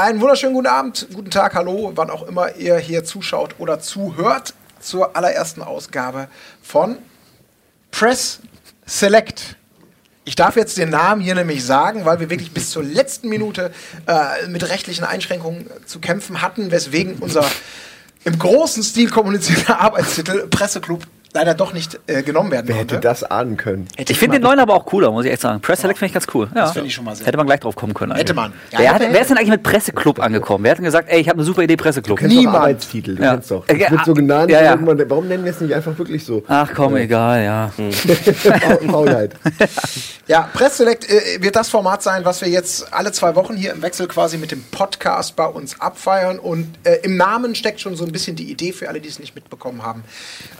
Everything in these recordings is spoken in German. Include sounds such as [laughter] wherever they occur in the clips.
Einen wunderschönen guten Abend, guten Tag, hallo, wann auch immer ihr hier zuschaut oder zuhört zur allerersten Ausgabe von Press Select. Ich darf jetzt den Namen hier nämlich sagen, weil wir wirklich bis zur letzten Minute äh, mit rechtlichen Einschränkungen zu kämpfen hatten, weswegen unser im großen Stil kommunizierter [laughs] Arbeitstitel Presseclub leider doch nicht äh, genommen werden Wer konnte. hätte das ahnen können? Hätte Ich finde den neuen aber auch cooler, muss ich echt sagen. Press Select finde ich ganz cool. Ja. Das finde ich schon mal sehr Hätte man gleich drauf kommen können. Hätte man. Ja, wer, hat, hätte- wer ist denn eigentlich mit Presseclub angekommen? Wer hat denn gesagt, ey, ich habe eine super Idee, Presseclub? Du kennst doch Niemand. Arbeitstitel, du Ja. kennst doch. Äh, Das wird so ah, genannt. ja, ja. Warum nennen wir es nicht einfach wirklich so? Ach komm, egal, ja. [laughs] Faul- Faulheit. Ja, Press Select äh, wird das Format sein, was wir jetzt alle zwei Wochen hier im Wechsel quasi mit dem Podcast bei uns abfeiern. Und äh, im Namen steckt schon so ein bisschen die Idee für alle, die es nicht mitbekommen haben.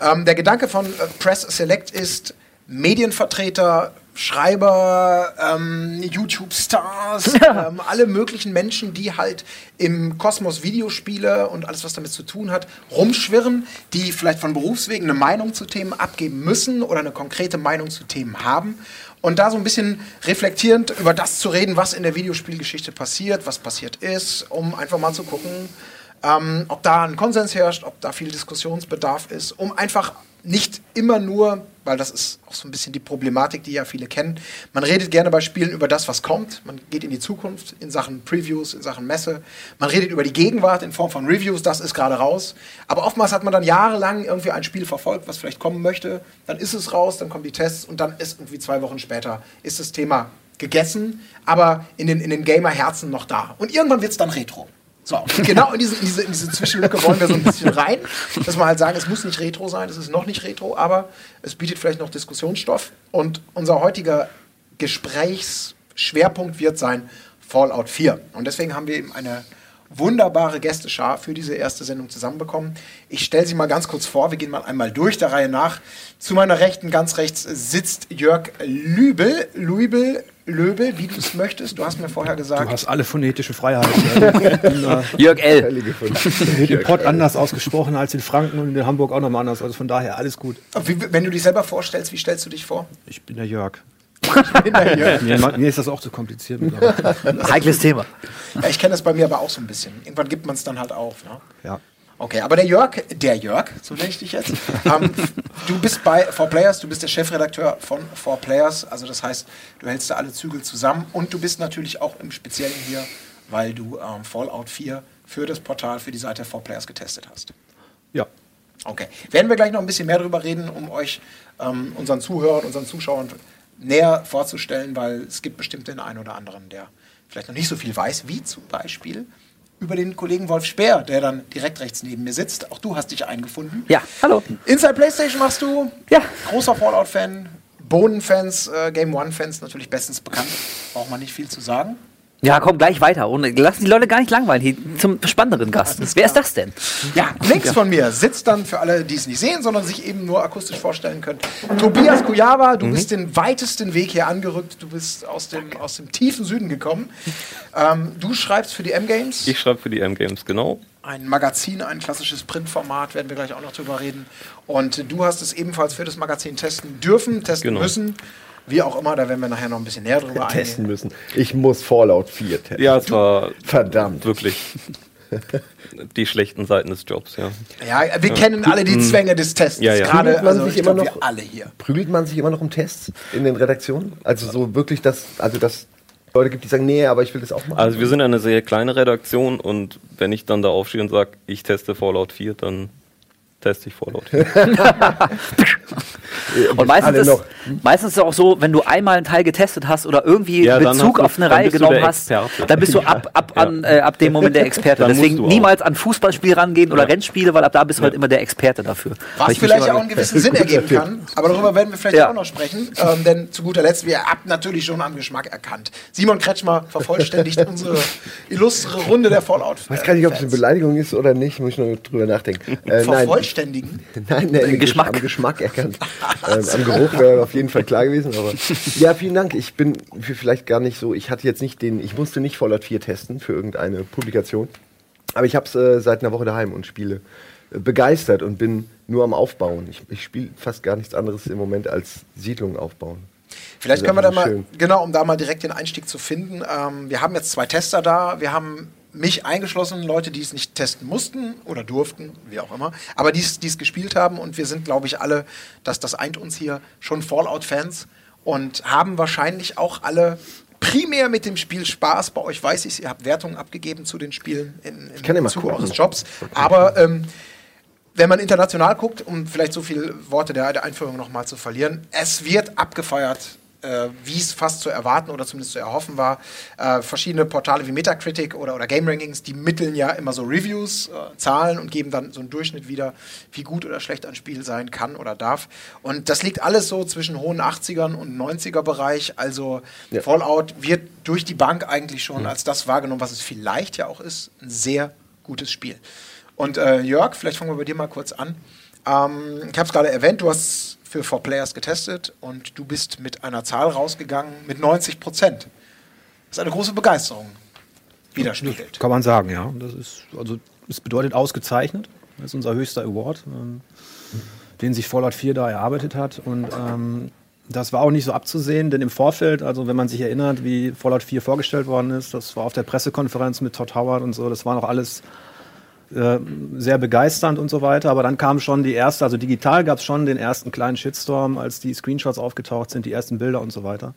Ähm, der Gedanke von äh, Press Select ist, Medienvertreter, Schreiber, ähm, YouTube-Stars, [laughs] ähm, alle möglichen Menschen, die halt im Kosmos Videospiele und alles, was damit zu tun hat, rumschwirren, die vielleicht von Berufswegen eine Meinung zu Themen abgeben müssen oder eine konkrete Meinung zu Themen haben. Und da so ein bisschen reflektierend über das zu reden, was in der Videospielgeschichte passiert, was passiert ist, um einfach mal zu gucken, ähm, ob da ein Konsens herrscht, ob da viel Diskussionsbedarf ist, um einfach nicht immer nur, weil das ist auch so ein bisschen die Problematik, die ja viele kennen, man redet gerne bei Spielen über das, was kommt, man geht in die Zukunft in Sachen Previews, in Sachen Messe, man redet über die Gegenwart in Form von Reviews, das ist gerade raus, aber oftmals hat man dann jahrelang irgendwie ein Spiel verfolgt, was vielleicht kommen möchte, dann ist es raus, dann kommen die Tests und dann ist irgendwie zwei Wochen später ist das Thema gegessen, aber in den, in den Gamer-Herzen noch da. Und irgendwann wird es dann Retro. So, [laughs] genau in diese, in, diese, in diese Zwischenlücke wollen wir so ein bisschen rein, dass wir halt sagen, es muss nicht Retro sein, es ist noch nicht Retro, aber es bietet vielleicht noch Diskussionsstoff. Und unser heutiger Gesprächsschwerpunkt wird sein Fallout 4. Und deswegen haben wir eben eine wunderbare Gästeschar für diese erste Sendung zusammenbekommen. Ich stelle sie mal ganz kurz vor. Wir gehen mal einmal durch der Reihe nach. Zu meiner Rechten, ganz rechts, sitzt Jörg Lübel. Lübel, Löbel, wie du es möchtest. Du hast mir vorher Du gesagt. hast alle phonetische Freiheit. [laughs] Ja. Ich bin, äh, Jörg L. Wird im Pott anders ausgesprochen als in Franken und in Hamburg auch nochmal anders. Also von daher alles gut. Wie, wenn du dich selber vorstellst, wie stellst du dich vor? Ich bin der Jörg. bin der Jörg. Mir, mir ist das auch zu kompliziert. Heikles Thema. Ja, ich kenne das bei mir aber auch so ein bisschen. Irgendwann gibt man es dann halt auf. Ne? Ja. Okay, aber der Jörg, der Jörg, so nenne ich dich jetzt, [laughs] ähm, du bist bei 4Players, du bist der Chefredakteur von 4Players, also das heißt, du hältst da alle Zügel zusammen und du bist natürlich auch im Speziellen hier, weil du ähm, Fallout 4 für das Portal, für die Seite 4Players getestet hast. ja. Okay, werden wir gleich noch ein bisschen mehr darüber reden, um euch, ähm, unseren Zuhörern, unseren Zuschauern näher vorzustellen, weil es gibt bestimmt den einen oder anderen, der vielleicht noch nicht so viel weiß, wie zum Beispiel über den Kollegen Wolf Speer, der dann direkt rechts neben mir sitzt. Auch du hast dich eingefunden. Ja, hallo. Inside PlayStation machst du. Ja. Großer Fallout-Fan. Bohnen-Fans, äh, Game One-Fans natürlich bestens bekannt. Braucht man nicht viel zu sagen. Ja, komm gleich weiter. Und lass die Leute gar nicht langweilen. Hier zum spannenderen Gast. Wer ist das denn? Ja, [laughs] links von mir sitzt dann für alle, die es nicht sehen, sondern sich eben nur akustisch vorstellen können. Tobias Kujava, du bist den weitesten Weg hier angerückt. Du bist aus dem, aus dem tiefen Süden gekommen. Ähm, du schreibst für die M-Games. Ich schreibe für die M-Games, genau. Ein Magazin, ein klassisches Printformat, werden wir gleich auch noch drüber reden. Und du hast es ebenfalls für das Magazin testen dürfen, testen Genau. müssen. Wie auch immer, da werden wir nachher noch ein bisschen näher drüber Testen eingehen. müssen. Ich muss Fallout 4 testen. Ja, es war Verdammt. wirklich [laughs] die schlechten Seiten des Jobs, ja. Ja, wir kennen alle die Zwänge des Tests. Ja, ja. Gerade Prügelt man also, sich ich immer glaub, noch- wir alle hier. Prügelt man sich immer noch um Tests in den Redaktionen? Also so wirklich, dass, also dass Leute gibt, die sagen, nee, aber ich will das auch machen. Also wir sind eine sehr kleine Redaktion und wenn ich dann da aufstehe und sage, ich teste Fallout 4, dann teste ich Fallout 4. [laughs] Und meistens ist, noch. meistens ist es auch so, wenn du einmal einen Teil getestet hast oder irgendwie Ja, Bezug auf eine Reihe genommen hast, dann bist du ab, ab, Ja. an, äh, ab dem Moment der Experte. [laughs] Dann Deswegen niemals an Fußballspiel rangehen oder Ja. Rennspiele, weil ab da bist du halt immer der Experte dafür. Weil Was vielleicht auch einen gewissen Sinn [laughs] ergeben kann, aber darüber werden wir vielleicht Ja. auch noch sprechen. Ähm, denn zu guter Letzt, wir habt natürlich schon am Geschmack erkannt. Simon Kretschmer vervollständigt unsere illustre Runde der Fallout. ich weiß gar nicht, ob es eine Beleidigung ist oder nicht, muss ich noch drüber nachdenken. Äh, nein, Vervollständigen? [laughs] nein, nein, Geschmack. am Geschmack erkannt. ähm, am Geruch wäre auf jeden Fall klar gewesen, aber [laughs] ja, vielen Dank. Ich bin vielleicht gar nicht so, ich hatte jetzt nicht den, ich musste nicht Fallout 4 testen für irgendeine Publikation, aber ich habe es äh, seit einer Woche daheim und spiele äh, begeistert und bin nur am Aufbauen. Ich, ich spiele fast gar nichts anderes im Moment als Siedlungen aufbauen. Vielleicht können wir da mal, schön. genau, um da mal direkt den Einstieg zu finden. Ähm, wir haben jetzt zwei Tester da. Wir haben mich eingeschlossen, Leute, die es nicht testen mussten oder durften, wie auch immer, aber die es gespielt haben. Und wir sind, glaube ich, alle, dass das eint uns hier, schon Fallout-Fans und haben wahrscheinlich auch alle primär mit dem Spiel Spaß. Bei euch weiß ich, ihr habt Wertungen abgegeben zu den Spielen in, im ja mal Zuge eures Jobs, aber ähm, wenn man international guckt, um vielleicht so viele Worte der, der Einführung nochmal zu verlieren, es wird abgefeiert, äh, wie es fast zu erwarten oder zumindest zu erhoffen war. Äh, verschiedene Portale wie Metacritic oder, oder Game Rankings, die mitteln ja immer so Reviews, äh, Zahlen und geben dann so einen Durchschnitt wieder, wie gut oder schlecht ein Spiel sein kann oder darf. Und das liegt alles so zwischen hohen 80ern und 90er Bereich. Also Ja. Fallout wird durch die Bank eigentlich schon als das wahrgenommen, was es vielleicht ja auch ist, ein sehr gutes Spiel. Und äh, Jörg, vielleicht fangen wir bei dir mal kurz an. Ähm, ich habe es gerade erwähnt, du hast für 4Players getestet und du bist mit einer Zahl rausgegangen mit 90 Prozent. Das ist eine große Begeisterung widerspiegelt. Kann man sagen, ja. Das ist, also, es bedeutet ausgezeichnet. Das ist unser höchster Award, ähm, den sich Fallout 4 da erarbeitet hat. Und ähm, das war auch nicht so abzusehen, denn im Vorfeld, also wenn man sich erinnert, wie Fallout 4 vorgestellt worden ist, das war auf der Pressekonferenz mit Todd Howard und so, das war noch alles äh, sehr begeisternd und so weiter. Aber dann kam schon die erste, also digital gab es schon den ersten kleinen Shitstorm, als die Screenshots aufgetaucht sind, die ersten Bilder und so weiter.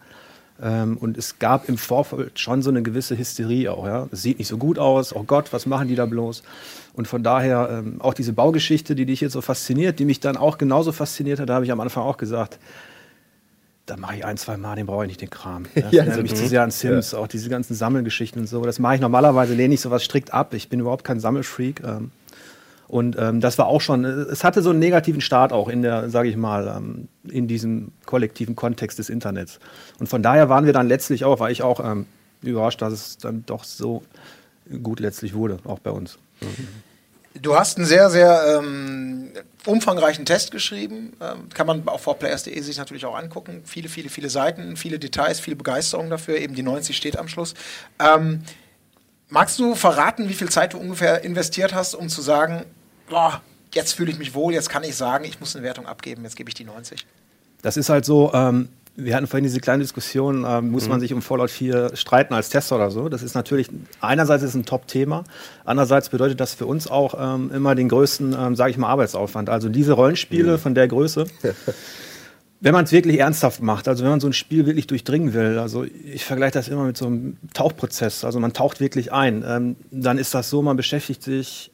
Ähm, und es gab im Vorfeld schon so eine gewisse Hysterie auch. Ja? Es sieht nicht so gut aus. Oh Gott, was machen die da bloß? Und von daher ähm, auch diese Baugeschichte, die dich jetzt so fasziniert, die mich dann auch genauso fasziniert hat, da habe ich am Anfang auch gesagt, da mache ich ein, zwei Mal, den brauche ich nicht, den Kram. Das [laughs] Ja, erinnert mich zu sehr an Sims, auch diese ganzen Sammelgeschichten und so. Das mache ich normalerweise, lehne ich sowas strikt ab. Ich bin überhaupt kein Sammelfreak. Ähm, und ähm, das war auch schon, es hatte so einen negativen Start auch in der, sage ich mal, ähm, in diesem kollektiven Kontext des Internets. Und von daher waren wir dann letztlich auch, war ich auch ähm, überrascht, dass es dann doch so gut letztlich wurde, auch bei uns. Du hast einen sehr, sehr ähm, umfangreichen Test geschrieben. Ähm, kann man auf 4players.de sich natürlich auch angucken. Viele, viele, viele Seiten, viele Details, viel Begeisterung dafür. Eben die 90 steht am Schluss. Ähm, magst du verraten, wie viel Zeit du ungefähr investiert hast, um zu sagen, boah, jetzt fühle ich mich wohl, jetzt kann ich sagen, ich muss eine Wertung abgeben, jetzt gebe ich die 90? Das ist halt so, ähm, wir hatten vorhin diese kleine Diskussion, ähm, muss Mhm. man sich um Fallout 4 streiten als Tester oder so. Das ist natürlich, einerseits ist es ein Top-Thema, andererseits bedeutet das für uns auch ähm, immer den größten, ähm, sage ich mal, Arbeitsaufwand. Also diese Rollenspiele von der Größe, wenn man es wirklich ernsthaft macht, also wenn man so ein Spiel wirklich durchdringen will, also ich vergleiche das immer mit so einem Tauchprozess, also man taucht wirklich ein, ähm, dann ist das so, man beschäftigt sich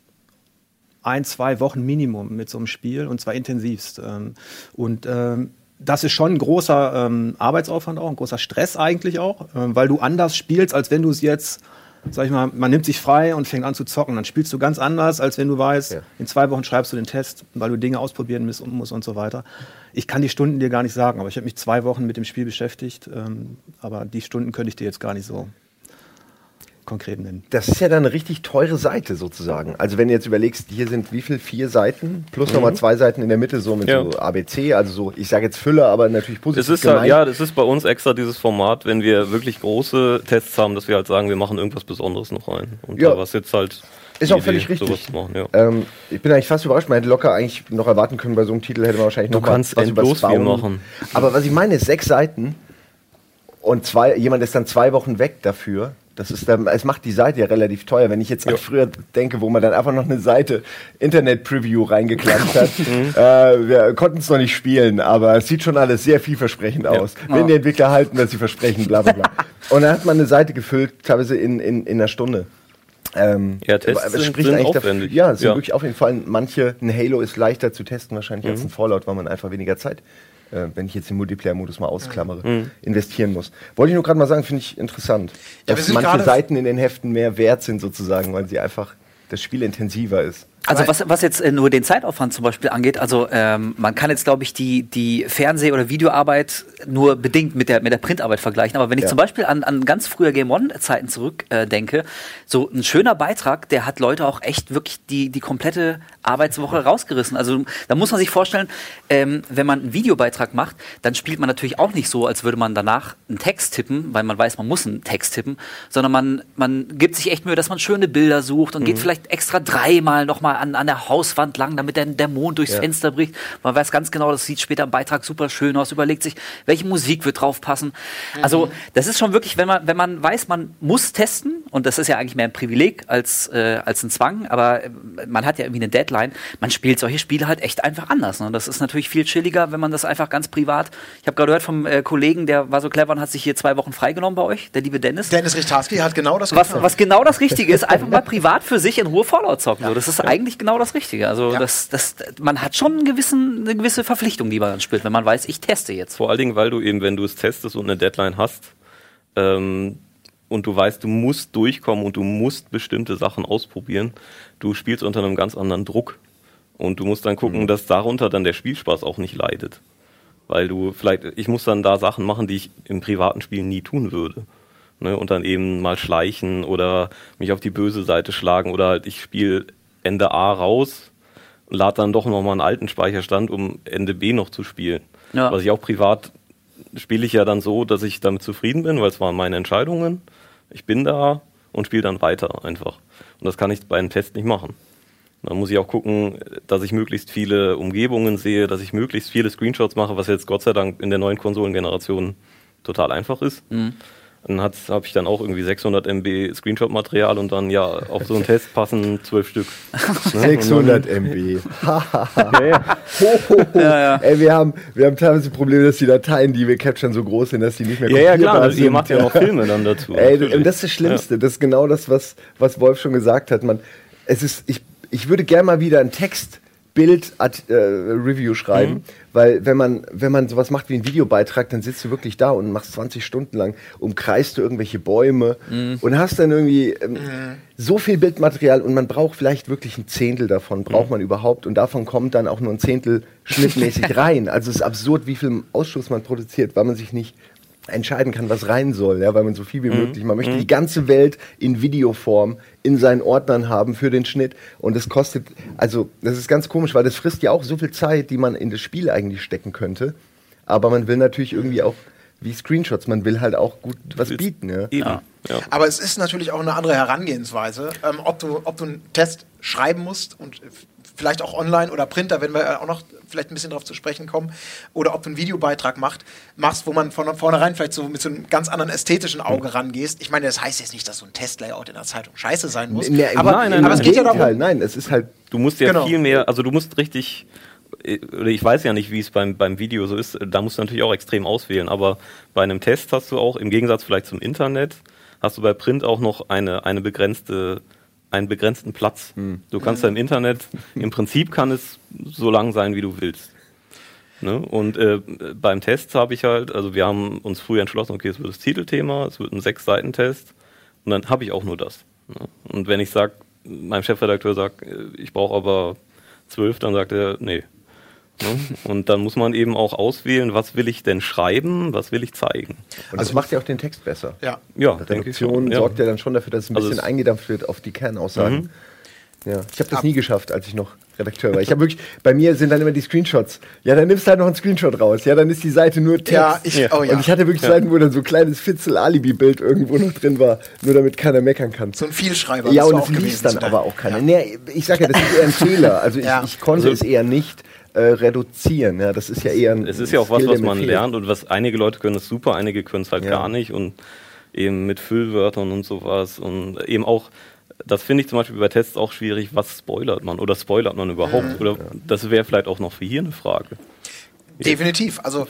ein, zwei Wochen Minimum mit so einem Spiel und zwar intensivst. Ähm, und ähm, das ist schon ein großer ähm, Arbeitsaufwand auch, ein großer Stress eigentlich auch, ähm, weil du anders spielst, als wenn du es jetzt, sag ich mal, man nimmt sich frei und fängt an zu zocken. Dann spielst du ganz anders, als wenn du weißt, Ja. in zwei Wochen schreibst du den Test, weil du Dinge ausprobieren musst und, musst und so weiter. Ich kann die Stunden dir gar nicht sagen, aber ich habe mich zwei Wochen mit dem Spiel beschäftigt, ähm, aber die Stunden könnte ich dir jetzt gar nicht so konkret nennen. Das ist ja dann eine richtig teure Seite sozusagen. Also wenn du jetzt überlegst, hier sind wie viel? Vier Seiten plus nochmal zwei Seiten in der Mitte so mit Ja. so ABC, also so, ich sage jetzt Füller, aber natürlich positiv Es ist gemeint. ja, das ist bei uns extra dieses Format, wenn wir wirklich große Tests haben, dass wir halt sagen, wir machen irgendwas Besonderes noch rein. Und Ja. was jetzt halt Ist auch völlig Idee, richtig. machen, ja. Ähm, ich bin eigentlich fast überrascht. Man hätte locker eigentlich noch erwarten können, bei so einem Titel hätte man wahrscheinlich Du noch kannst was endlos viel machen. Aber was ich meine, ist sechs Seiten und zwei, jemand ist dann zwei Wochen weg dafür. Das ist dann, es macht die Seite ja relativ teuer. Wenn ich jetzt an früher denke, wo man dann einfach noch eine Seite Internet-Preview reingeklatscht hat. [laughs] Mhm. äh, wir konnten es noch nicht spielen, aber es sieht schon alles sehr vielversprechend aus. Wenn die Entwickler halten, dass sie versprechen, bla bla bla. [laughs] und dann hat man eine Seite gefüllt, teilweise in, in, in einer Stunde. Ähm, Ja, Tests sind- spricht sind eigentlich dafür- aufwendig. Ja, sind Ja. wirklich aufwendig. Vor allem manche, ein Halo ist leichter zu testen wahrscheinlich Mhm. als ein Fallout, weil man einfach weniger Zeit, äh, wenn ich jetzt den Multiplayer-Modus mal ausklammere, Mhm. investieren muss. Wollte ich nur gerade mal sagen, finde ich interessant. Ja, dass manche Seiten in den Heften mehr wert sind sozusagen, weil sie einfach das Spiel intensiver ist. Also was, was jetzt äh, nur den Zeitaufwand zum Beispiel angeht, also ähm, man kann jetzt, glaube ich, die, die Fernseh- oder Videoarbeit nur bedingt mit der, mit der Printarbeit vergleichen. Aber wenn ich Ja. zum Beispiel an, an ganz früher Game One-Zeiten zurückdenke, äh, denke, so ein schöner Beitrag, der hat Leute auch echt wirklich die, die komplette Arbeitswoche rausgerissen. Also da muss man sich vorstellen, ähm, wenn man einen Videobeitrag macht, dann spielt man natürlich auch nicht so, als würde man danach einen Text tippen, weil man weiß, man muss einen Text tippen, sondern man, man gibt sich echt Mühe, dass man schöne Bilder sucht und geht vielleicht extra dreimal nochmal an, an der Hauswand lang, damit der, der Mond durchs Ja. Fenster bricht. Man weiß ganz genau, das sieht später im Beitrag super schön aus, überlegt sich, welche Musik wird drauf passen. Also das ist schon wirklich, wenn man, wenn man weiß, man muss testen und das ist ja eigentlich mehr ein Privileg als, äh, als ein Zwang, aber äh, man hat ja irgendwie eine Deadline. Man spielt solche Spiele halt echt einfach anders. Ne? Das ist natürlich viel chilliger, wenn man das einfach ganz privat. Ich habe gerade gehört vom äh, Kollegen, der war so clever und hat sich hier zwei Wochen freigenommen bei euch, der liebe Dennis. Dennis Richtarski hat genau das Was, getan. was genau das Richtige ist, einfach mal [laughs] privat für sich in Ruhe Fallout zocken. So, das ist eigentlich genau das Richtige. Also Ja. das, das, man hat schon einen gewissen, eine gewisse Verpflichtung, die man dann spielt, wenn man weiß, ich teste jetzt. Vor allen Dingen, weil du eben, wenn du es testest und eine Deadline hast, ähm, und du weißt, du musst durchkommen und du musst bestimmte Sachen ausprobieren, du spielst unter einem ganz anderen Druck. Und du musst dann gucken, dass darunter dann der Spielspaß auch nicht leidet. Weil du vielleicht, ich muss dann da Sachen machen, die ich im privaten Spiel nie tun würde. Ne? Und dann eben mal schleichen oder mich auf die böse Seite schlagen oder halt ich spiele Ende A raus, lade dann doch nochmal einen alten Speicherstand, um Ende B noch zu spielen. Ja. Was ich auch privat spiele ich ja dann so, dass ich damit zufrieden bin, weil es waren meine Entscheidungen. Ich bin da und spiele dann weiter einfach. Und das kann ich bei einem Test nicht machen. Dann muss ich auch gucken, dass ich möglichst viele Umgebungen sehe, dass ich möglichst viele Screenshots mache, was jetzt Gott sei Dank in der neuen Konsolengeneration total einfach ist. Dann habe ich dann auch irgendwie 600 MB Screenshot-Material und dann ja auf so einen Test passen zwölf Stück. [laughs] Ne? 600 MB. ho, ho, ho. Ey, wir haben, wir haben teilweise Probleme, dass die Dateien, die wir capturen, so groß sind, dass die nicht mehr Ja, ja, klar, kopierbar ihr macht ja noch Filme dann dazu. Ey, natürlich. und das ist das Schlimmste. Das ist genau das, was, was Wolf schon gesagt hat. Man, es ist, ich, ich würde gerne mal wieder ein Text. Bild äh, Review schreiben, Mhm. weil wenn man wenn man sowas macht wie einen Videobeitrag, dann sitzt du wirklich da und machst 20 Stunden lang, umkreist du irgendwelche Bäume Mhm. und hast dann irgendwie ähm, so viel Bildmaterial und man braucht vielleicht wirklich ein Zehntel davon, braucht Mhm. man überhaupt und davon kommt dann auch nur ein Zehntel schnittmäßig [laughs] rein. Also es ist absurd, wie viel Ausschuss man produziert, weil man sich nicht entscheiden kann, was rein soll, ja, weil man so viel wie möglich, man möchte die ganze Welt in Videoform in seinen Ordnern haben für den Schnitt und das kostet, also das ist ganz komisch, weil das frisst ja auch so viel Zeit, die man in das Spiel eigentlich stecken könnte, aber man will natürlich irgendwie auch wie Screenshots, man will halt auch gut was bieten, ja. Eben. Ja. Aber es ist natürlich auch eine andere Herangehensweise, ähm, ob, du, ob du einen Test schreiben musst und vielleicht auch online oder Print, da werden wir auch noch vielleicht ein bisschen drauf zu sprechen kommen, oder ob du einen Videobeitrag macht, machst, wo man von vornherein vielleicht so mit so einem ganz anderen ästhetischen Auge rangehst. Ich meine, das heißt jetzt nicht, dass so ein Testlayout in der Zeitung scheiße sein muss, Nee, aber, nein, nein, aber es im geht ja darum, nein, es ist halt Du musst ja Genau. viel mehr, also du musst richtig, äh, oder ich weiß ja nicht, wie es beim, beim Video so ist, da musst du natürlich auch extrem auswählen, aber bei einem Test hast du auch, im Gegensatz vielleicht zum Internet, hast du bei Print auch noch eine, eine begrenzte, einen begrenzten Platz. Du kannst ja im Internet, [laughs] im Prinzip kann es so lang sein, wie du willst. Ne? Und äh, beim Test habe ich halt, also wir haben uns früher entschlossen, okay, es wird das Titelthema, es wird ein Sechs-Seiten-Test und dann habe ich auch nur das. Ne? Und wenn ich sage, meinem Chefredakteur sagt, äh, ich brauche aber zwölf, dann sagt er, nee. Ne? Und dann muss man eben auch auswählen, was will ich denn schreiben, was will ich zeigen. und das macht ja auch den Text besser. ja. Ja, ich Redaktion schon. Ja. sorgt ja dann schon dafür, dass es ein Also bisschen es- eingedampft wird auf die Kernaussagen. Mhm. Ja. Ich habe das nie geschafft, als ich noch Redakteur war. Ich habe wirklich, bei mir sind dann immer die Screenshots. Ja, dann nimmst du halt noch einen Screenshot raus. Ja, dann ist die Seite nur Text. Ja, ich, oh ja. Und ich hatte wirklich Seiten, wo dann so ein kleines Fitzel-Alibi-Bild irgendwo noch drin war, nur damit keiner meckern kann. so ein Vielschreiber. ja, und es liest dann deinem- aber auch keiner. Nee, ich sage ja, das ist eher ein Fehler. Also Ja. ich, ich konnte es eher nicht äh, reduzieren. Ja, das ist ja eher ein Es ist ja auch was, Skill, was man fehlt. lernt und was einige Leute können es super, einige können es halt Ja. gar nicht und eben mit Füllwörtern und sowas und eben auch, das finde ich zum Beispiel bei Tests auch schwierig, was spoilert man oder spoilert man überhaupt oder das wäre vielleicht auch noch für hier eine Frage. Definitiv. Also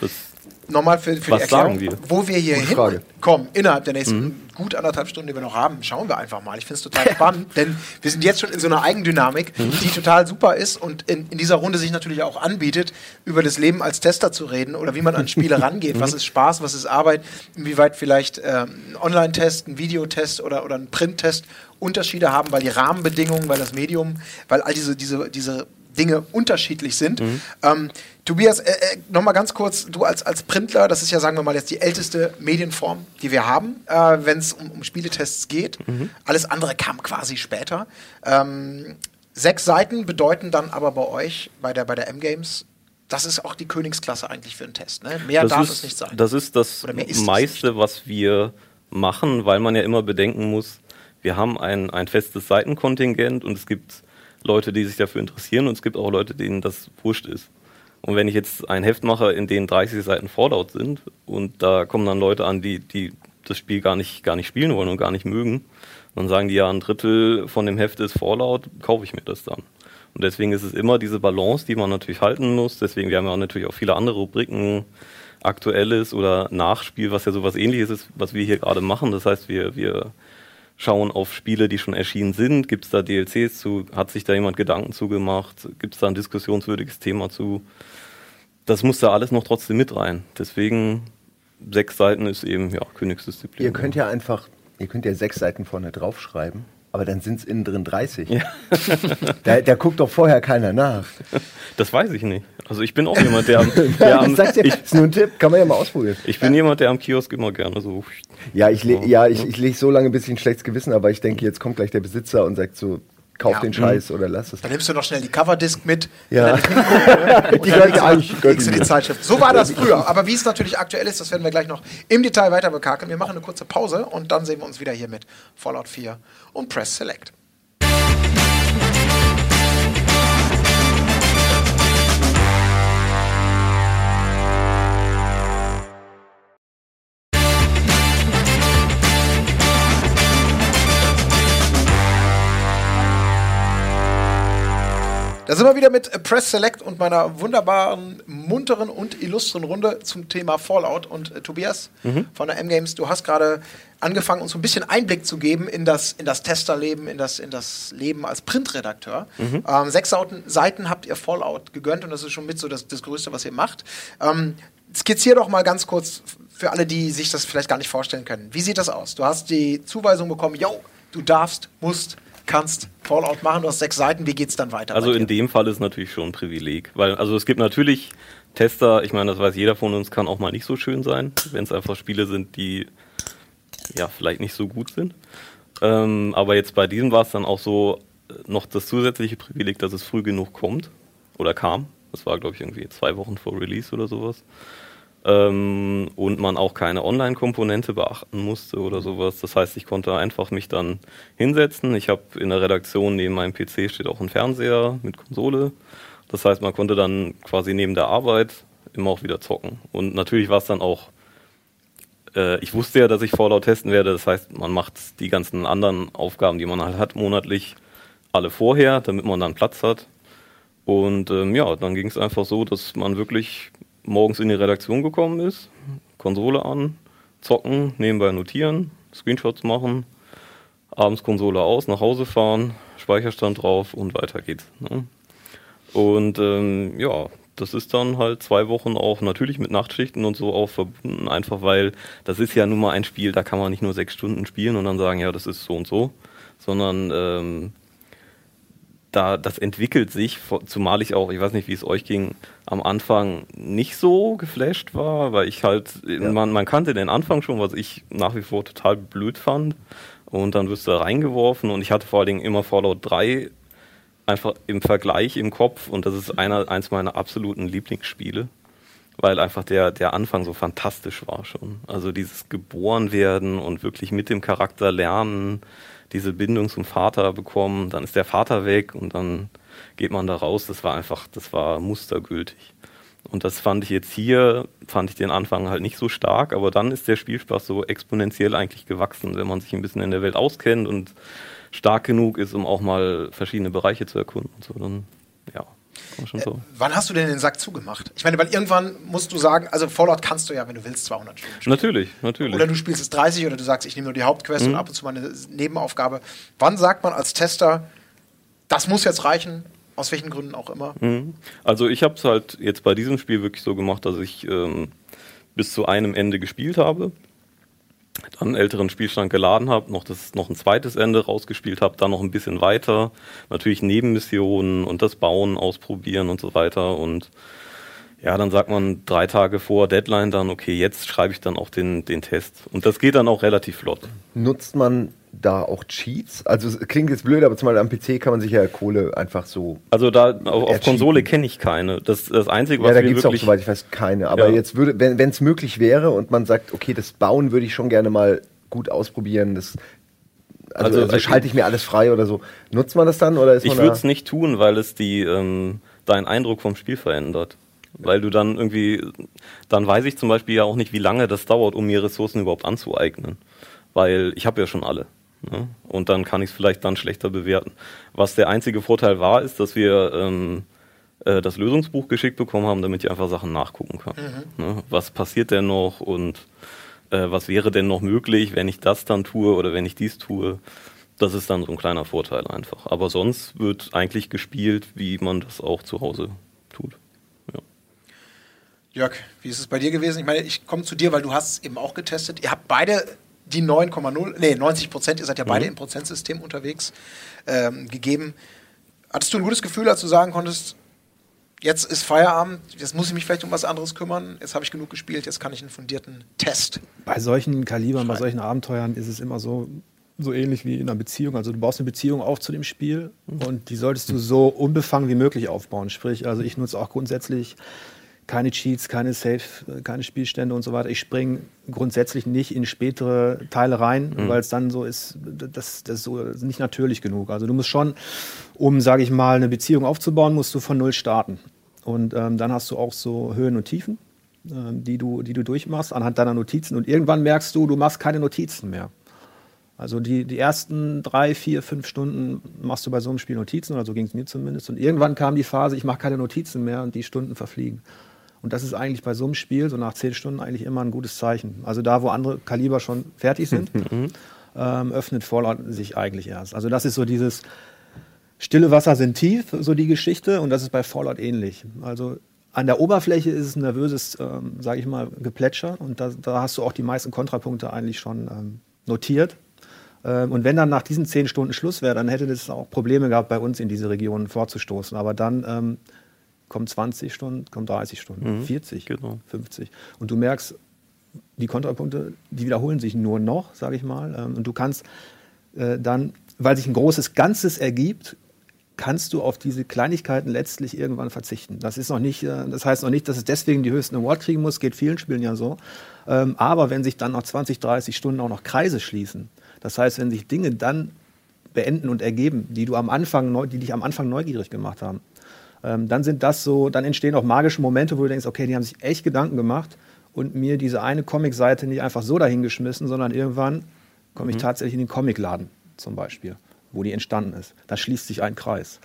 nochmal für, für Was die Erklärung, sagen wir? wo wir hier hinkommen, innerhalb der nächsten gut anderthalb Stunden, die wir noch haben, schauen wir einfach mal. Ich finde es total spannend, [laughs] denn wir sind jetzt schon in so einer Eigendynamik, die total super ist und in, in dieser Runde sich natürlich auch anbietet, über das Leben als Tester zu reden oder wie man an Spiele [laughs] rangeht. Was ist Spaß, was ist Arbeit, inwieweit vielleicht ähm, ein Online-Test, ein Videotest oder, oder ein Print-Test Unterschiede haben, weil die Rahmenbedingungen, weil das Medium, weil all diese, diese, diese Dinge unterschiedlich sind. Ähm, Tobias, äh, äh, nochmal ganz kurz, du als, als Printler, das ist ja, sagen wir mal, jetzt die älteste Medienform, die wir haben, äh, wenn es um, um Spieletests geht. Alles andere kam quasi später. Ähm, sechs Seiten bedeuten dann aber bei euch, bei der, bei der M-Games, das ist auch die Königsklasse eigentlich für einen Test. Ne? Mehr das darf ist, es nicht sein. Das ist das meiste, was wir machen, weil man ja immer bedenken muss, wir haben ein, ein festes Seitenkontingent und es gibt Leute, die sich dafür interessieren und es gibt auch Leute, denen das wurscht ist. Und wenn ich jetzt ein Heft mache, in dem 30 Seiten Fallout sind und da kommen dann Leute an, die, die das Spiel gar nicht, gar nicht spielen wollen und gar nicht mögen, Dann sagen die ja, ein Drittel von dem Heft ist Fallout, kaufe ich mir das dann. Und deswegen ist es immer diese Balance, die man natürlich halten muss. Deswegen, wir haben ja natürlich auch viele andere Rubriken, Aktuelles oder Nachspiel, was ja sowas ähnliches ist, was wir hier gerade machen. Das heißt, wir, wir schauen auf Spiele, die schon erschienen sind. Gibt es da DLCs zu? Hat sich da jemand Gedanken zugemacht? Gibt es da ein diskussionswürdiges Thema zu? Das muss da alles noch trotzdem mit rein. Deswegen sechs Seiten ist eben ja Königsdisziplin. Ihr könnt ja einfach, ihr könnt ja sechs Seiten vorne draufschreiben, aber dann sind es innen drin 30. Ja. [laughs] Da, da guckt doch vorher keiner nach. Das weiß ich nicht. Also ich bin auch jemand, der am, [laughs] der am das ich, ist nur ein Tipp, kann man ja mal ausprobieren. ich bin jemand, der am Kiosk immer gerne so. Ja, ich, le ja, ich, ich lege so lange, bis ich ein schlechtes Gewissen aber ich denke, jetzt kommt gleich der Besitzer und sagt so, kauf Ja. den Scheiß oder lass es. Dann nimmst du noch schnell die Coverdisc mit. Ja. [laughs] Und dann Die gehört legst du die Zeitschrift. So war das früher. Aber wie es natürlich aktuell ist, das werden wir gleich noch im Detail weiter bekakeln. Wir machen eine kurze Pause und dann sehen wir uns wieder hier mit Fallout 4 und Press Select. Da sind wir wieder mit Press Select und meiner wunderbaren, munteren und illustren Runde zum Thema Fallout. Und äh, Tobias von der M-Games, du hast gerade angefangen, uns so ein bisschen Einblick zu geben in das, in das Testerleben, in das, in das Leben als Printredakteur. Ähm, sechs Seiten, Seiten habt ihr Fallout gegönnt und das ist schon mit so das, das Größte, was ihr macht. Ähm, skizzier doch mal ganz kurz für alle, die sich das vielleicht gar nicht vorstellen können. Wie sieht das aus? Du hast die Zuweisung bekommen, yo, du darfst, musst, kannst Fallout machen, du hast sechs Seiten, wie geht's dann weiter? Also in dem Fall ist natürlich schon ein Privileg, weil also es gibt natürlich Tester, ich meine, das weiß jeder von uns, kann auch mal nicht so schön sein, wenn es einfach Spiele sind, die ja vielleicht nicht so gut sind. Ähm, aber jetzt bei diesem war es dann auch so äh, noch das zusätzliche Privileg, dass es früh genug kommt oder kam. Das war glaube ich irgendwie zwei Wochen vor Release oder sowas. Ähm, und man auch keine Online-Komponente beachten musste oder sowas. Das heißt, ich konnte einfach mich dann hinsetzen. Ich habe in der Redaktion neben meinem PC steht auch ein Fernseher mit Konsole. Das heißt, man konnte dann quasi neben der Arbeit immer auch wieder zocken. Und natürlich war es dann auch, äh, ich wusste ja, dass ich Fallout testen werde. Das heißt, man macht die ganzen anderen Aufgaben, die man halt hat, monatlich alle vorher, damit man dann Platz hat. Und ähm, ja, dann ging es einfach so, dass man wirklich morgens in die Redaktion gekommen ist, Konsole an, zocken, nebenbei notieren, Screenshots machen, abends Konsole aus, nach Hause fahren, Speicherstand drauf und weiter geht's. Ne? Und ähm, ja, das ist dann halt zwei Wochen auch natürlich mit Nachtschichten und so auch verbunden, einfach weil das ist ja nun mal ein Spiel, da kann man nicht nur sechs Stunden spielen und dann sagen, ja, das ist so und so, sondern ähm, da das entwickelt sich, zumal ich auch, ich weiß nicht, wie es euch ging, am Anfang nicht so geflasht war, weil ich halt, man, man kannte den Anfang schon, was ich nach wie vor total blöd fand. Und dann wirst du da reingeworfen und ich hatte vor allen Dingen immer Fallout 3 einfach im Vergleich im Kopf und das ist einer, eins meiner absoluten Lieblingsspiele, weil einfach der, der Anfang so fantastisch war schon. Also dieses geboren werden und wirklich mit dem Charakter lernen, diese Bindung zum Vater bekommen, dann ist der Vater weg und dann geht man da raus. Das war einfach, das war mustergültig. Und das fand ich jetzt hier, fand ich den Anfang halt nicht so stark, aber dann ist der Spielspaß so exponentiell eigentlich gewachsen, wenn man sich ein bisschen in der Welt auskennt und stark genug ist, um auch mal verschiedene Bereiche zu erkunden und so, dann, ja, schon so. Wann hast du denn den Sack zugemacht? Ich meine, weil irgendwann musst du sagen, also Fallout kannst du ja, wenn du willst, 200 Stunden spielen. Natürlich, natürlich. Oder du spielst es 30 oder du sagst, ich nehme nur die Hauptquest Mhm. und ab und zu mal eine Nebenaufgabe. Wann sagt man als Tester, das muss jetzt reichen, aus welchen Gründen auch immer? Mhm. Also ich habe es halt jetzt bei diesem Spiel wirklich so gemacht, dass ich ähm, bis zu einem Ende gespielt habe, dann einen älteren Spielstand geladen habe, noch das noch ein zweites Ende rausgespielt habe, dann noch ein bisschen weiter, natürlich Nebenmissionen und das Bauen ausprobieren und so weiter und ja, dann sagt man drei Tage vor Deadline dann, okay, jetzt schreibe ich dann auch den, den Test. Und das geht dann auch relativ flott. Nutzt man da auch Cheats? Also es klingt jetzt blöd, aber zum Beispiel am PC kann man sich ja Kohle einfach so. Also da auf, auf. Konsole kenne ich keine. Das, das Einzige, was Ja, da gibt es auch, soweit ich weiß, keine. Aber Ja. jetzt würde, wenn es möglich wäre und man sagt, okay, das Bauen würde ich schon gerne mal gut ausprobieren, das also, Also, also, schalte ich mir alles frei oder so. Nutzt man das dann oder ist Ich man würde es nicht tun, weil es die ähm, deinen Eindruck vom Spiel verändert. Weil du dann irgendwie, dann weiß ich zum Beispiel ja auch nicht, wie lange das dauert, um mir Ressourcen überhaupt anzueignen. Weil ich habe ja schon alle. Ne? Und dann kann ich es vielleicht dann schlechter bewerten. Was der einzige Vorteil war, ist, dass wir ähm, äh, das Lösungsbuch geschickt bekommen haben, damit ich einfach Sachen nachgucken kann. Mhm. Ne? Was passiert denn noch und äh, was wäre denn noch möglich, wenn ich das dann tue oder wenn ich dies tue? Das ist dann so ein kleiner Vorteil einfach. Aber sonst wird eigentlich gespielt, wie man das auch zu Hause tut. Jörg, wie ist es bei dir gewesen? Ich meine, ich komme zu dir, weil du hast es eben auch getestet. Ihr habt beide die 9,0, nee, 90 Prozent, ihr seid ja beide Mhm. im Prozentsystem unterwegs, ähm, gegeben. Hattest du ein gutes Gefühl, als du sagen konntest, jetzt ist Feierabend, jetzt muss ich mich vielleicht um was anderes kümmern, jetzt habe ich genug gespielt, jetzt kann ich einen fundierten Test. Bei solchen Kalibern, bei solchen Abenteuern ist es immer so, so ähnlich wie in einer Beziehung. Also du baust eine Beziehung auf zu dem Spiel und die solltest du so unbefangen wie möglich aufbauen. Sprich, also ich nutze auch grundsätzlich keine Cheats, keine Safe, keine Spielstände und so weiter. Ich springe grundsätzlich nicht in spätere Teile rein, weil es dann so ist, das, das ist so nicht natürlich genug. Also du musst schon, um, sage ich mal, eine Beziehung aufzubauen, musst du von null starten. Und ähm, dann hast du auch so Höhen und Tiefen, ähm, die, du, die du durchmachst anhand deiner Notizen. Und irgendwann merkst du, du machst keine Notizen mehr. Also die, die ersten drei, vier, fünf Stunden machst du bei so einem Spiel Notizen, oder so ging es mir zumindest. Und irgendwann kam die Phase, ich mache keine Notizen mehr und die Stunden verfliegen. Und das ist eigentlich bei so einem Spiel, so nach zehn Stunden, eigentlich immer ein gutes Zeichen. Also da, wo andere Kaliber schon fertig sind, [laughs] ähm, öffnet Fallout sich eigentlich erst. Also das ist so dieses Stille Wasser sind tief, so die Geschichte. Und das ist bei Fallout ähnlich. Also an der Oberfläche ist es ein nervöses, ähm, sage ich mal, Geplätscher. Und da, da hast du auch die meisten Kontrapunkte eigentlich schon ähm, notiert. Ähm, und wenn dann nach diesen zehn Stunden Schluss wäre, dann hätte das auch Probleme gehabt, bei uns in diese Region vorzustoßen. Aber dann ähm, kommen 20 Stunden, kommen 30 Stunden, Mhm, 40, genau. 50. Und du merkst, die Kontrapunkte, die wiederholen sich nur noch, sage ich mal. Ähm, und du kannst äh, dann, weil sich ein großes Ganzes ergibt, kannst du auf diese Kleinigkeiten letztlich irgendwann verzichten. Das ist noch nicht, äh, das heißt noch nicht, dass es deswegen die höchsten Award kriegen muss, geht vielen Spielen ja so. Ähm, aber wenn sich dann nach 20, 30 Stunden auch noch Kreise schließen, das heißt, wenn sich Dinge dann beenden und ergeben, die du am Anfang, die dich am Anfang neugierig gemacht haben, ähm, dann sind das so, dann entstehen auch magische Momente, wo du denkst, okay, die haben sich echt Gedanken gemacht und mir diese eine Comicseite nicht einfach so dahingeschmissen, sondern irgendwann komme ich tatsächlich in den Comicladen zum Beispiel, wo die entstanden ist. Da schließt sich ein Kreis.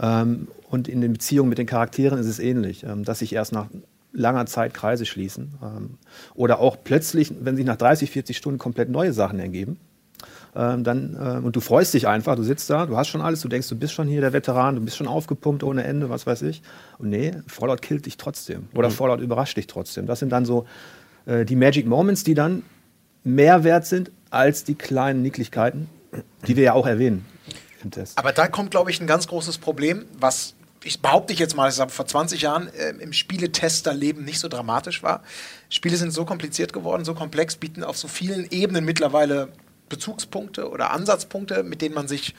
Ähm, und in den Beziehungen mit den Charakteren ist es ähnlich, ähm, dass sich erst nach langer Zeit Kreise schließen. Ähm, oder auch plötzlich, wenn sich nach 30, 40 Stunden komplett neue Sachen ergeben. Ähm, dann, ähm, und du freust dich einfach, du sitzt da, du hast schon alles, du denkst, du bist schon hier der Veteran, du bist schon aufgepumpt ohne Ende, was weiß ich. Und nee, Fallout killt dich trotzdem. Oder Fallout überrascht dich trotzdem. Das sind dann so äh, die Magic Moments, die dann mehr wert sind als die kleinen Nicklichkeiten, die wir ja auch erwähnen im Test. Aber da kommt, glaube ich, ein ganz großes Problem, was ich behaupte ich jetzt mal, dass es vor 20 Jahren äh, im Spieletesterleben nicht so dramatisch war. Spiele sind so kompliziert geworden, so komplex, bieten auf so vielen Ebenen mittlerweile Bezugspunkte oder Ansatzpunkte, mit denen man sich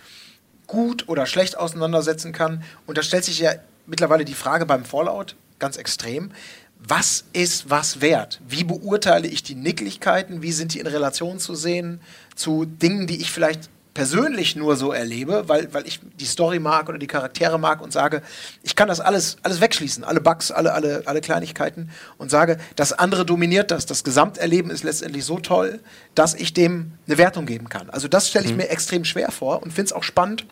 gut oder schlecht auseinandersetzen kann. Und da stellt sich ja mittlerweile die Frage beim Fallout ganz extrem. Was ist was wert? Wie beurteile ich die Nicklichkeiten? Wie sind die in Relation zu sehen zu Dingen, die ich vielleicht persönlich nur so erlebe, weil, weil ich die Story mag oder die Charaktere mag und sage, ich kann das alles, alles wegschließen, alle Bugs, alle, alle, alle Kleinigkeiten und sage, das andere dominiert das. Das Gesamterleben ist letztendlich so toll, dass ich dem eine Wertung geben kann. Also das stelle ich mir extrem schwer vor und finde es auch spannend,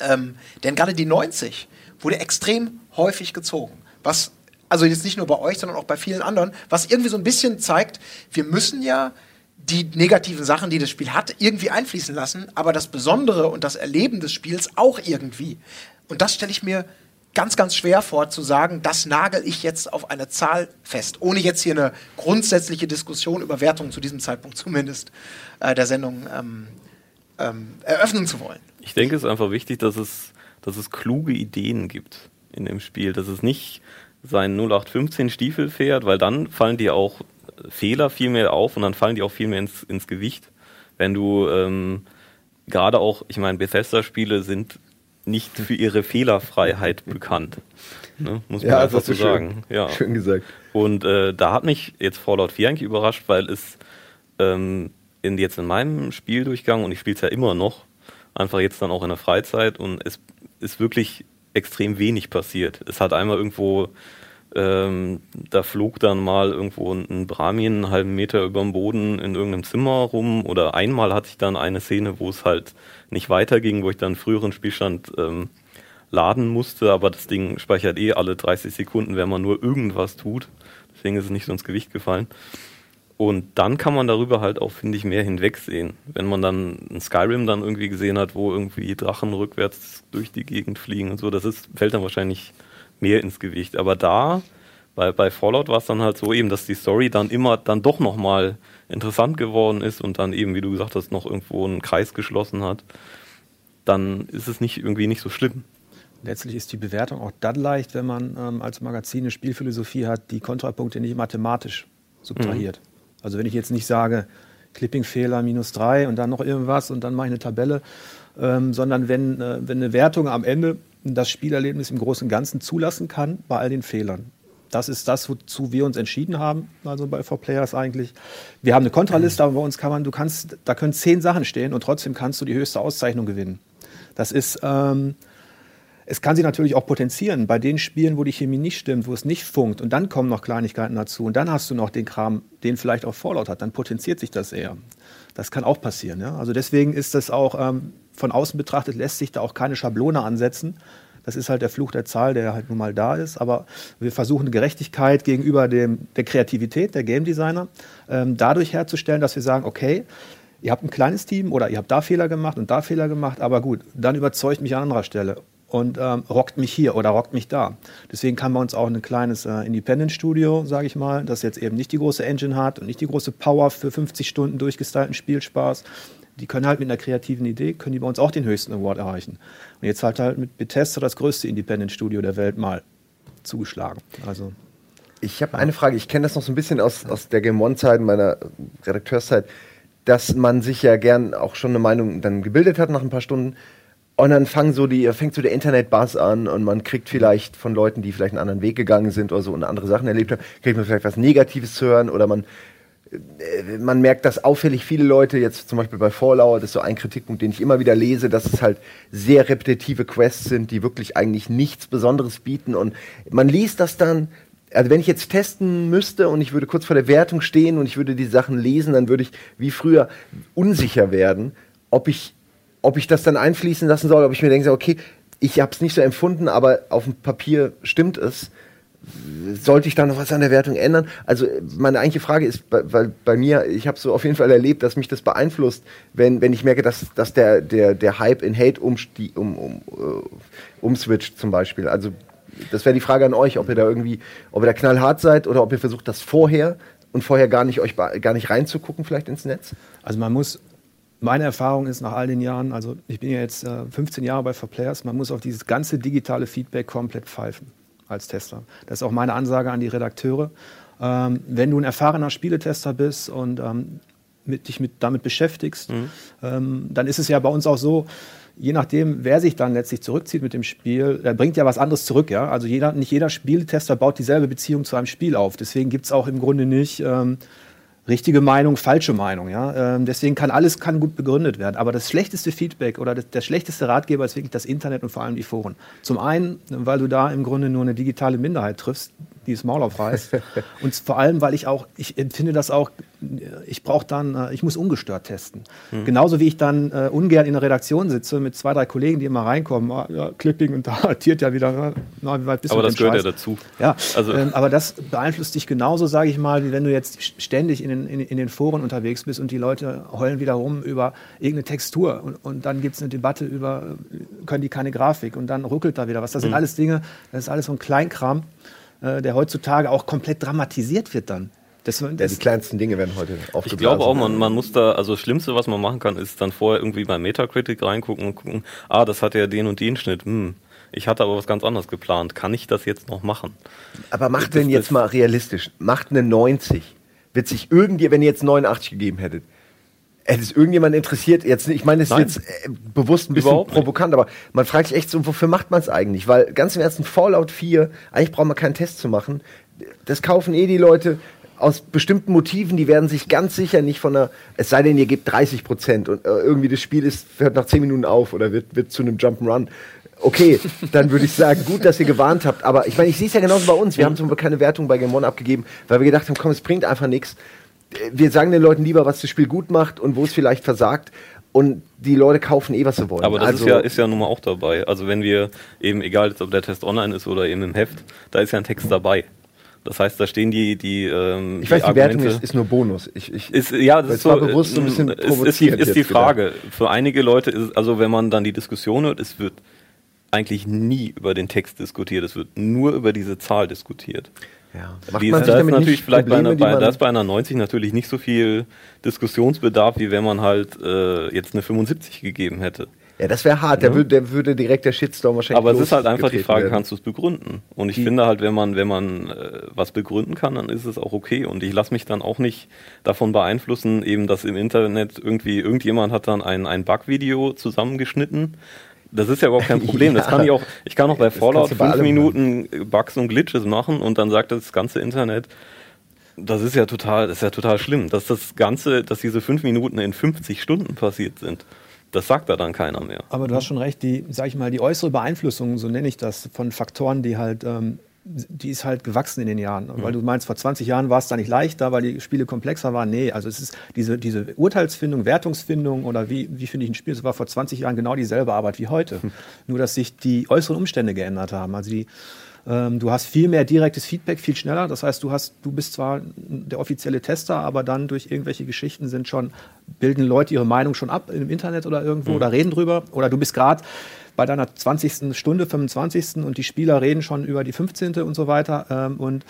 ähm, denn gerade die 90 wurde extrem häufig gezogen. Was, also jetzt nicht nur bei euch, sondern auch bei vielen anderen, was irgendwie so ein bisschen zeigt, wir müssen ja die negativen Sachen, die das Spiel hat, irgendwie einfließen lassen, aber das Besondere und das Erleben des Spiels auch irgendwie. Und das stelle ich mir ganz, ganz schwer vor zu sagen, das nagel ich jetzt auf eine Zahl fest, ohne jetzt hier eine grundsätzliche Diskussion über Wertungen zu diesem Zeitpunkt zumindest äh, der Sendung ähm, ähm, eröffnen zu wollen. Ich denke, es ist einfach wichtig, dass es, dass es kluge Ideen gibt in dem Spiel, dass es nicht seinen 0815 Stiefel fährt, weil dann fallen dir auch Fehler viel mehr auf und dann fallen die auch viel mehr ins, ins Gewicht. Wenn du ähm, gerade auch, ich meine, Bethesda-Spiele sind nicht für ihre Fehlerfreiheit bekannt. Ne? Muss man Ja, einfach so du schön, sagen. Ja. schön gesagt. Und äh, da hat mich jetzt Fallout 4 eigentlich überrascht, weil es ähm, in, jetzt in meinem Spieldurchgang, und ich spiele es ja immer noch, einfach jetzt dann auch in der Freizeit und es ist wirklich extrem wenig passiert. Es hat einmal irgendwo Ähm, da flog dann mal irgendwo ein Brahmin einen halben Meter über dem Boden in irgendeinem Zimmer rum. Oder einmal hatte ich dann eine Szene, wo es halt nicht weiterging, wo ich dann früheren Spielstand ähm, laden musste, aber das Ding speichert eh alle 30 Sekunden, wenn man nur irgendwas tut. Deswegen ist es nicht so ins Gewicht gefallen. Und dann kann man darüber halt auch, finde ich, mehr hinwegsehen. Wenn man dann ein Skyrim dann irgendwie gesehen hat, wo irgendwie Drachen rückwärts durch die Gegend fliegen und so, das ist, fällt dann wahrscheinlich mehr ins Gewicht. Aber da, bei, bei Fallout war es dann halt so eben, dass die Story dann immer dann doch nochmal interessant geworden ist und dann eben, wie du gesagt hast, noch irgendwo einen Kreis geschlossen hat. Dann ist es nicht irgendwie nicht so schlimm. Letztlich ist die Bewertung auch dann leicht, wenn man ähm, als Magazin eine Spielphilosophie hat, die Kontrapunkte nicht mathematisch subtrahiert. Mhm. Also wenn ich jetzt nicht sage, Clipping-Fehler minus drei und dann noch irgendwas und dann mache ich eine Tabelle, ähm, sondern wenn, äh, wenn eine Wertung am Ende das Spielerlebnis im Großen und Ganzen zulassen kann bei all den Fehlern. Das ist das, wozu wir uns entschieden haben, also bei 4Players eigentlich. Wir haben eine Kontraliste, aber bei uns kann man, du kannst, da können zehn Sachen stehen und trotzdem kannst du die höchste Auszeichnung gewinnen. Das ist, ähm, es kann sich natürlich auch potenzieren bei den Spielen, wo die Chemie nicht stimmt, wo es nicht funkt und dann kommen noch Kleinigkeiten dazu und dann hast du noch den Kram, den vielleicht auch Fallout hat, dann potenziert sich das eher. Das kann auch passieren. Ja? Also deswegen ist das auch ähm, von außen betrachtet, lässt sich da auch keine Schablone ansetzen. Das ist halt der Fluch der Zahl, der halt nun mal da ist. Aber wir versuchen Gerechtigkeit gegenüber dem, der Kreativität der Game Designer ähm, dadurch herzustellen, dass wir sagen, okay, ihr habt ein kleines Team oder ihr habt da Fehler gemacht und da Fehler gemacht, aber gut, dann überzeugt mich an anderer Stelle und ähm, rockt mich hier oder rockt mich da. Deswegen kann bei uns auch ein kleines äh, Independent-Studio, sage ich mal, das jetzt eben nicht die große Engine hat und nicht die große Power für 50 Stunden durchgestylten Spielspaß. Die können halt mit einer kreativen Idee, können die bei uns auch den höchsten Award erreichen. Und jetzt halt halt mit Bethesda das größte Independent-Studio der Welt mal zugeschlagen. Also ich habe eine Frage, ich kenne das noch so ein bisschen aus, aus der Game One-Zeit, meiner Redakteurszeit, dass man sich ja gern auch schon eine Meinung dann gebildet hat nach ein paar Stunden und dann fangen so die, fängt so der Internet-Buzz an und man kriegt vielleicht von Leuten, die vielleicht einen anderen Weg gegangen sind oder so und andere Sachen erlebt haben, kriegt man vielleicht was Negatives zu hören oder man, man merkt, dass auffällig viele Leute, jetzt zum Beispiel bei Fallout, das ist so ein Kritikpunkt, den ich immer wieder lese, dass es halt sehr repetitive Quests sind, die wirklich eigentlich nichts Besonderes bieten und man liest das dann, also wenn ich jetzt testen müsste und ich würde kurz vor der Wertung stehen und ich würde die Sachen lesen, dann würde ich wie früher unsicher werden, ob ich ob ich das dann einfließen lassen soll, ob ich mir denke, okay, ich habe es nicht so empfunden, aber auf dem Papier stimmt es. Sollte ich da noch was an der Wertung ändern? Also meine eigentliche Frage ist, weil bei mir, ich habe so auf jeden Fall erlebt, dass mich das beeinflusst, wenn, wenn ich merke, dass, dass der, der, der Hype in Hate um, um, um, uh, umswitcht zum Beispiel. Also das wäre die Frage an euch, ob ihr da irgendwie, ob ihr da knallhart seid oder ob ihr versucht, das vorher und vorher gar nicht euch gar nicht reinzugucken, vielleicht ins Netz? Also man muss meine Erfahrung ist nach all den Jahren, also ich bin ja jetzt äh, 15 Jahre bei Players, man muss auf dieses ganze digitale Feedback komplett pfeifen als Tester. Das ist auch meine Ansage an die Redakteure. Ähm, wenn du ein erfahrener Spieletester bist und ähm, mit, dich mit, damit beschäftigst, mhm. ähm, dann ist es ja bei uns auch so, je nachdem, wer sich dann letztlich zurückzieht mit dem Spiel, der bringt ja was anderes zurück. Ja? Also jeder, nicht jeder Spieletester baut dieselbe Beziehung zu einem Spiel auf. Deswegen gibt es auch im Grunde nicht ähm, richtige Meinung, falsche Meinung. Ja? Ähm, deswegen kann alles kann gut begründet werden. Aber das schlechteste Feedback oder das, der schlechteste Ratgeber ist wirklich das Internet und vor allem die Foren. Zum einen, weil du da im Grunde nur eine digitale Minderheit triffst, die das Maul aufreißt. [laughs] und vor allem, weil ich auch, ich empfinde das auch, ich brauche dann, äh, ich muss ungestört testen. Mhm. Genauso wie ich dann äh, ungern in der Redaktion sitze mit zwei, drei Kollegen, die immer reinkommen, ah, ja, Clipping und da [laughs] tiert ja wieder, na, wie weit bist aber das gehört Scheiß? ja dazu. Ja, also. Ähm, aber das beeinflusst dich genauso, sage ich mal, wie wenn du jetzt ständig in den, in, in, den Foren unterwegs bist und die Leute heulen wieder rum über irgendeine Textur und, und dann gibt es eine Debatte über, können die keine Grafik und dann ruckelt da wieder was. Das sind mhm. alles Dinge, das ist alles so ein Kleinkram äh, der heutzutage auch komplett dramatisiert wird dann. Das, das ja, die kleinsten Dinge werden heute aufgeblasen. Ich glaube auch, man, man muss da, also das Schlimmste, was man machen kann, ist dann vorher irgendwie bei Metacritic reingucken und gucken, ah, das hat ja den und den Schnitt, hm, ich hatte aber was ganz anderes geplant. Kann ich das jetzt noch machen? Aber macht denn jetzt mal realistisch, macht eine 90. Wird sich irgendwie, wenn ihr jetzt 89 gegeben hättet, Hätte es irgendjemand interessiert, jetzt, ich meine, das ist jetzt äh, bewusst ein bisschen Überhaupt provokant, nicht. aber man fragt sich echt so, wofür macht man es eigentlich? Weil ganz im ersten Fallout 4, eigentlich braucht man keinen Test zu machen. Das kaufen eh die Leute aus bestimmten Motiven, die werden sich ganz sicher nicht von einer, es sei denn, ihr gebt 30 Prozent und äh, irgendwie das Spiel ist, hört nach 10 Minuten auf oder wird, wird zu einem Jump'n'Run. Okay, dann würde ich sagen, gut, dass ihr gewarnt habt. Aber ich meine, ich sehe es ja genauso bei uns. Wir haben zum Beispiel keine Wertung bei Game One abgegeben, weil wir gedacht haben, komm, es bringt einfach nichts. Wir sagen den Leuten lieber, was das Spiel gut macht und wo es vielleicht versagt. Und die Leute kaufen eh, was sie wollen. Aber das also, ist, ja, ist ja nun mal auch dabei. Also wenn wir eben, egal ob der Test online ist oder eben im Heft, da ist ja ein Text dabei. Das heißt, da stehen die, die, ähm, ich weiß, die, Wertung ist, ist, nur Bonus. Ich, ich, ist, ja, das ist so, bewusst so ein bisschen ist, ist die, ist die Frage. Gedacht. Für einige Leute ist, also wenn man dann die Diskussion hört, es wird eigentlich nie über den Text diskutiert, es wird nur über diese Zahl diskutiert. Ja. Macht man ist, da ist natürlich vielleicht Probleme, bei, einer, bei, ist bei einer 90 natürlich nicht so viel Diskussionsbedarf, wie wenn man halt äh, jetzt eine 75 gegeben hätte. Ja, das wäre hart. Ja. Der, würde, der würde direkt der Shitstorm wahrscheinlich. Aber es ist halt einfach die Frage, werden. kannst du es begründen? Und ich die finde halt, wenn man, wenn man äh, was begründen kann, dann ist es auch okay. Und ich lasse mich dann auch nicht davon beeinflussen, eben, dass im Internet irgendwie irgendjemand hat dann ein, ein Bug-Video zusammengeschnitten. Das ist ja überhaupt kein [laughs] Problem. ja. Das kann ich auch, ich kann auch bei Fallout fünf Minuten machen. Bugs und Glitches machen und dann sagt das ganze Internet, das ist ja total, das ist ja total schlimm, dass das Ganze, dass diese fünf Minuten in 50 Stunden passiert sind. Das sagt da dann keiner mehr. Aber du hast schon recht, die, sag ich mal, die äußere Beeinflussung, so nenne ich das, von Faktoren, die halt, ähm, die ist halt gewachsen in den Jahren. Mhm. Weil du meinst, vor 20 Jahren war es da nicht leichter, weil die Spiele komplexer waren. Nee, also es ist diese, diese Urteilsfindung, Wertungsfindung oder wie, wie finde ich ein Spiel, das war vor 20 Jahren genau dieselbe Arbeit wie heute. Mhm. Nur, dass sich die äußeren Umstände geändert haben. Also die, ähm, du hast viel mehr direktes Feedback, viel schneller. Das heißt, du hast, du bist zwar der offizielle Tester, aber dann durch irgendwelche Geschichten sind schon, bilden Leute ihre Meinung schon ab im Internet oder irgendwo mhm. oder reden drüber. Oder du bist gerade bei deiner 20. Stunde, 25. und die Spieler reden schon über die 15. und so weiter. Ähm, und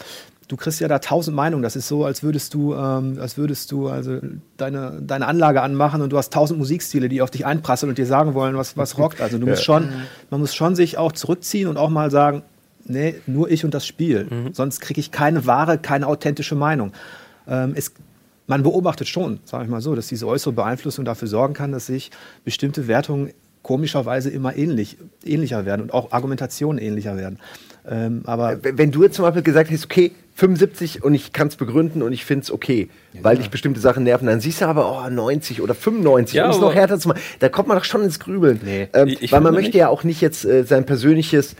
du kriegst ja da tausend Meinungen. Das ist so, als würdest du, ähm, als würdest du also deine, deine Anlage anmachen und du hast tausend Musikstile, die auf dich einprasseln und dir sagen wollen, was, was [laughs] rockt. Also du musst schon, man muss schon sich auch zurückziehen und auch mal sagen, nee, nur ich und das Spiel. Mhm. Sonst kriege ich keine wahre, keine authentische Meinung. Ähm, es, man beobachtet schon, sage ich mal so, dass diese äußere Beeinflussung dafür sorgen kann, dass sich bestimmte Wertungen komischerweise immer ähnlich, ähnlicher werden und auch Argumentationen ähnlicher werden. Ähm, aber wenn du jetzt zum Beispiel gesagt hättest, okay, 75 und ich kann es begründen und ich finde es okay, ja, weil dich bestimmte Sachen nerven, dann siehst du aber, oh, 90 oder 95, ja, um es noch härter zu machen, da kommt man doch schon ins Grübeln. Nee, ähm, ich, ich weil man möchte nicht. ja auch nicht jetzt äh, sein persönliches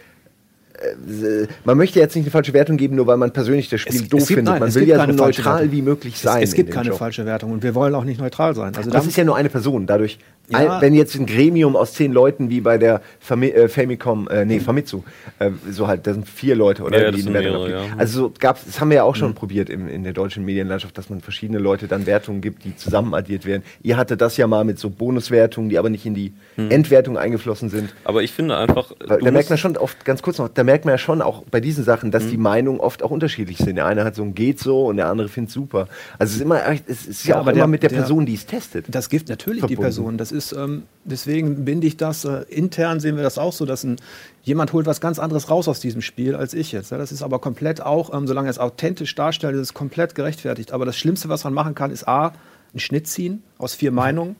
äh, man möchte jetzt nicht eine falsche Wertung geben, nur weil man persönlich das Spiel es, doof es gibt, findet. Nein, man will ja so neutral wie möglich sein. Es, es gibt keine Job. falsche Wertung und wir wollen auch nicht neutral sein. Also das ist ja nur eine Person. Dadurch, ja. wenn jetzt ein Gremium aus zehn Leuten wie bei der Fami äh, Famicom, äh, nee, Famitsu, äh, so halt, da sind vier Leute, oder? Ja, die sind mehrere, ja. Also so gab's, das haben wir ja auch schon mhm. probiert im, in der deutschen Medienlandschaft, dass man verschiedene Leute dann Wertungen gibt, die zusammen addiert werden. Ihr hattet das ja mal mit so Bonuswertungen, die aber nicht in die mhm. Endwertung eingeflossen sind. Aber ich finde einfach. Da merkt man schon oft, ganz kurz noch, da merkt man ja schon auch bei diesen Sachen, dass mhm. die Meinungen oft auch unterschiedlich sind. Der eine hat so ein geht so und der andere findet super. Also es ist immer, es ist ja, ja auch immer der, mit der, der, Person, die es testet. Das gibt natürlich verbunden. die Person. Das ist, ähm, deswegen binde ich das, äh, intern sehen wir das auch so, dass ein, jemand holt was ganz anderes raus aus diesem Spiel als ich jetzt. Ja, das ist aber komplett auch, ähm, solange es authentisch darstellt, ist es komplett gerechtfertigt. Aber das Schlimmste, was man machen kann, ist A, einen Schnitt ziehen aus vier Meinungen.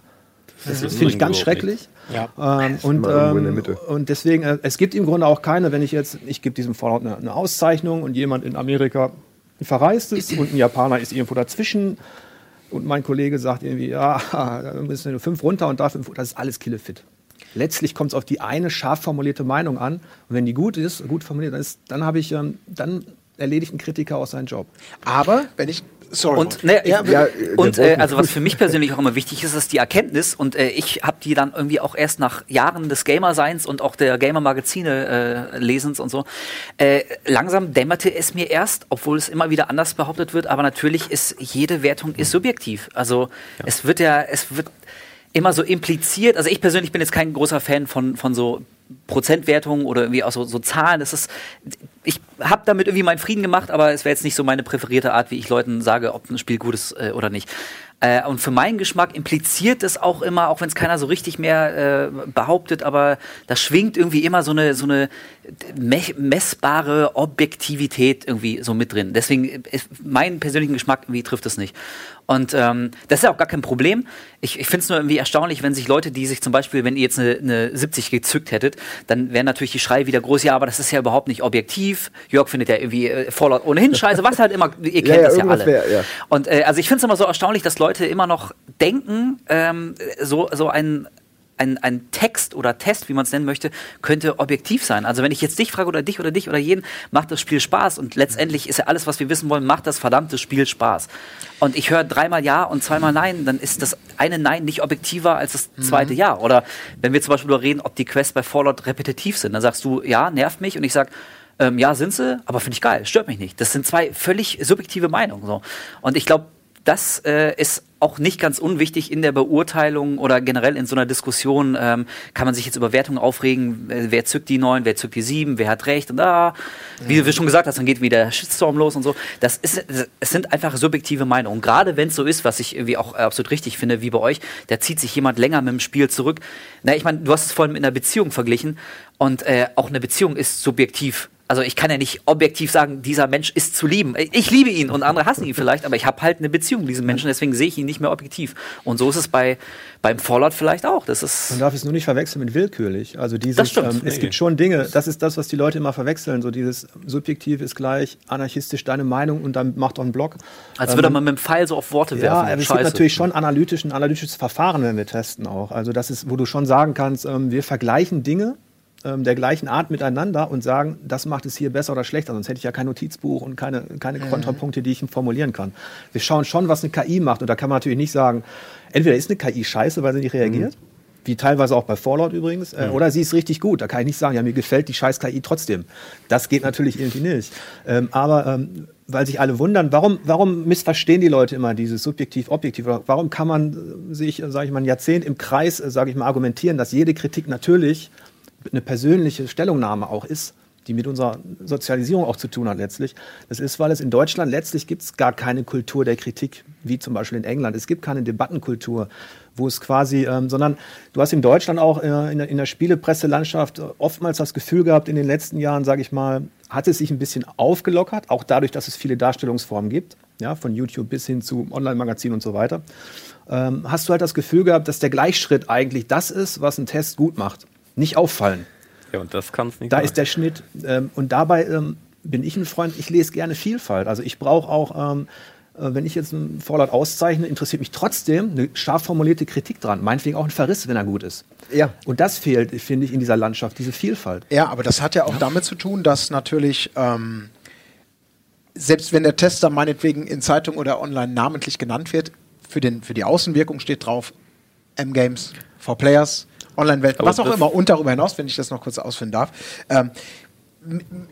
Das, das finde ich ganz schrecklich. Ja. Ähm, und, ähm, und deswegen, äh, es gibt im Grunde auch keine, wenn ich jetzt, ich gebe diesem Fallout eine, eine, Auszeichnung und jemand in Amerika verreist ist und ein Japaner ist irgendwo dazwischen und mein Kollege sagt irgendwie, ja, [laughs] da müssen nur fünf runter und da fünf, das ist alles Killefit. Letztlich kommt es auf die eine scharf formulierte Meinung an und wenn die gut ist, gut formuliert, dann, dann habe ich, ähm, dann erledigt ein Kritiker auch seinen Job. Aber wenn ich Sorry. Und, ne, ja, ja, und äh, also was für mich persönlich auch immer wichtig ist, ist die Erkenntnis. Und äh, ich habe die dann irgendwie auch erst nach Jahren des Gamer-Seins und auch der Gamer-Magazine äh, lesens und so. Äh, langsam dämmerte es mir erst, obwohl es immer wieder anders behauptet wird. Aber natürlich ist jede Wertung ist subjektiv. Also ja. es wird ja, es wird immer so impliziert. Also ich persönlich bin jetzt kein großer Fan von, von so Prozentwertungen oder irgendwie auch so, so Zahlen. Das ist, ich habe damit irgendwie meinen Frieden gemacht, aber es wäre jetzt nicht so meine präferierte Art, wie ich Leuten sage, ob ein Spiel gut ist äh, oder nicht. Äh, und für meinen Geschmack impliziert es auch immer, auch wenn es keiner so richtig mehr äh, behauptet, aber da schwingt irgendwie immer so eine, so eine me messbare Objektivität irgendwie so mit drin. Deswegen, ist, meinen persönlichen Geschmack irgendwie trifft es nicht. Und ähm, das ist ja auch gar kein Problem. Ich, ich finde es nur irgendwie erstaunlich, wenn sich Leute, die sich zum Beispiel, wenn ihr jetzt eine, eine 70 gezückt hättet, dann wären natürlich die Schreie wieder groß, ja, aber das ist ja überhaupt nicht objektiv. Jörg findet ja irgendwie äh, Fallout ohnehin [laughs] scheiße, was halt immer, ihr kennt ja, ja, das ja alle. Wär, ja. Und äh, also ich finde es immer so erstaunlich, dass Leute immer noch denken, ähm, so, so ein ein, ein Text oder Test, wie man es nennen möchte, könnte objektiv sein. Also wenn ich jetzt dich frage oder dich oder dich oder jeden, macht das Spiel Spaß und letztendlich ist ja alles, was wir wissen wollen, macht das verdammte Spiel Spaß. Und ich höre dreimal Ja und zweimal Nein, dann ist das eine Nein nicht objektiver als das zweite Ja. Oder wenn wir zum Beispiel darüber reden, ob die Quests bei Fallout repetitiv sind, dann sagst du, ja, nervt mich und ich sag, ähm, ja, sind sie, aber finde ich geil, stört mich nicht. Das sind zwei völlig subjektive Meinungen. So. Und ich glaube, das äh, ist auch nicht ganz unwichtig in der Beurteilung oder generell in so einer Diskussion. Ähm, kann man sich jetzt über Wertungen aufregen, äh, wer zückt die neun, wer zückt die sieben, wer hat recht und ah, wie du schon gesagt hast, dann geht wieder der Shitstorm los und so. Das ist, es sind einfach subjektive Meinungen. Gerade wenn es so ist, was ich irgendwie auch äh, absolut richtig finde, wie bei euch, da zieht sich jemand länger mit dem Spiel zurück. Na, ich meine, du hast es vorhin mit einer Beziehung verglichen und äh, auch eine Beziehung ist subjektiv also ich kann ja nicht objektiv sagen, dieser Mensch ist zu lieben. Ich liebe ihn und andere hassen ihn vielleicht, aber ich habe halt eine Beziehung mit diesem Menschen, deswegen sehe ich ihn nicht mehr objektiv. Und so ist es bei beim Fallout vielleicht auch. Das ist Man darf es nur nicht verwechseln mit willkürlich. Also dieses, Das stimmt. ähm, es gibt schon Dinge, das ist das, was die Leute immer verwechseln. So dieses subjektiv ist gleich anarchistisch deine Meinung und dann macht doch einen Blog. als Ähm, würde man mit dem Pfeil so auf Worte ja, werfen. aber es gibt Scheiße. natürlich schon analytisch, ein analytisches Verfahren, wenn wir testen auch. Also das ist, wo du schon sagen kannst, ähm, wir vergleichen Dinge ähm, der gleichen Art miteinander und sagen, das macht es hier besser oder schlechter. Sonst hätte ich ja kein Notizbuch und keine, keine Kontrapunkte, die ich formulieren kann. Wir schauen schon, was eine KI macht. Und da kann man natürlich nicht sagen, entweder ist eine KI scheiße, weil sie nicht reagiert. Wie teilweise auch bei Fallout übrigens. Äh, Oder sie ist richtig gut. Da kann ich nicht sagen, ja, mir gefällt die scheiß KI trotzdem. Das geht natürlich irgendwie nicht. Ähm, aber ähm, weil sich alle wundern, warum, warum missverstehen die Leute immer dieses subjektiv-objektiv? Warum kann man äh, sich, sage ich mal, ein Jahrzehnt im Kreis, sage ich mal, argumentieren, dass jede Kritik natürlich eine persönliche Stellungnahme auch ist, die mit unserer Sozialisierung auch zu tun hat letztlich. Das ist, weil es in Deutschland letztlich gibt es gar keine Kultur der Kritik, wie zum Beispiel in England. Es gibt keine Debattenkultur, wo es quasi, ähm, sondern du hast in Deutschland auch äh, in, der, in der Spielepresselandschaft oftmals das Gefühl gehabt, in den letzten Jahren, sage ich mal, hat es sich ein bisschen aufgelockert, auch dadurch, dass es viele Darstellungsformen gibt, ja, von YouTube bis hin zu Online-Magazinen und so weiter. Ähm, hast du halt das Gefühl gehabt, dass der Gleichschritt eigentlich das ist, was ein Test gut macht. Nicht auffallen. Ja, und das kann es nicht Da sein. ist der Schnitt. Ähm, und dabei ähm, bin ich ein Freund, ich lese gerne Vielfalt. Also ich brauche auch, ähm, äh, wenn ich jetzt einen Fallout auszeichne, interessiert mich trotzdem eine scharf formulierte Kritik dran. Meinetwegen auch ein Verriss, wenn er gut ist. Ja. Und das fehlt, finde ich, in dieser Landschaft, diese Vielfalt. Ja, aber das hat ja auch damit zu tun, dass natürlich, ähm, selbst wenn der Tester meinetwegen in Zeitung oder online namentlich genannt wird, für, den, für die Außenwirkung steht drauf M-Games, for Players, Online-Welt, was auch immer. Und darüber hinaus, wenn ich das noch kurz ausführen darf. Ähm,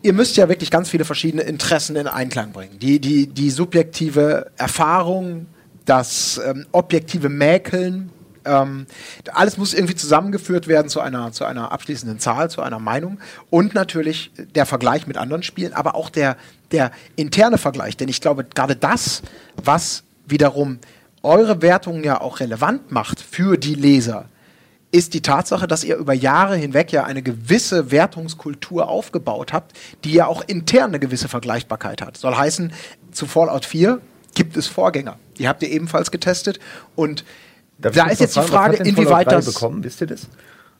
ihr müsst ja wirklich ganz viele verschiedene Interessen in Einklang bringen. Die, die, die subjektive Erfahrung, das ähm, objektive Mäkeln, ähm, alles muss irgendwie zusammengeführt werden zu einer, zu einer abschließenden Zahl, zu einer Meinung. Und natürlich der Vergleich mit anderen Spielen, aber auch der, der interne Vergleich. Denn ich glaube, gerade das, was wiederum eure Wertungen ja auch relevant macht für die Leser, ist die Tatsache, dass ihr über Jahre hinweg ja eine gewisse Wertungskultur aufgebaut habt, die ja auch intern eine gewisse Vergleichbarkeit hat. Soll heißen, zu Fallout 4 gibt es Vorgänger. Die habt ihr ebenfalls getestet und Darf da ist jetzt die fragen, was Frage, inwieweit 3 das. bekommen, wisst ihr das?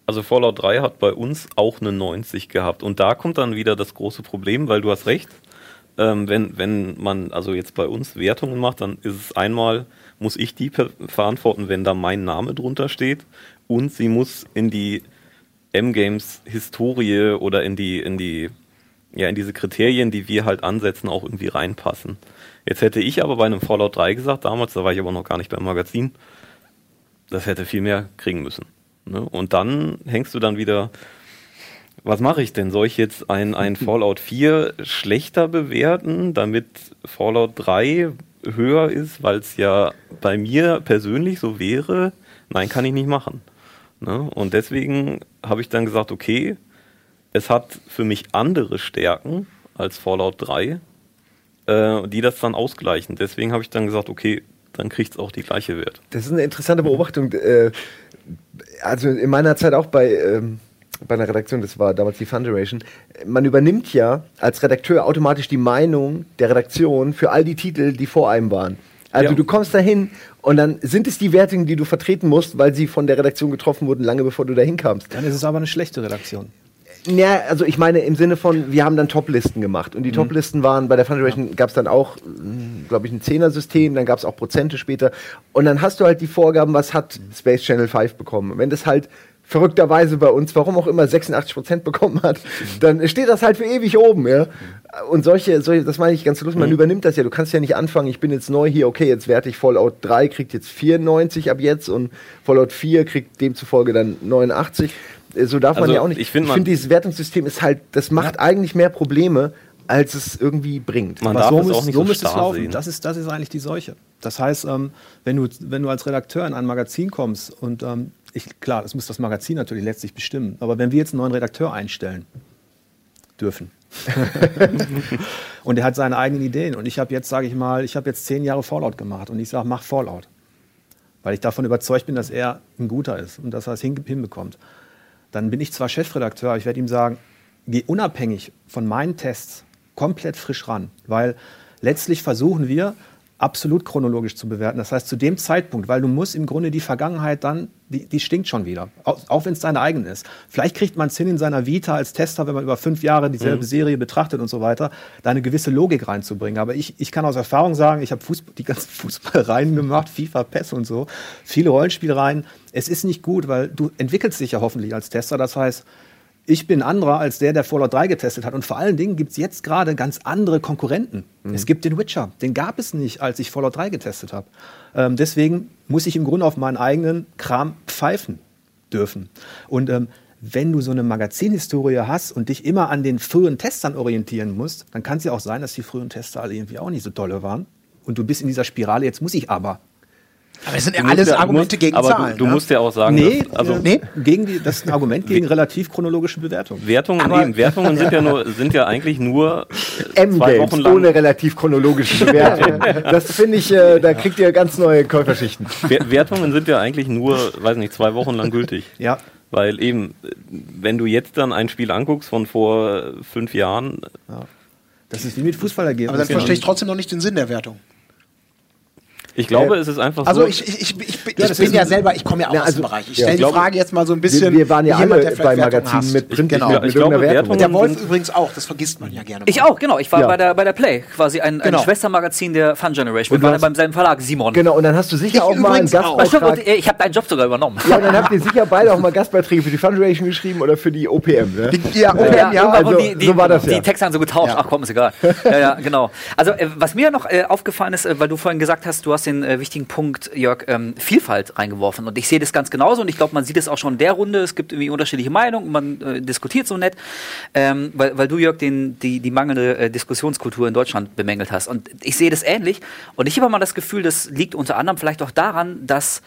Also Fallout 3 hat bei uns auch eine 90 gehabt. Und da kommt dann wieder das große Problem, weil du hast recht. Ähm, wenn, wenn man also jetzt bei uns Wertungen macht, dann ist es einmal, muss ich die verantworten, wenn da mein Name drunter steht. Und sie muss in die M-Games Historie oder in die, in die, ja, in diese Kriterien, die wir halt ansetzen, auch irgendwie reinpassen. Jetzt hätte ich aber bei einem Fallout 3 gesagt, damals, da war ich aber noch gar nicht beim Magazin, das hätte viel mehr kriegen müssen. Ne? Und dann hängst du dann wieder, was mache ich denn? Soll ich jetzt ein, ein [laughs] Fallout 4 schlechter bewerten, damit Fallout 3 höher ist, weil es ja bei mir persönlich so wäre? Nein, kann ich nicht machen. Ne? Und deswegen habe ich dann gesagt, okay, es hat für mich andere Stärken als Fallout 3, äh, die das dann ausgleichen. Deswegen habe ich dann gesagt, okay, dann kriegt es auch die gleiche Wert. Das ist eine interessante Beobachtung. Äh, also in meiner Zeit auch bei, ähm, bei einer Redaktion, das war damals die Funderation, man übernimmt ja als Redakteur automatisch die Meinung der Redaktion für all die Titel, die vor einem waren. Also Ja. du kommst dahin und dann sind es die Wertungen, die du vertreten musst, weil sie von der Redaktion getroffen wurden, lange bevor du dahin kamst. Dann ist es aber eine schlechte Redaktion. Ja, also ich meine im Sinne von, wir haben dann Top-Listen gemacht. Und die Top-Listen waren, bei der Fundraising gab es dann auch, glaube ich, ein Zehner-System, dann gab es auch Prozente später. Und dann hast du halt die Vorgaben, was hat Space Channel 5 bekommen. Wenn das halt verrückterweise bei uns, warum auch immer 86% bekommen hat, dann steht das halt für ewig oben, ja. Und solche, solche das meine ich ganz lustig, man übernimmt das ja. Du kannst ja nicht anfangen, ich bin jetzt neu hier, okay, jetzt werte ich Fallout 3, kriegt jetzt 94 ab jetzt und Fallout 4 kriegt demzufolge dann 89. Äh, So darf man Also, ja auch nicht. ich find, man- finde, dieses Wertungssystem ist halt, das macht eigentlich mehr Probleme, als es irgendwie bringt. Man Aber darf so, es auch nicht so so müsste es starr laufen. sehen. Das ist, das ist eigentlich die Seuche. Das heißt, ähm, wenn, du, wenn du als Redakteur in ein Magazin kommst und ähm, ich, klar, das muss das Magazin natürlich letztlich bestimmen, aber wenn wir jetzt einen neuen Redakteur einstellen dürfen [laughs] und er hat seine eigenen Ideen und ich habe jetzt, sage ich mal, ich habe jetzt zehn Jahre Fallout gemacht und ich sage, mach Fallout, weil ich davon überzeugt bin, dass er ein guter ist und dass er es hin, hinbekommt, dann bin ich zwar Chefredakteur, aber ich werde ihm sagen, geh unabhängig von meinen Tests komplett frisch ran, weil letztlich versuchen wir absolut chronologisch zu bewerten. Das heißt, zu dem Zeitpunkt, weil du musst im Grunde die Vergangenheit dann, die, die stinkt schon wieder, auch, auch wenn es deine eigene ist. Vielleicht kriegt man es hin in seiner Vita als Tester, wenn man über fünf Jahre dieselbe Serie betrachtet und so weiter, da eine gewisse Logik reinzubringen. Aber ich, ich kann aus Erfahrung sagen, ich habe die ganzen [laughs] Fußballreihen gemacht, FIFA, PES und so, viele Rollenspielreihen. Es ist nicht gut, weil du entwickelst dich ja hoffentlich als Tester. Das heißt, ich bin anderer als der, der Fallout 3 getestet hat. Und vor allen Dingen gibt es jetzt gerade ganz andere Konkurrenten. Es gibt den Witcher. Den gab es nicht, als ich Fallout 3 getestet habe. Ähm, deswegen muss ich im Grunde auf meinen eigenen Kram pfeifen dürfen. Und ähm, wenn du so eine Magazinhistorie hast und dich immer an den frühen Testern orientieren musst, dann kann es ja auch sein, dass die frühen Tester alle irgendwie auch nicht so tolle waren. Und du bist in dieser Spirale, jetzt muss ich aber. Aber es sind ja alles ja- Argumente musst- gegen aber Zahlen. Du, du ne? musst ja auch sagen, Nee, dass, also nee? Gegen die, das ist ein Argument gegen relativ chronologische Bewertung. Wertungen, Aber- nee, Wertungen sind ja nur, sind ja eigentlich nur äh, zwei M-Games Wochen lang. ohne relativ chronologische [laughs] Bewertung. das finde ich, äh, da kriegt ihr ganz neue Käuferschichten. Wer- Wertungen sind ja eigentlich nur, weiß nicht, zwei Wochen lang gültig. Ja, Weil eben, wenn du jetzt dann ein Spiel anguckst von vor fünf Jahren, das ist wie mit Fußballergebnissen. Aber dann verstehe ich trotzdem noch nicht den Sinn der Wertung. Ich glaube, Äh, es ist einfach Also so. ich, ich, ich, ich, bin- Ja, ich das bin ja selber, ich komme ja auch Na, aus also- dem Bereich. Ich ja, stelle ich die Frage jetzt mal so ein Wir, bisschen. wir waren ja jemand, alle bei Magazinen mit Print, Genau. mit, Ich mit glaube, Wertung. Der Wolf übrigens auch, das vergisst man ja gerne. Ich auch, genau. Ich war Ja. bei, der, bei der Play, quasi ein, Genau. ein Schwestermagazin der Fun Generation. Und Wir waren du ja beim selben Verlag, Simon. Genau, und dann hast du sicher Ich auch mal einen auch. Gastbeitrag. und, äh, ich habe deinen Job sogar übernommen. Ja, und dann habt ihr sicher beide auch mal Gastbeiträge für die Fundraising geschrieben oder für die OPM. Ne? Die- ja, OPM, Ja, ja. also, so war das die ja. Texte haben so getauscht. Ja. Ach komm, ist egal. ja, ja, genau. Also äh, was mir noch äh, aufgefallen ist, äh, weil du vorhin gesagt hast, du hast den äh, wichtigen Punkt, Jörg, ähm, Vielfalt reingeworfen. Und ich sehe das ganz genauso und ich glaube, man sieht es auch schon in der Runde. Es gibt irgendwie unterschiedliche Meinungen, man äh, diskutiert so nett, ähm, weil, weil du, Jörg, den, die, die mangelnde äh, Diskussionskultur in Deutschland bemängelt hast. Und ich sehe das ähnlich. Und ich habe mal das Gefühl, das liegt unter anderem vielleicht auch daran, dass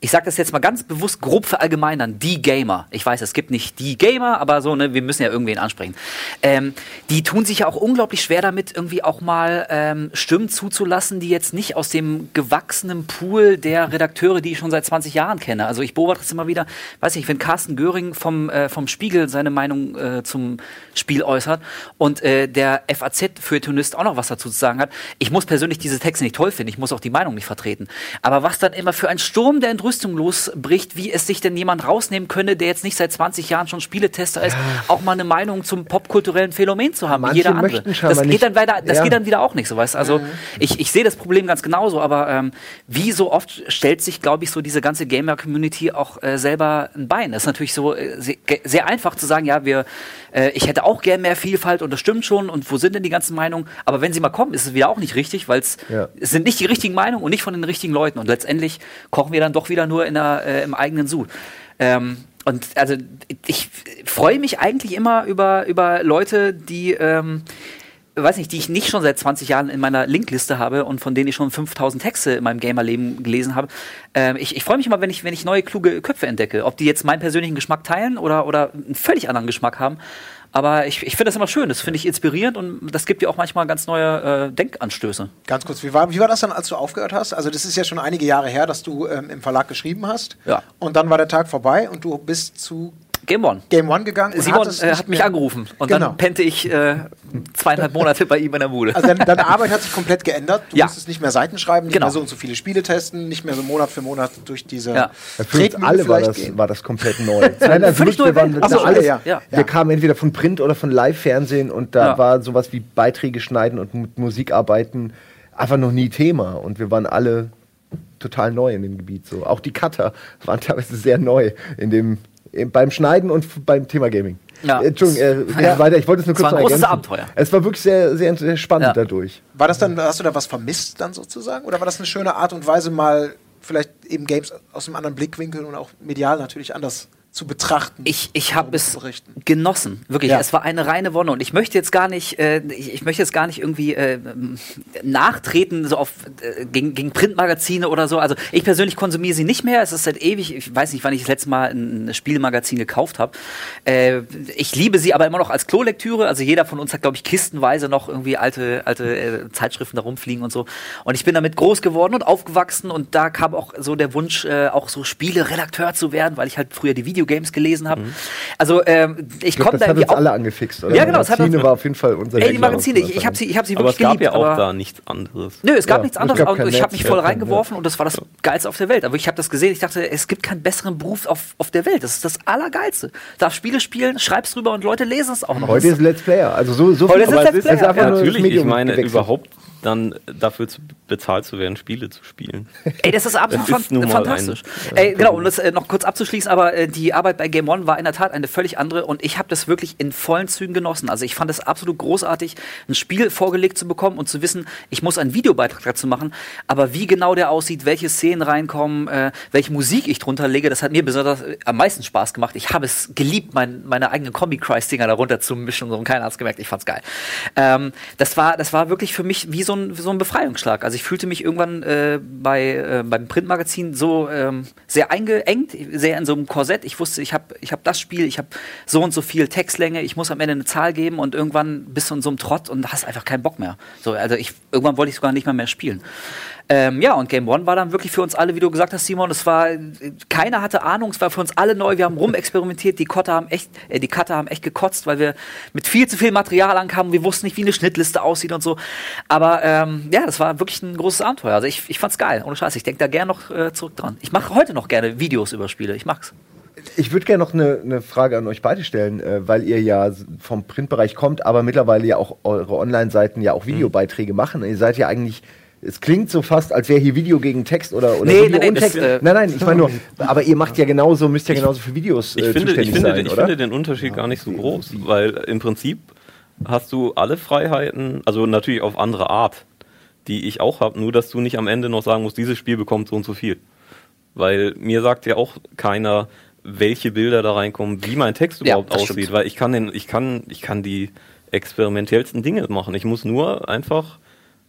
ich sage das jetzt mal ganz bewusst grob verallgemeinern, die Gamer, ich weiß, es gibt nicht die Gamer, aber so, ne, wir müssen ja irgendwen ansprechen, ähm, die tun sich ja auch unglaublich schwer damit, irgendwie auch mal ähm, Stimmen zuzulassen, die jetzt nicht aus dem gewachsenen Pool der Redakteure, die ich schon seit 20 Jahren kenne. Also ich beobachte es immer wieder, weiß nicht, wenn Carsten Göring vom, äh, vom Spiegel seine Meinung äh, zum Spiel äußert und äh, der FAZ-Feuilletonist auch noch was dazu zu sagen hat, ich muss persönlich diese Texte nicht toll finden, ich muss auch die Meinung nicht vertreten. Aber was dann immer für ein Sturm der Entrüstung losbricht, wie es sich denn jemand rausnehmen könne, der jetzt nicht seit 20 Jahren schon Spieletester ist, auch mal eine Meinung zum popkulturellen Phänomen zu haben, wie Manche jeder andere. Das geht dann weiter, das Ja. geht dann wieder auch nicht so, weißt? Also ich, ich sehe das Problem ganz genauso, aber ähm, wie so oft stellt sich, glaube ich, so diese ganze Gamer-Community auch äh, selber ein Bein. Das ist natürlich so äh, sehr einfach zu sagen, ja, wir, äh, ich hätte auch gern mehr Vielfalt und das stimmt schon und wo sind denn die ganzen Meinungen? Aber wenn sie mal kommen, ist es wieder auch nicht richtig, weil Ja. es sind nicht die richtigen Meinungen und nicht von den richtigen Leuten und letztendlich kochen wir dann doch wieder nur in der, äh, im eigenen Sud. Ähm, und also ich freue mich eigentlich immer über, über Leute, die ähm, weiß nicht, die ich nicht schon seit 20 Jahren in meiner Linkliste habe und von denen ich schon 5000 Texte in meinem Gamerleben gelesen habe. Ähm, ich ich freue mich immer, wenn ich, wenn ich neue kluge Köpfe entdecke. Ob die jetzt meinen persönlichen Geschmack teilen oder, oder einen völlig anderen Geschmack haben. Aber ich, ich finde das immer schön, das finde ich inspirierend und das gibt dir auch manchmal ganz neue äh, Denkanstöße. Ganz kurz, wie war, wie war das dann, als du aufgehört hast? Also das ist ja schon einige Jahre her, dass du ähm, im Verlag geschrieben hast. Ja. Und dann war der Tag vorbei und du bist zu Game One. Game One gegangen. und Simon hattest äh, nicht hat mich mehr- angerufen und Genau. dann pennte ich äh, zweieinhalb Monate bei ihm in der Bude. Also deine, deine Arbeit hat sich komplett geändert. Du Ja. musstest nicht mehr Seiten schreiben, nicht Genau. mehr so und so viele Spiele testen, nicht mehr so Monat für Monat durch diese Ja. Für uns alle war das, gehen. war das komplett neu. Nein, also wirklich, wir waren. Ach so, alles, ja. Ja. Wir kamen entweder von Print oder von Live-Fernsehen und da Ja. war sowas wie Beiträge schneiden und mit Musik arbeiten einfach noch nie Thema. Und wir waren alle total neu in dem Gebiet. So. Auch die Cutter waren teilweise sehr neu in dem beim Schneiden und beim Thema Gaming. Ja. Äh, Entschuldigung, äh, Ja. weiter. Ich wollte es nur Es kurz war ein großes ergänzen. Abenteuer. Es war wirklich sehr, sehr, sehr spannend Ja. dadurch. War das dann, hast du da was vermisst dann sozusagen? Oder war das eine schöne Art und Weise, mal vielleicht eben Games aus einem anderen Blickwinkel und auch medial natürlich anders zu betrachten? Ich, ich habe es genossen, wirklich. Ja. Es war eine reine Wonne und ich möchte jetzt gar nicht, äh, ich, ich möchte jetzt gar nicht irgendwie äh, ähm, nachtreten so auf äh, gegen, gegen Printmagazine oder so. Also ich persönlich konsumiere sie nicht mehr. Es ist seit ewig. Ich weiß nicht, wann ich das letzte Mal ein Spielmagazin gekauft habe. Äh, ich liebe sie aber immer noch als Klolektüre. Also jeder von uns hat, glaube ich, kistenweise noch irgendwie alte alte äh, Zeitschriften da rumfliegen und so. Und ich bin damit groß geworden und aufgewachsen und da kam auch so der Wunsch, äh, auch so Spiele-Redakteur zu werden, weil ich halt früher die Videogames gelesen habe. Also ähm, ich, komme das da hat irgendwie uns auch. alle angefixt, oder? Ja, genau, das hat Magazine war auf jeden Fall unser Ey, die. Magazine, ich, ich habe sie, ich hab sie Aber es wirklich gab geliebt. ja auch aber da nichts anderes. Nö, es gab Ja, nichts es anderes. gab ich habe mich voll ja, reingeworfen und das war das Geilste auf der Welt. Aber ich habe das gesehen, ich dachte, es gibt keinen besseren Beruf auf, auf der Welt. Das ist das Allergeilste. Darf Spiele spielen, schreibst drüber und Leute lesen es auch noch. Heute ist Let's Player. Also so, so Heute ist aber Let's es ist Player, einfach ja. Natürlich, ich meine, überhaupt dann dafür zu, bezahlt zu werden, Spiele zu spielen. Ey, das ist absolut Das ist fan nun mal fantastisch. Ey, genau, um das äh, noch kurz abzuschließen, aber äh, die Arbeit bei Game One war in der Tat eine völlig andere und ich habe das wirklich in vollen Zügen genossen. Also ich fand es absolut großartig, ein Spiel vorgelegt zu bekommen und zu wissen, ich muss einen Videobeitrag dazu machen, aber wie genau der aussieht, welche Szenen reinkommen, äh, welche Musik ich drunter lege, das hat mir besonders äh, am meisten Spaß gemacht. Ich habe es geliebt, mein, meine eigenen Combi-Christ-Dinger darunter zu mischen und so, und keiner hat es gemerkt, ich fand's geil. Ähm, das, war, das war wirklich für mich wie so ein, so ein Befreiungsschlag. Also ich fühlte mich irgendwann äh, bei, äh, beim Printmagazin so ähm, sehr eingeengt, sehr in so einem Korsett. Ich wusste, ich habe ich hab das Spiel, ich habe so und so viel Textlänge, ich muss am Ende eine Zahl geben und irgendwann bist du in so einem Trott und hast einfach keinen Bock mehr. So, also ich, irgendwann wollte ich sogar nicht mal mehr spielen. Ähm, ja, und Game One war dann wirklich für uns alle, wie du gesagt hast, Simon, es war, keiner hatte Ahnung, es war für uns alle neu, wir haben rumexperimentiert, die Cutter haben echt, äh, die Cutter haben echt gekotzt, weil wir mit viel zu viel Material ankamen, wir wussten nicht, wie eine Schnittliste aussieht und so. Aber ähm, ja, das war wirklich ein großes Abenteuer. Also ich, ich fand's geil, ohne Scheiß. Ich denke da gerne noch äh, zurück dran. Ich mache heute noch gerne Videos über Spiele, ich mag's. Ich würde gerne noch eine eine Frage an euch beide stellen, äh, weil ihr ja vom Printbereich kommt, aber mittlerweile ja auch eure Online-Seiten ja auch Videobeiträge machen. Ihr seid ja eigentlich, es klingt so fast, als wäre hier Video gegen Text oder, oder Nee, Video nee, und das, Text. äh, nein, nein, ich meine nur, aber ihr macht ja genauso, müsst ja genauso für Videos äh, Ich finde, zuständig ich, finde, sein, ich oder? finde den Unterschied gar nicht so groß, weil im Prinzip hast du alle Freiheiten, also natürlich auf andere Art, die ich auch habe, nur dass du nicht am Ende noch sagen musst, dieses Spiel bekommt so und so viel. Weil mir sagt ja auch keiner, welche Bilder da reinkommen, wie mein Text Ja, überhaupt das aussieht, stimmt. weil ich kann den, ich kann, ich kann die experimentellsten Dinge machen. Ich muss nur einfach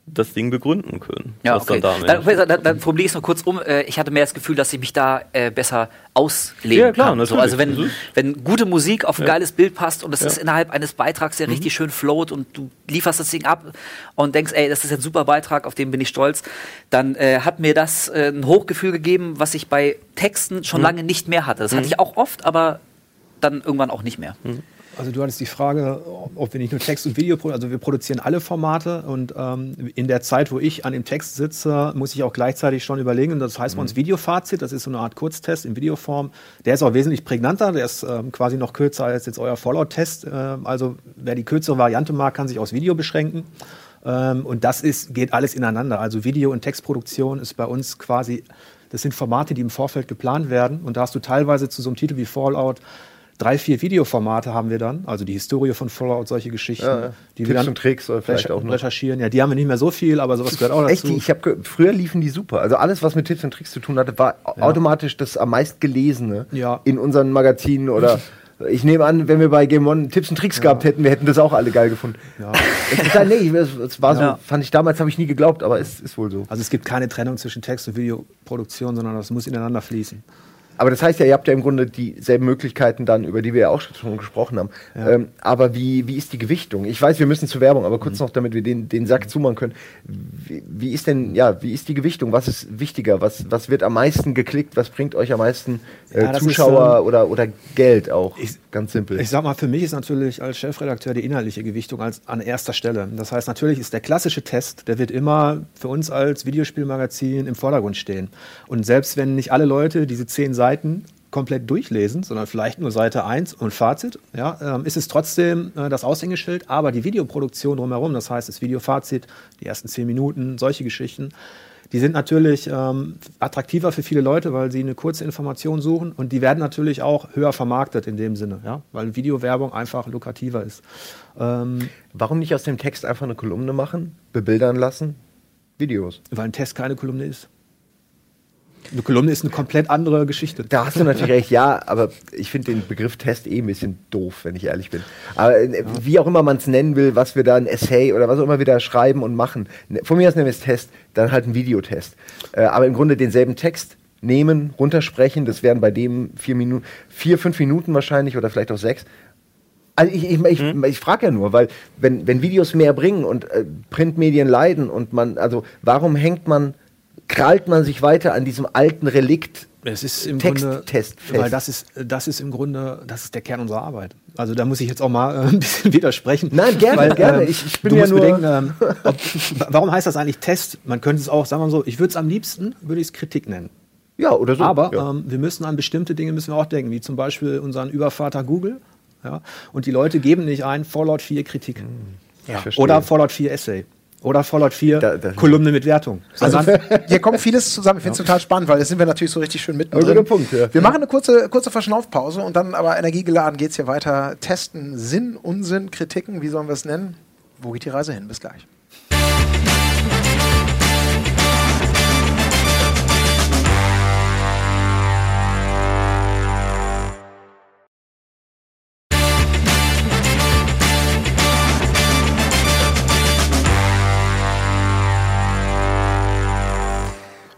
das Ding begründen können. Ja, okay. dann Dann, dann, dann formuliere ich es noch kurz um. Äh, Ich hatte mehr das Gefühl, dass ich mich da äh, besser ausleben Ja, klar, kann. So, also wenn, Das wenn gute Musik auf ein Ja. geiles Bild passt und es Ja. ist innerhalb eines Beitrags, der Mhm. richtig schön float und du lieferst das Ding ab und denkst, ey, das ist ein super Beitrag, auf den bin ich stolz, dann äh, hat mir das äh, ein Hochgefühl gegeben, was ich bei Texten Mhm. schon lange nicht mehr hatte. Das hatte ich auch oft, aber dann irgendwann auch nicht mehr. Mhm. Also du hattest die Frage, ob wir nicht nur Text und Video produzieren, also wir produzieren alle Formate und ähm, in der Zeit, wo ich an dem Text sitze, muss ich auch gleichzeitig schon überlegen, und das heißt bei uns Videofazit, das ist so eine Art Kurztest in Videoform, der ist auch wesentlich prägnanter, der ist ähm, quasi noch kürzer als jetzt euer Fallout-Test, ähm, also wer die kürzere Variante mag, kann sich aufs Video beschränken. Ähm, und das ist, geht alles ineinander. Also Video- und Textproduktion ist bei uns quasi, das sind Formate, die im Vorfeld geplant werden. Und da hast du teilweise zu so einem Titel wie Fallout drei, vier Videoformate haben wir dann. Also die Historie von Fallout, solche Geschichten. Ja, ja. Die Tipps wir dann und Tricks oder vielleicht auch noch. recherchieren. Ja, die haben wir nicht mehr so viel, aber sowas gehört auch dazu. Echt, ich habe früher liefen die super. Also alles, was mit Tipps und Tricks zu tun hatte, war automatisch das am meist gelesene Ja. in unseren Magazinen oder [laughs] ich nehme an, wenn wir bei Game One Tipps und Tricks gehabt hätten, wir hätten das auch alle geil gefunden. Ja. [laughs] Interessant, nee, es, es war so, Ja. fand ich damals, habe ich nie geglaubt, aber es ist wohl so. Also es gibt keine Trennung zwischen Text und Videoproduktion, sondern das muss ineinander fließen. Aber das heißt ja, ihr habt ja im Grunde dieselben Möglichkeiten dann, über die wir ja auch schon gesprochen haben. Ähm, aber wie, wie ist die Gewichtung? Ich weiß, wir müssen zur Werbung, aber kurz noch, damit wir den, den Sack zumachen können. Wie, wie ist denn, ja, wie ist die Gewichtung? Was ist wichtiger? Was, was wird am meisten geklickt? Was bringt euch am meisten äh, Ja, das ist, Zuschauer ähm, oder, oder Geld auch? ich- Ganz simpel. Ich sag mal, für mich ist natürlich als Chefredakteur die inhaltliche Gewichtung als, an erster Stelle. Das heißt, natürlich ist der klassische Test, der wird immer für uns als Videospielmagazin im Vordergrund stehen. Und selbst wenn nicht alle Leute diese zehn Seiten komplett durchlesen, sondern vielleicht nur Seite 1 und Fazit, ja, ähm, ist es trotzdem äh, das Aushängeschild, aber die Videoproduktion drumherum, das heißt das Videofazit, die ersten zehn Minuten, solche Geschichten, Die sind natürlich ähm, attraktiver für viele Leute, weil sie eine kurze Information suchen und die werden natürlich auch höher vermarktet in dem Sinne, ja? weil Videowerbung einfach lukrativer ist. Ähm, Warum nicht aus dem Text einfach eine Kolumne machen, bebildern lassen? Videos. weil ein Test keine Kolumne ist. Eine Kolumne ist eine komplett andere Geschichte. Da hast du natürlich recht, ja, aber ich finde den Begriff Test eh ein bisschen doof, wenn ich ehrlich bin. Aber äh, wie auch immer man es nennen will, was wir da ein Essay oder was auch immer wir da schreiben und machen. ne- Von mir aus nennen wir es Test, dann halt ein Videotest. Äh, aber im Grunde denselben Text nehmen, runtersprechen, das wären bei dem vier Minuten, vier, fünf Minuten wahrscheinlich oder vielleicht auch sechs. Also ich, ich, ich, ich frage ja nur, weil wenn, wenn Videos mehr bringen und äh, Printmedien leiden und man, also warum hängt man, krallt man sich weiter an diesem alten Relikt Es ist im Grunde, Texttest fest? weil das ist, das ist im Grunde, das ist der Kern unserer Arbeit. Also da muss ich jetzt auch mal äh, ein bisschen [laughs] widersprechen. Nein, gerne, gerne. Ich- ich bin du ja musst nur- bedenken, ähm, [laughs] ob, warum heißt das eigentlich Test? Man könnte es auch, sagen wir mal so, ich würde es am liebsten, würde ich es Kritik nennen. Ja, oder so. Aber ja. ähm, wir müssen an bestimmte Dinge müssen wir auch denken, wie zum Beispiel unseren Übervater Google. Ja? Und die Leute geben nicht ein Fallout 4 Kritik. Ich verstehe. Oder Fallout 4 Essay. Oder Fallout 4 Da- da- Kolumne mit Wertung. Also hier kommt vieles zusammen. Ich finde es total spannend, weil jetzt sind wir natürlich so richtig schön mittendrin. Guter Punkt, ja. Wir machen eine kurze, kurze Verschnaufpause und dann aber energiegeladen geht es hier weiter. Testen, Sinn, Unsinn, Kritiken, wie sollen wir es nennen? Wo geht die Reise hin? Bis gleich.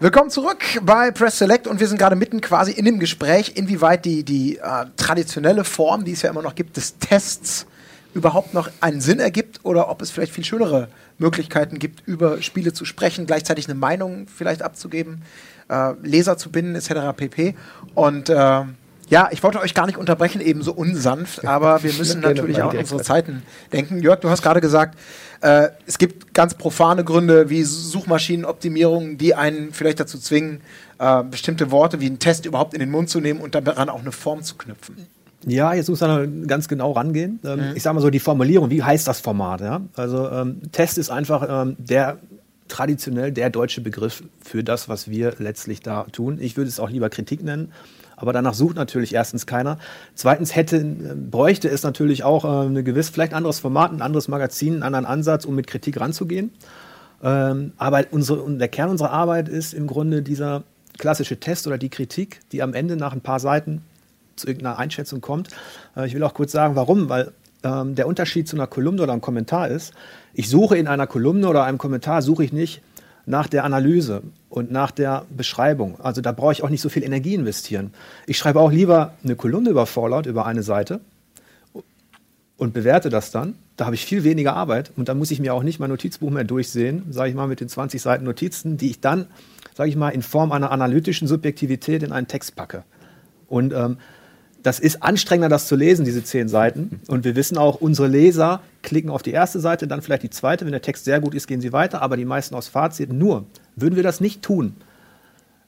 Willkommen zurück bei Press Select und wir sind gerade mitten quasi in dem Gespräch, inwieweit die, die äh, traditionelle Form, die es ja immer noch gibt, des Tests überhaupt noch einen Sinn ergibt oder ob es vielleicht viel schönere Möglichkeiten gibt, über Spiele zu sprechen, gleichzeitig eine Meinung vielleicht abzugeben, äh, Leser zu binden etc. pp. Und äh, ja, ich wollte euch gar nicht unterbrechen, eben so unsanft, aber wir müssen natürlich auch an unsere Zeiten denken. Jörg, du hast gerade gesagt, äh, es gibt ganz profane Gründe wie Suchmaschinenoptimierung, die einen vielleicht dazu zwingen, äh, bestimmte Worte wie einen Test überhaupt in den Mund zu nehmen und daran auch eine Form zu knüpfen. Ja, jetzt muss man ganz genau rangehen. Mhm. Ähm, Ich sage mal so die Formulierung, wie heißt das Format? Ja? Also ähm, Test ist einfach ähm, der traditionell der deutsche Begriff für das, was wir letztlich da tun. Ich würde es auch lieber Kritik nennen, aber danach sucht natürlich erstens keiner. Zweitens hätte, äh, bräuchte es natürlich auch äh, eine gewisse, vielleicht ein anderes Format, ein anderes Magazin, einen anderen Ansatz, um mit Kritik ranzugehen. Ähm, aber unsere, der Kern unserer Arbeit ist im Grunde dieser klassische Test oder die Kritik, die am Ende nach ein paar Seiten zu irgendeiner Einschätzung kommt. Äh, ich will auch kurz sagen, warum, weil ähm, der Unterschied zu einer Kolumne oder einem Kommentar ist, ich suche in einer Kolumne oder einem Kommentar, suche ich nicht nach der Analyse und nach der Beschreibung. Also da brauche ich auch nicht so viel Energie investieren. Ich schreibe auch lieber eine Kolumne über Fallout, über eine Seite und bewerte das dann. Da habe ich viel weniger Arbeit und dann muss ich mir auch nicht mein Notizbuch mehr durchsehen, sage ich mal, mit den 20 Seiten Notizen, die ich dann, sage ich mal, in Form einer analytischen Subjektivität in einen Text packe. Und ähm, das ist anstrengender, das zu lesen, diese zehn Seiten. Und wir wissen auch, unsere Leser klicken auf die erste Seite, dann vielleicht die zweite. Wenn der Text sehr gut ist, gehen sie weiter, aber die meisten aus Fazit. Nur, würden wir das nicht tun,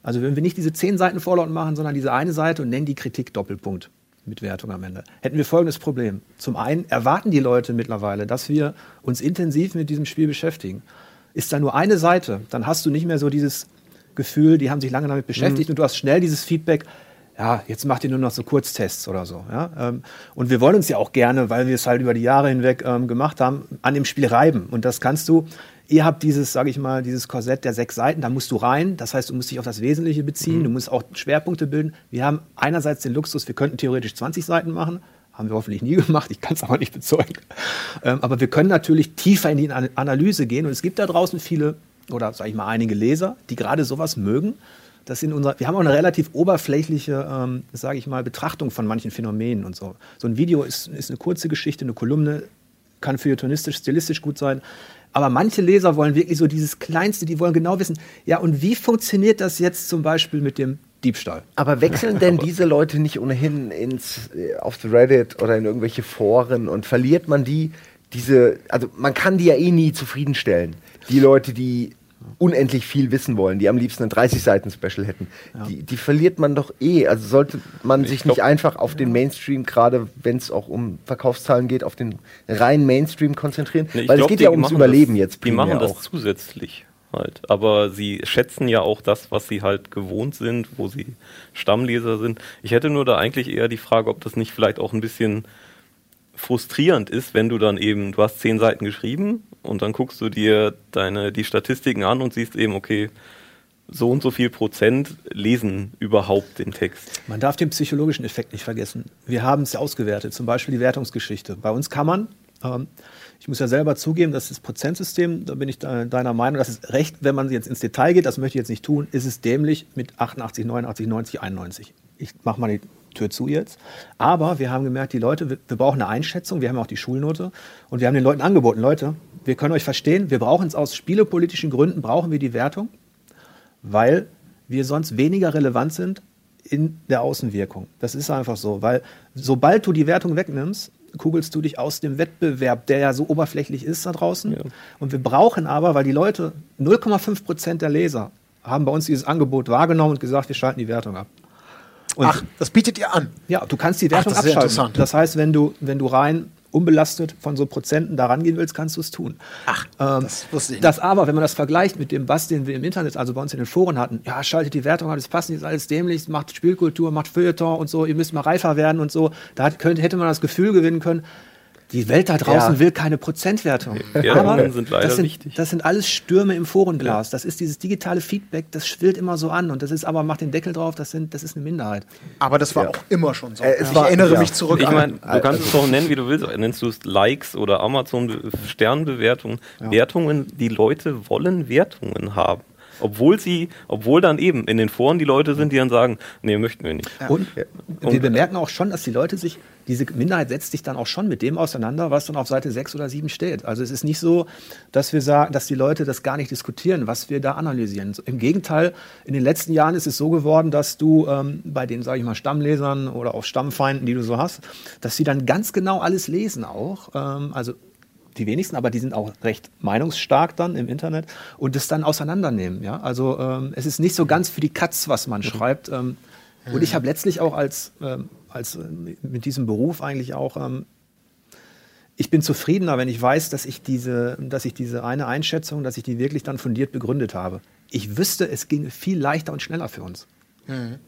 also würden wir nicht diese zehn Seiten Fallout machen, sondern diese eine Seite und nennen die Kritik Doppelpunkt mit Wertung am Ende, hätten wir folgendes Problem. Zum einen erwarten die Leute mittlerweile, dass wir uns intensiv mit diesem Spiel beschäftigen. Ist da nur eine Seite, dann hast du nicht mehr so dieses Gefühl, die haben sich lange damit beschäftigt und du hast schnell dieses Feedback, ja, jetzt macht ihr nur noch so Kurztests oder so. Ja? Ähm, Und wir wollen uns ja auch gerne, weil wir es halt über die Jahre hinweg ähm, gemacht haben, an dem Spiel reiben. Und das kannst du, ihr habt dieses, sage ich mal, dieses Korsett der sechs Seiten, da musst du rein. Das heißt, du musst dich auf das Wesentliche beziehen, du musst auch Schwerpunkte bilden. Wir haben einerseits den Luxus, wir könnten theoretisch 20 Seiten machen, haben wir hoffentlich nie [laughs] gemacht, ich kann es aber nicht bezeugen. Ähm, aber wir können natürlich tiefer in die An- Analyse gehen. Und es gibt da draußen viele, oder sage ich mal einige Leser, die gerade sowas mögen. Das sind unser, wir haben auch eine relativ oberflächliche, ähm, sage ich mal, Betrachtung von manchen Phänomenen und so. So ein Video ist, ist eine kurze Geschichte, eine Kolumne kann feuilletonistisch, stilistisch gut sein. Aber manche Leser wollen wirklich so dieses Kleinste, die wollen genau wissen, ja, und wie funktioniert das jetzt zum Beispiel mit dem Diebstahl? Aber wechseln denn [laughs] diese Leute nicht ohnehin ins, äh, auf Reddit oder in irgendwelche Foren und verliert man die, diese, also man kann die ja eh nie zufriedenstellen. Die Leute, die unendlich viel wissen wollen, die am liebsten ein 30-Seiten-Special hätten, die, die verliert man doch eh. Also sollte man sich glaub- nicht einfach auf den Mainstream, gerade wenn es auch um Verkaufszahlen geht, auf den reinen Mainstream konzentrieren? Nee, ich Weil glaub, es geht die ja ums Überleben das, jetzt Die machen das auch. zusätzlich. halt. Aber sie schätzen ja auch das, was sie halt gewohnt sind, wo sie Stammleser sind. Ich hätte nur da eigentlich eher die Frage, ob das nicht vielleicht auch ein bisschen frustrierend ist, wenn du dann eben, du hast zehn Seiten geschrieben und dann guckst du dir deine, die Statistiken an und siehst eben, okay, so und so viel Prozent lesen überhaupt den Text. Man darf den psychologischen Effekt nicht vergessen. Wir haben es ausgewertet, zum Beispiel die Wertungsgeschichte. Bei uns kann man, ähm, ich muss ja selber zugeben, dass das Prozentsystem, da bin ich deiner Meinung, das ist recht, wenn man jetzt ins Detail geht, das möchte ich jetzt nicht tun, ist es dämlich mit 88, 89, 90, 91. Ich mache mal die Tür zu jetzt. Aber wir haben gemerkt, die Leute, wir, wir brauchen eine Einschätzung, wir haben auch die Schulnote und wir haben den Leuten angeboten, Leute, wir können euch verstehen, wir brauchen es aus spielepolitischen Gründen, brauchen wir die Wertung weil wir sonst weniger relevant sind in der Außenwirkung. Das ist einfach so, weil sobald du die Wertung wegnimmst, kugelst du dich aus dem Wettbewerb, der ja so oberflächlich ist da draußen. Ja. Und wir brauchen aber, weil die Leute, 0,5 Prozent der Leser haben bei uns dieses Angebot wahrgenommen und gesagt, wir schalten die Wertung ab. Und Ach, das bietet ihr an? Ja, du kannst die Wertung Ach, das abschalten. Das heißt, wenn du, wenn du rein unbelastet von so Prozenten da rangehen willst, kannst du es tun. Ach, ähm, das wusste ich nicht. Das aber, wenn man das vergleicht mit dem Bass, den wir im Internet, also bei uns in den Foren hatten, ja, schaltet die Wertung, das passt nicht, ist alles dämlich, macht Spielkultur, macht Feuilleton und so, ihr müsst mal reifer werden und so, da hat, könnte, hätte man das Gefühl gewinnen können, die Welt da draußen ja. will keine Prozentwertung. Ja, Aber sind leider das, sind, wichtig. das sind alles Stürme im Forenglas. Ja. Das ist dieses digitale Feedback, das schwillt immer so an. Und das ist aber, macht den Deckel drauf, das, sind, das ist eine Minderheit. Aber das war auch immer schon so. Äh, ich war, erinnere mich zurück ich mein, Du kannst also, es doch nennen, wie du willst. Nennst du es Likes oder Amazon-Sternbewertungen. Wertungen, die Leute wollen Wertungen haben. Obwohl sie, obwohl dann eben in den Foren die Leute sind, die dann sagen, nee, möchten wir nicht. Ja. Und, und, wir bemerken auch schon, dass die Leute sich, diese Minderheit setzt sich dann auch schon mit dem auseinander, was dann auf Seite 6 oder 7 steht. Also es ist nicht so, dass wir sagen, dass die Leute das gar nicht diskutieren, was wir da analysieren. Im Gegenteil, in den letzten Jahren ist es so geworden, dass du ähm, bei den, sage ich mal, Stammlesern oder auch Stammfeinden, die du so hast, dass sie dann ganz genau alles lesen auch. Ähm, also die wenigsten, aber die sind auch recht meinungsstark dann im Internet und das dann auseinandernehmen. Ja? Also ähm, es ist nicht so ganz für die Katz, was man mhm. schreibt. Ähm, mhm. Und ich habe letztlich auch als, ähm, als äh, mit diesem Beruf eigentlich auch ähm, ich bin zufriedener, wenn ich weiß, dass ich diese, dass ich diese eine Einschätzung, dass ich die wirklich dann fundiert begründet habe. Ich wüsste, es ginge viel leichter und schneller für uns. Mhm.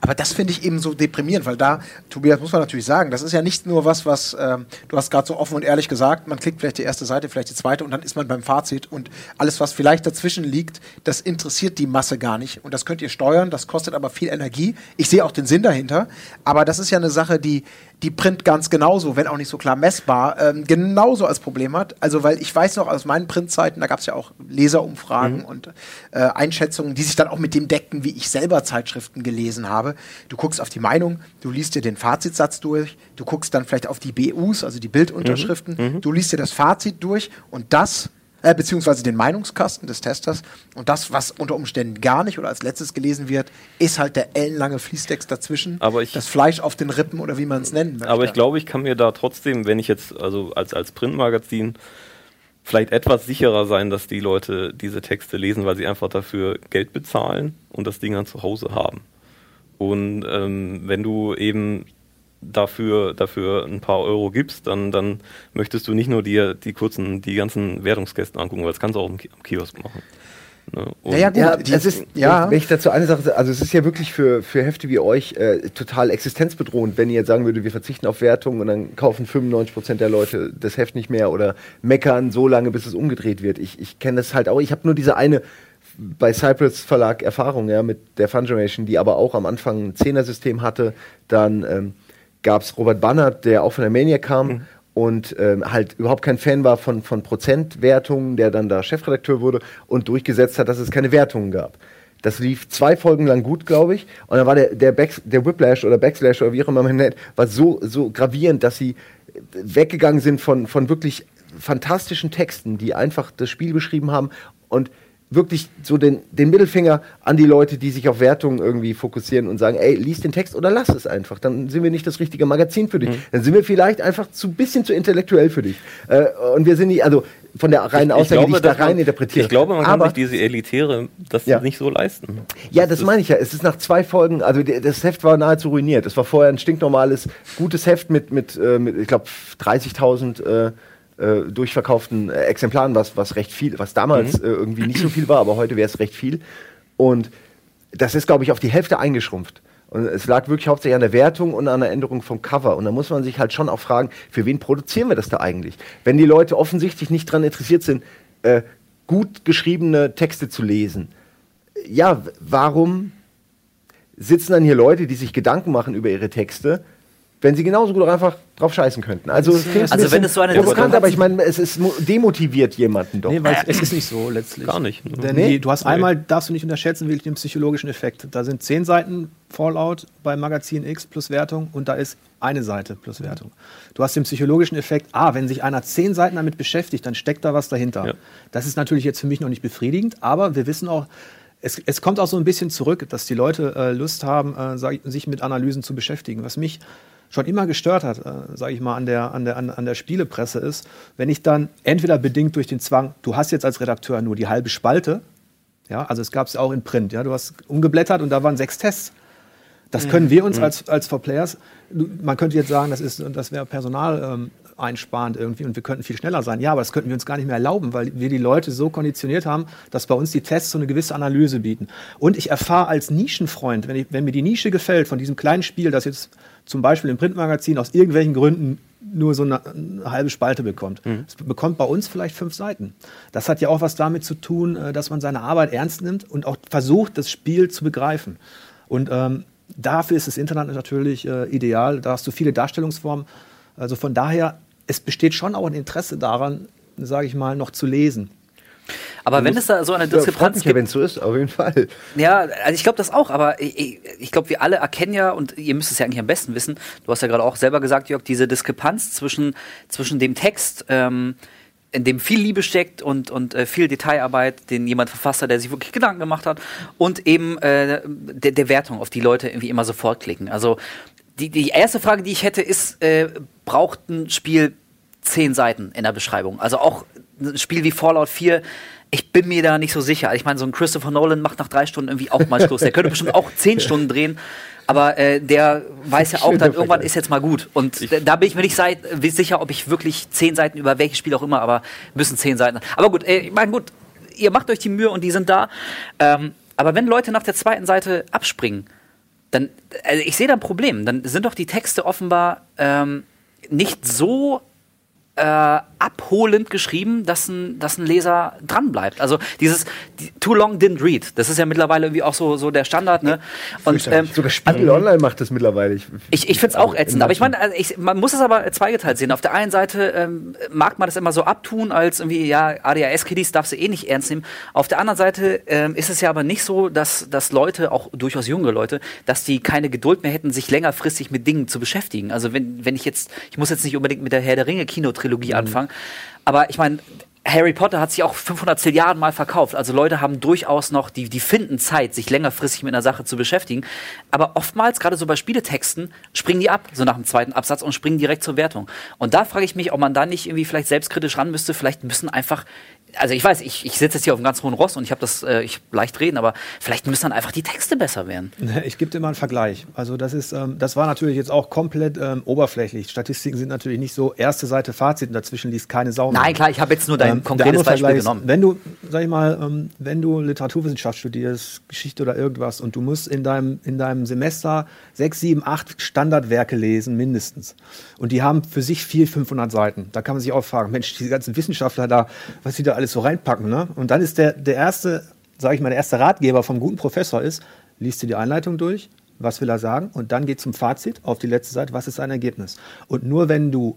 Aber das finde ich eben so deprimierend, weil da, Tobias, muss man natürlich sagen, das ist ja nicht nur was, was, äh, du hast gerade so offen und ehrlich gesagt, man klickt vielleicht die erste Seite, vielleicht die zweite und dann ist man beim Fazit und alles, was vielleicht dazwischen liegt, das interessiert die Masse gar nicht. Und das könnt ihr steuern, das kostet aber viel Energie. Ich sehe auch den Sinn dahinter, aber das ist ja eine Sache, die, die Print ganz genauso, wenn auch nicht so klar messbar, ähm, genauso als Problem hat. Also, weil ich weiß noch aus meinen Printzeiten, da gab es ja auch Leserumfragen mhm. und äh, Einschätzungen, die sich dann auch mit dem deckten, wie ich selber Zeitschriften gelesen habe. Du guckst auf die Meinung, du liest dir den Fazitsatz durch, du guckst dann vielleicht auf die BUs, also die Bildunterschriften, mhm. mhm. du liest dir das Fazit durch und das äh, beziehungsweise den Meinungskasten des Testers. Und das, was unter Umständen gar nicht oder als letztes gelesen wird, ist halt der ellenlange Fließtext dazwischen. Aber ich, das Fleisch auf den Rippen oder wie man es nennen möchte. Aber ich glaube, ich kann mir da trotzdem, wenn ich jetzt, also als, als Printmagazin, vielleicht etwas sicherer sein, dass die Leute diese Texte lesen, weil sie einfach dafür Geld bezahlen und das Ding dann zu Hause haben. Und ähm, wenn du eben dafür, dafür ein paar Euro gibst, dann, dann möchtest du nicht nur dir die kurzen, die ganzen Wertungskästen angucken, weil das kannst du auch am Kiosk machen. Ne? Ja, ja, gut, ja, es ist, ja. Wenn ich dazu eine Sache also es ist ja wirklich für, für Hefte wie euch äh, total existenzbedrohend, wenn ihr jetzt sagen würdet, wir verzichten auf Wertung und dann kaufen 95% der Leute das Heft nicht mehr oder meckern so lange, bis es umgedreht wird. Ich, ich kenne das halt auch, ich habe nur diese eine bei Cypress Verlag Erfahrung ja, mit der Fun Generation, die aber auch am Anfang ein Zehner-System hatte, dann ähm, gab es Robert Bannert, der auch von der Mania kam mhm. und ähm, halt überhaupt kein Fan war von, von Prozentwertungen, der dann da Chefredakteur wurde und durchgesetzt hat, dass es keine Wertungen gab. Das lief zwei Folgen lang gut, glaube ich. Und dann war der, der, Back, der Whiplash oder Backslash oder wie auch immer man nennt, war so, so gravierend, dass sie weggegangen sind von, von wirklich fantastischen Texten, die einfach das Spiel beschrieben haben und wirklich so den, den Mittelfinger an die Leute, die sich auf Wertungen irgendwie fokussieren und sagen, ey, lies den Text oder lass es einfach. Dann sind wir nicht das richtige Magazin für dich. Mhm. Dann sind wir vielleicht einfach zu bisschen zu intellektuell für dich. Äh, und wir sind nicht, also von der reinen Aussage, glaube, die ich da rein man, interpretiere. Ich glaube, man kann sich diese Elitäre das ja. nicht so leisten. Ja, das, das meine ich ja. Es ist nach zwei Folgen, also das Heft war nahezu ruiniert. Es war vorher ein stinknormales, gutes Heft mit, mit, äh, mit ich glaube, 30.000 äh, äh, durchverkauften äh, Exemplaren, was, was recht viel, was damals Mhm. äh, irgendwie nicht so viel war, aber heute wäre es recht viel. Und das ist, glaube ich, auf die Hälfte eingeschrumpft. Und es lag wirklich hauptsächlich an der Wertung und an der Änderung vom Cover. Und da muss man sich halt schon auch fragen, für wen produzieren wir das da eigentlich? Wenn die Leute offensichtlich nicht daran interessiert sind, äh, gut geschriebene Texte zu lesen, ja, warum sitzen dann hier Leute, die sich Gedanken machen über ihre Texte, wenn sie genauso gut auch einfach drauf scheißen könnten? Also, es klingt Also wenn es so eine provokant, aber ich meine, es ist, mo- demotiviert jemanden doch. Nee, weil es ist nicht so letztlich. Gar nicht. ne? Denn Nee? du hast einmal, darfst du nicht unterschätzen, wirklich den psychologischen Effekt. Da sind zehn Seiten Fallout bei Magazin X plus Wertung und da ist eine Seite plus Wertung. Du hast den psychologischen Effekt, ah, wenn sich einer zehn Seiten damit beschäftigt, dann steckt da was dahinter. Ja. Das ist natürlich jetzt für mich noch nicht befriedigend, aber wir wissen auch, es, es kommt auch so ein bisschen zurück, dass die Leute äh, Lust haben, äh, sich mit Analysen zu beschäftigen. Was mich schon immer gestört hat, äh, sage ich mal, an der, an, der, an, an der Spielepresse ist, wenn ich dann entweder bedingt durch den Zwang, du hast jetzt als Redakteur nur die halbe Spalte, ja, also es gab es auch in Print, ja, du hast umgeblättert und da waren sechs Tests. Das können wir uns als, als For Players, man könnte jetzt sagen, das, ist, das wäre Personal ähm, einsparend irgendwie und wir könnten viel schneller sein. Ja, aber das könnten wir uns gar nicht mehr erlauben, weil wir die Leute so konditioniert haben, dass bei uns die Tests so eine gewisse Analyse bieten. Und ich erfahre als Nischenfreund, wenn, ich, wenn mir die Nische gefällt von diesem kleinen Spiel, das jetzt zum Beispiel im Printmagazin aus irgendwelchen Gründen nur so eine, eine halbe Spalte bekommt. Es bekommt bei uns vielleicht fünf Seiten. Das hat ja auch was damit zu tun, äh, dass man seine Arbeit ernst nimmt und auch versucht, das Spiel zu begreifen. Und ähm, dafür ist das Internet natürlich äh, ideal. Da hast du viele Darstellungsformen. Also von daher, es besteht schon auch ein Interesse daran, sage ich mal, noch zu lesen. Aber wenn es da so eine Diskrepanz ja, wenn gibt, es so ist, auf jeden Fall. Ja, also ich glaube das auch, aber ich, ich- ich glaube, wir alle erkennen ja, und ihr müsst es ja eigentlich am besten wissen, du hast ja gerade auch selber gesagt, Jörg, diese Diskrepanz zwischen, zwischen dem Text, ähm, in dem viel Liebe steckt und, und äh, viel Detailarbeit, den jemand verfasst hat, der sich wirklich Gedanken gemacht hat, und eben äh, der, der Wertung, auf die Leute irgendwie immer sofort klicken. Also die, die erste Frage, die ich hätte, ist, äh, braucht ein Spiel zehn Seiten in der Beschreibung? Also auch ein Spiel wie Fallout 4, ich bin mir da nicht so sicher. Ich meine, so ein Christopher Nolan macht nach drei Stunden irgendwie auch mal Schluss. Der könnte bestimmt auch zehn Stunden drehen. Aber äh, der weiß ja auch dann, irgendwann ist jetzt mal gut. Und da- da bin ich mir nicht sei- sicher, ob ich wirklich zehn Seiten über welches Spiel auch immer, aber müssen zehn Seiten. Aber gut, äh, ich meine, gut, ihr macht euch die Mühe und die sind da. Ähm, aber wenn Leute nach der zweiten Seite abspringen, dann, also ich sehe da ein Problem. Dann sind doch die Texte offenbar ähm, nicht so äh, abholend geschrieben, dass ein, dass ein Leser dranbleibt. Also dieses die, Too long didn't read, das ist ja mittlerweile irgendwie auch so, so der Standard. Ne? Und, ähm, Sogar Spiegel Online macht das mittlerweile. Ich, ich, ich finde es auch Also, ätzend, aber ich meine, also man muss es aber zweigeteilt sehen. Auf der einen Seite ähm, mag man das immer so abtun, als irgendwie, ja, ADHS-Kiddies darfst du eh nicht ernst nehmen. Auf der anderen Seite ähm, ist es ja aber nicht so, dass, dass Leute, auch durchaus junge Leute, dass die keine Geduld mehr hätten, sich längerfristig mit Dingen zu beschäftigen. Also wenn, wenn ich jetzt, ich muss jetzt nicht unbedingt mit der Herr der Ringe Kinotrilogie anfangen, aber ich meine, Harry Potter hat sich auch 500 Zilliarden Mal verkauft. Also Leute haben durchaus noch, die, die finden Zeit, sich längerfristig mit einer Sache zu beschäftigen. Aber oftmals, gerade so bei Spieletexten, springen die ab, so nach dem zweiten Absatz und springen direkt zur Wertung. Und da frage ich mich, ob man da nicht irgendwie vielleicht selbstkritisch ran müsste. Vielleicht müssen einfach, also ich weiß, ich, ich sitze jetzt hier auf einem ganz hohen Ross und ich habe das, äh, ich leicht reden, aber vielleicht müssen dann einfach die Texte besser werden. [laughs] Ich gebe dir mal einen Vergleich. Also das ist, ähm, das war natürlich jetzt auch komplett ähm, oberflächlich. Statistiken sind natürlich nicht so erste Seite Fazit und dazwischen liest keine Sau. mehr. Nein, klar, ich habe jetzt nur dein Ähm, konkretes Beispiel Vergleich ist, genommen. Wenn du, sag ich mal, ähm, wenn du Literaturwissenschaft studierst, Geschichte oder irgendwas und du musst in deinem, in deinem Semester sechs, sieben, acht Standardwerke lesen, mindestens. Und die haben für sich vier, 500 Seiten. Da kann man sich auch fragen, Mensch, diese ganzen Wissenschaftler da, was sie da alles so reinpacken. Ne? Und dann ist der, der erste, sage ich mal, der erste Ratgeber vom guten Professor ist, liest du die Einleitung durch, was will er sagen? Und dann geht zum Fazit auf die letzte Seite, was ist sein Ergebnis? Und nur wenn du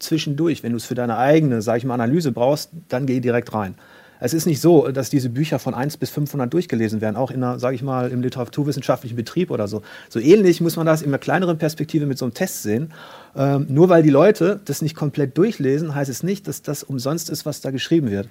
zwischendurch, wenn du es für deine eigene, sage ich mal, Analyse brauchst, dann geh direkt rein. Es ist nicht so, dass diese Bücher von 1 bis 500 durchgelesen werden, auch in einer, sage ich mal, im literaturwissenschaftlichen Betrieb oder so. So ähnlich muss man das in einer kleineren Perspektive mit so einem Test sehen. Ähm, nur weil die Leute das nicht komplett durchlesen, heißt es nicht, dass das umsonst ist, was da geschrieben wird.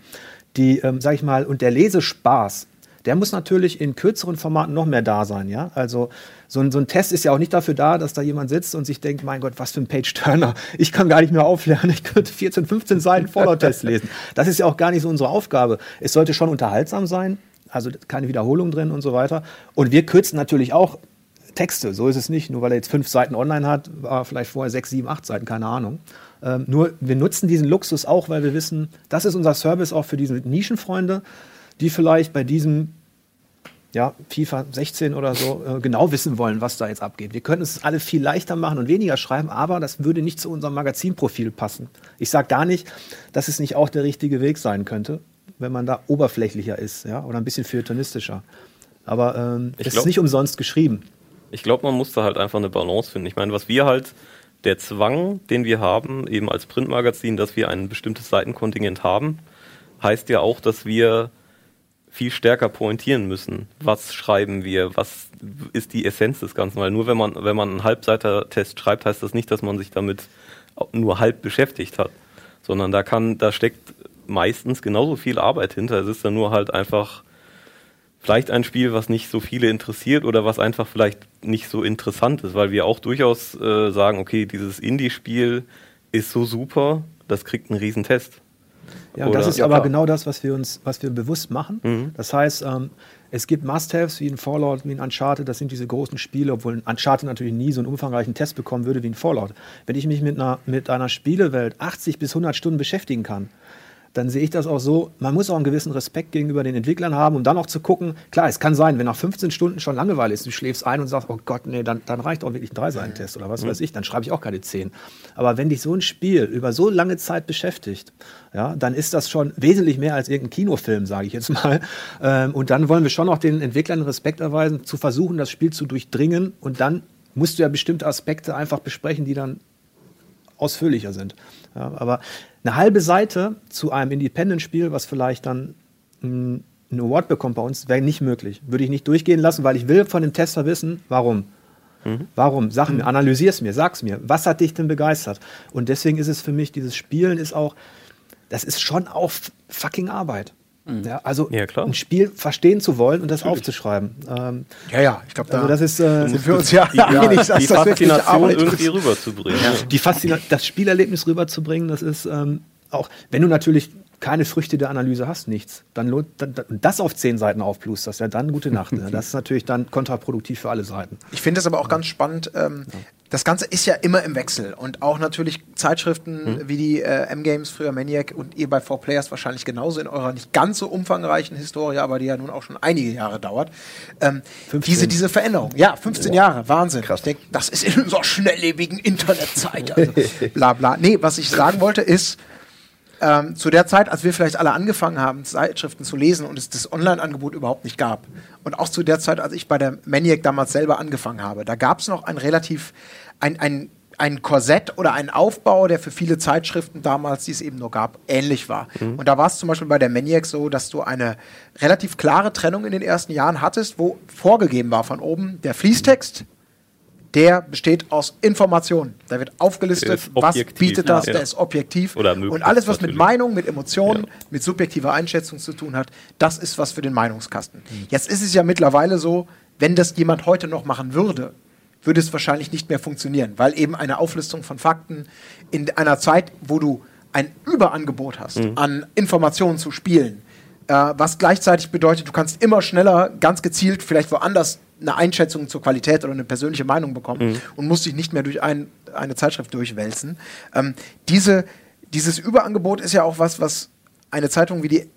Die, ähm, sage ich mal, und der Lesespaß, der muss natürlich in kürzeren Formaten noch mehr da sein, ja. Also so ein, so ein Test ist ja auch nicht dafür da, dass da jemand sitzt und sich denkt, mein Gott, was für ein Page-Turner. Ich kann gar nicht mehr auflernen. Ich könnte 14, 15 Seiten Fallout-Test lesen. Das ist ja auch gar nicht so unsere Aufgabe. Es sollte schon unterhaltsam sein, also keine Wiederholung drin und so weiter. Und wir kürzen natürlich auch Texte. So ist es nicht. Nur weil er jetzt fünf Seiten online hat, war vielleicht vorher sechs, sieben, acht Seiten, keine Ahnung. Ähm, nur wir nutzen diesen Luxus auch, weil wir wissen, das ist unser Service auch für diese Nischenfreunde, die vielleicht bei diesem ja, FIFA 16 oder so äh, genau wissen wollen, was da jetzt abgeht. Wir könnten es alle viel leichter machen und weniger schreiben, aber das würde nicht zu unserem Magazinprofil passen. Ich sage gar nicht, dass es nicht auch der richtige Weg sein könnte, wenn man da oberflächlicher ist ja, oder ein bisschen feuilletonistischer. Aber ähm, es ist nicht umsonst geschrieben. Ich glaube, man muss da halt einfach eine Balance finden. Ich meine, was wir halt, der Zwang, den wir haben, eben als Printmagazin, dass wir ein bestimmtes Seitenkontingent haben, heißt ja auch, dass wir viel stärker pointieren müssen. Was schreiben wir? Was ist die Essenz des Ganzen? Weil nur wenn man, wenn man einen Halbseiter-Test schreibt, heißt das nicht, dass man sich damit nur halb beschäftigt hat. Sondern da kann, da steckt meistens genauso viel Arbeit hinter. Es ist dann nur halt einfach vielleicht ein Spiel, was nicht so viele interessiert oder was einfach vielleicht nicht so interessant ist, weil wir auch durchaus äh, sagen, okay, dieses Indie-Spiel ist so super, das kriegt einen riesen Test. Ja, Oder? das ist ja, aber klar. genau das, was wir uns, was wir bewusst machen. Mhm. Das heißt, ähm, es gibt Must-Haves wie ein Fallout, wie ein Uncharted, das sind diese großen Spiele, obwohl ein Uncharted natürlich nie so einen umfangreichen Test bekommen würde wie ein Fallout. Wenn ich mich mit einer, mit einer Spielewelt 80 bis 100 Stunden beschäftigen kann, dann sehe ich das auch so, man muss auch einen gewissen Respekt gegenüber den Entwicklern haben, um dann auch zu gucken, klar, es kann sein, wenn nach 15 Stunden schon Langeweile ist, du schläfst ein und sagst, oh Gott, nee, dann, dann reicht auch wirklich ein Dreiseitentest oder was mhm. weiß ich, dann schreibe ich auch keine 10. Aber wenn dich so ein Spiel über so lange Zeit beschäftigt, ja, dann ist das schon wesentlich mehr als irgendein Kinofilm, sage ich jetzt [laughs] mal. Ähm, und dann wollen wir schon auch den Entwicklern Respekt erweisen, zu versuchen, das Spiel zu durchdringen und dann musst du ja bestimmte Aspekte einfach besprechen, die dann ausführlicher sind. Ja, aber eine halbe Seite zu einem Independent-Spiel, was vielleicht dann einen Award bekommt bei uns, wäre nicht möglich. Würde ich nicht durchgehen lassen, weil ich will von dem Tester wissen, warum. Mhm. Warum? Sag mir, analysier es mir, sag's mir. Was hat dich denn begeistert? Und deswegen ist es für mich, dieses Spielen ist auch, das ist schon auch fucking Arbeit. Mhm. Ja, also ja, ein Spiel verstehen zu wollen und das Natürlich. aufzuschreiben. Ähm, ja, ja, ich glaube, da also das ist, äh, sind wir uns ja die, einig, dass die das Faszination irgendwie rüberzubringen. Ja. Die Faszina das Spielerlebnis rüberzubringen, das ist ähm, auch, wenn du natürlich keine Früchte der Analyse hast, nichts, dann lohnt dann, das auf zehn Seiten aufplusterst, ja dann gute Nacht. Ne? [laughs] Das ist natürlich dann kontraproduktiv für alle Seiten. Ich finde es aber auch ganz spannend. Ähm, ja. Das Ganze ist ja immer im Wechsel und auch natürlich Zeitschriften mhm. wie die äh, M-Games, früher Maniac und ihr bei 4Players wahrscheinlich genauso in eurer nicht ganz so umfangreichen Historie, aber die ja nun auch schon einige Jahre dauert. Ähm, diese, diese Veränderung, ja, 15 oh. Jahre, Wahnsinn. Krass. Ich denk, das ist in unserer schnelllebigen Internetzeit. Also, [laughs] bla bla. Nee, was ich sagen wollte ist, ähm, zu der Zeit, als wir vielleicht alle angefangen haben, Zeitschriften zu lesen und es das Online-Angebot überhaupt nicht gab. Und auch zu der Zeit, als ich bei der Maniac damals selber angefangen habe, da gab es noch ein relativ, ein, ein, ein Korsett oder einen Aufbau, der für viele Zeitschriften damals, die es eben nur gab, ähnlich war. Mhm. Und da war es zum Beispiel bei der Maniac so, dass du eine relativ klare Trennung in den ersten Jahren hattest, wo vorgegeben war von oben der Fließtext, der besteht aus Informationen. Da wird aufgelistet, was bietet das, ja. der ist objektiv. und alles, was mit Meinung, mit Emotionen, ja. mit subjektiver Einschätzung zu tun hat, das ist was für den Meinungskasten. Mhm. Jetzt ist es ja mittlerweile so, wenn das jemand heute noch machen würde, würde es wahrscheinlich nicht mehr funktionieren, weil eben eine Auflistung von Fakten in einer Zeit, wo du ein Überangebot hast mhm. an Informationen zu spielen, äh, was gleichzeitig bedeutet, du kannst immer schneller, ganz gezielt, vielleicht woanders eine Einschätzung zur Qualität oder eine persönliche Meinung bekommen mhm. und muss sich nicht mehr durch ein, eine Zeitschrift durchwälzen. Ähm, diese, dieses Überangebot ist ja auch was, was eine Zeitung wie die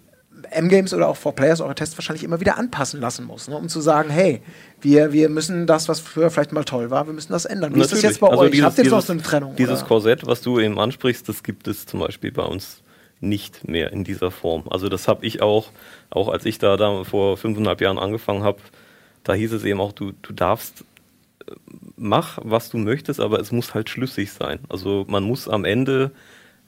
M-Games oder auch 4Players eure Tests wahrscheinlich immer wieder anpassen lassen muss, ne? um zu sagen, hey, wir, wir müssen das, was früher vielleicht mal toll war, wir müssen das ändern. Wie Natürlich. ist das jetzt bei also euch? Dieses, Habt ihr jetzt noch so eine Trennung? Dieses oder? Korsett, was du eben ansprichst, das gibt es zum Beispiel bei uns nicht mehr in dieser Form. Also das habe ich auch, auch als ich da, da vor fünfeinhalb Jahren angefangen habe, da hieß es eben auch, du, du darfst, äh, mach, was du möchtest, aber es muss halt schlüssig sein. Also man muss am Ende,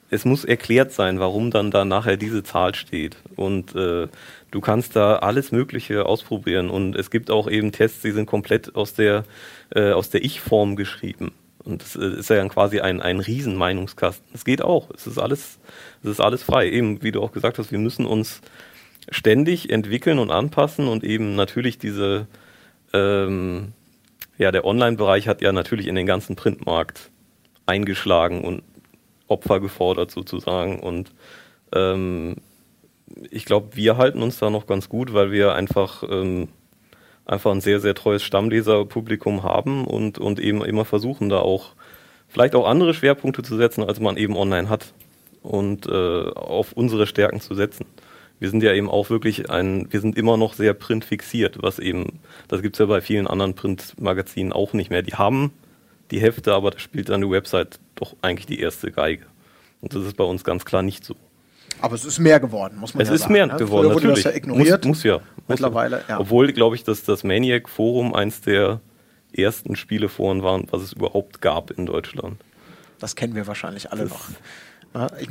es muss erklärt sein, warum dann da nachher diese Zahl steht. Und äh, du kannst da alles Mögliche ausprobieren. Und es gibt auch eben Tests, die sind komplett aus der, äh, aus der Ich-Form geschrieben. Und das äh, ist ja dann quasi ein, ein Riesenmeinungskasten. Es geht auch. Es ist alles, es ist alles frei. Eben, wie du auch gesagt hast, wir müssen uns ständig entwickeln und anpassen und eben natürlich diese, ähm, ja, der Online-Bereich hat ja natürlich in den ganzen Printmarkt eingeschlagen und Opfer gefordert sozusagen. Und ähm, ich glaube, wir halten uns da noch ganz gut, weil wir einfach, ähm, einfach ein sehr, sehr treues Stammleserpublikum haben und, und eben immer versuchen, da auch vielleicht auch andere Schwerpunkte zu setzen, als man eben online hat und äh, auf unsere Stärken zu setzen. Wir sind ja eben auch wirklich ein, wir sind immer noch sehr printfixiert, was eben, das gibt's ja bei vielen anderen Printmagazinen auch nicht mehr. Die haben die Hefte, aber da spielt dann die Website doch eigentlich die erste Geige. Und das ist bei uns ganz klar nicht so. Aber es ist mehr geworden, muss man Es ja ist sagen. mehr ne? geworden, Früher wurde natürlich. das ja ignoriert. Muss, muss ja. Muss Mittlerweile, ja. Obwohl, glaube ich, dass das Maniac Forum eins der ersten Spieleforen waren, was es überhaupt gab in Deutschland. Das kennen wir wahrscheinlich alle noch.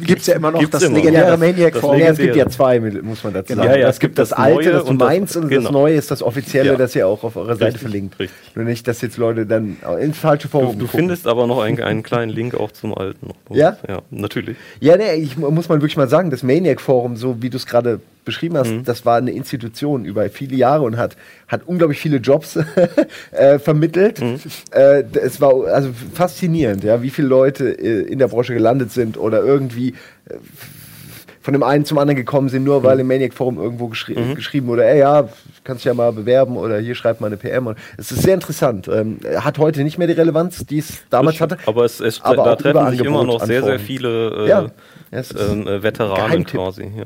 Gibt es ja immer noch Gibt's das immer. legendäre das- Maniac das Forum. Ja, es gibt ja zwei, muss man dazu Genau. sagen. Ja, ja, es gibt das, das alte, das du und das- meinst, und das genau. neue ist das offizielle, Ja. das ihr auch auf eurer Seite Richtig, verlinkt. richtig. Nur nicht, dass jetzt Leute dann ins falsche Du, Forum du gucken. findest aber noch einen, einen kleinen Link auch zum alten. Noch Ja? Ja, natürlich. Ja, nee, ich mu- muss mal wirklich mal sagen, das Maniac-Forum, so wie du es gerade beschrieben hast, Mhm. das war eine Institution über viele Jahre und hat, hat unglaublich viele Jobs [laughs] äh, vermittelt. Mhm. Äh, es war also faszinierend, ja, wie viele Leute äh, in der Branche gelandet sind oder irgendwie äh, von dem einen zum anderen gekommen sind, nur Mhm. weil im Maniac-Forum irgendwo geschri geschrieben wurde, ey, ja, kannst dich ja mal bewerben oder hier schreibt mal eine PM. Und Es ist sehr interessant. Ähm, hat heute nicht mehr die Relevanz, die es damals hatte. Aber, es, es, Aber da treffen sich immer noch sehr, sehr viele äh, Ja, ähm, äh, Veteranen quasi. Ja.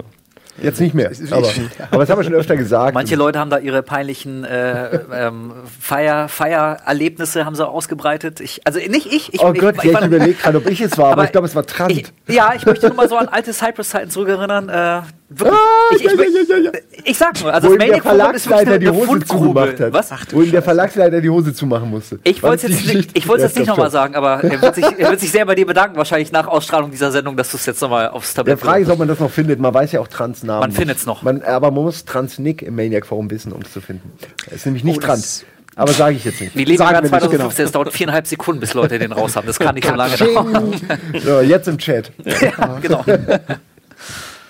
Jetzt nicht mehr. Aber, aber das haben wir schon öfter gesagt. Manche Leute haben da ihre peinlichen äh, ähm, Feier, Feiererlebnisse haben sie ausgebreitet. Ich, also nicht ich. ich oh ich, Gott, ich, ja, ich überlege gerade, ob ich es war, aber, ich glaube, es war Trant. Ich, ja, ich möchte nur mal so an alte Cypress-Zeiten zurückerinnern. Äh, wirklich, Ah, ich, ich, ja, ja, ja, ja. ich sag nur, also wo das der Verlagsleiter die Hose zugemacht hat. Was? wo ihm der Verlagsleiter die Hose zumachen musste. Ich wollte es jetzt, nicht, ich wollte jetzt nicht nochmal sagen, aber er wird, sich, er wird sich sehr bei dir bedanken, wahrscheinlich nach Ausstrahlung dieser Sendung, dass du es jetzt nochmal aufs Der Tablett Frage ist, ob man das noch findet. Man weiß ja auch Trans-Namen. Man nicht. findet's noch. Man, aber man muss Trans-Nick im Maniac-Forum wissen, um es zu finden. Er ist nämlich nicht Oh, Trans. Aber sage ich jetzt nicht. Wir leben nicht, 2015, es dauert viereinhalb Sekunden, bis Leute den raus haben. Das kann nicht so lange dauern. So, jetzt im Chat. ja, genau.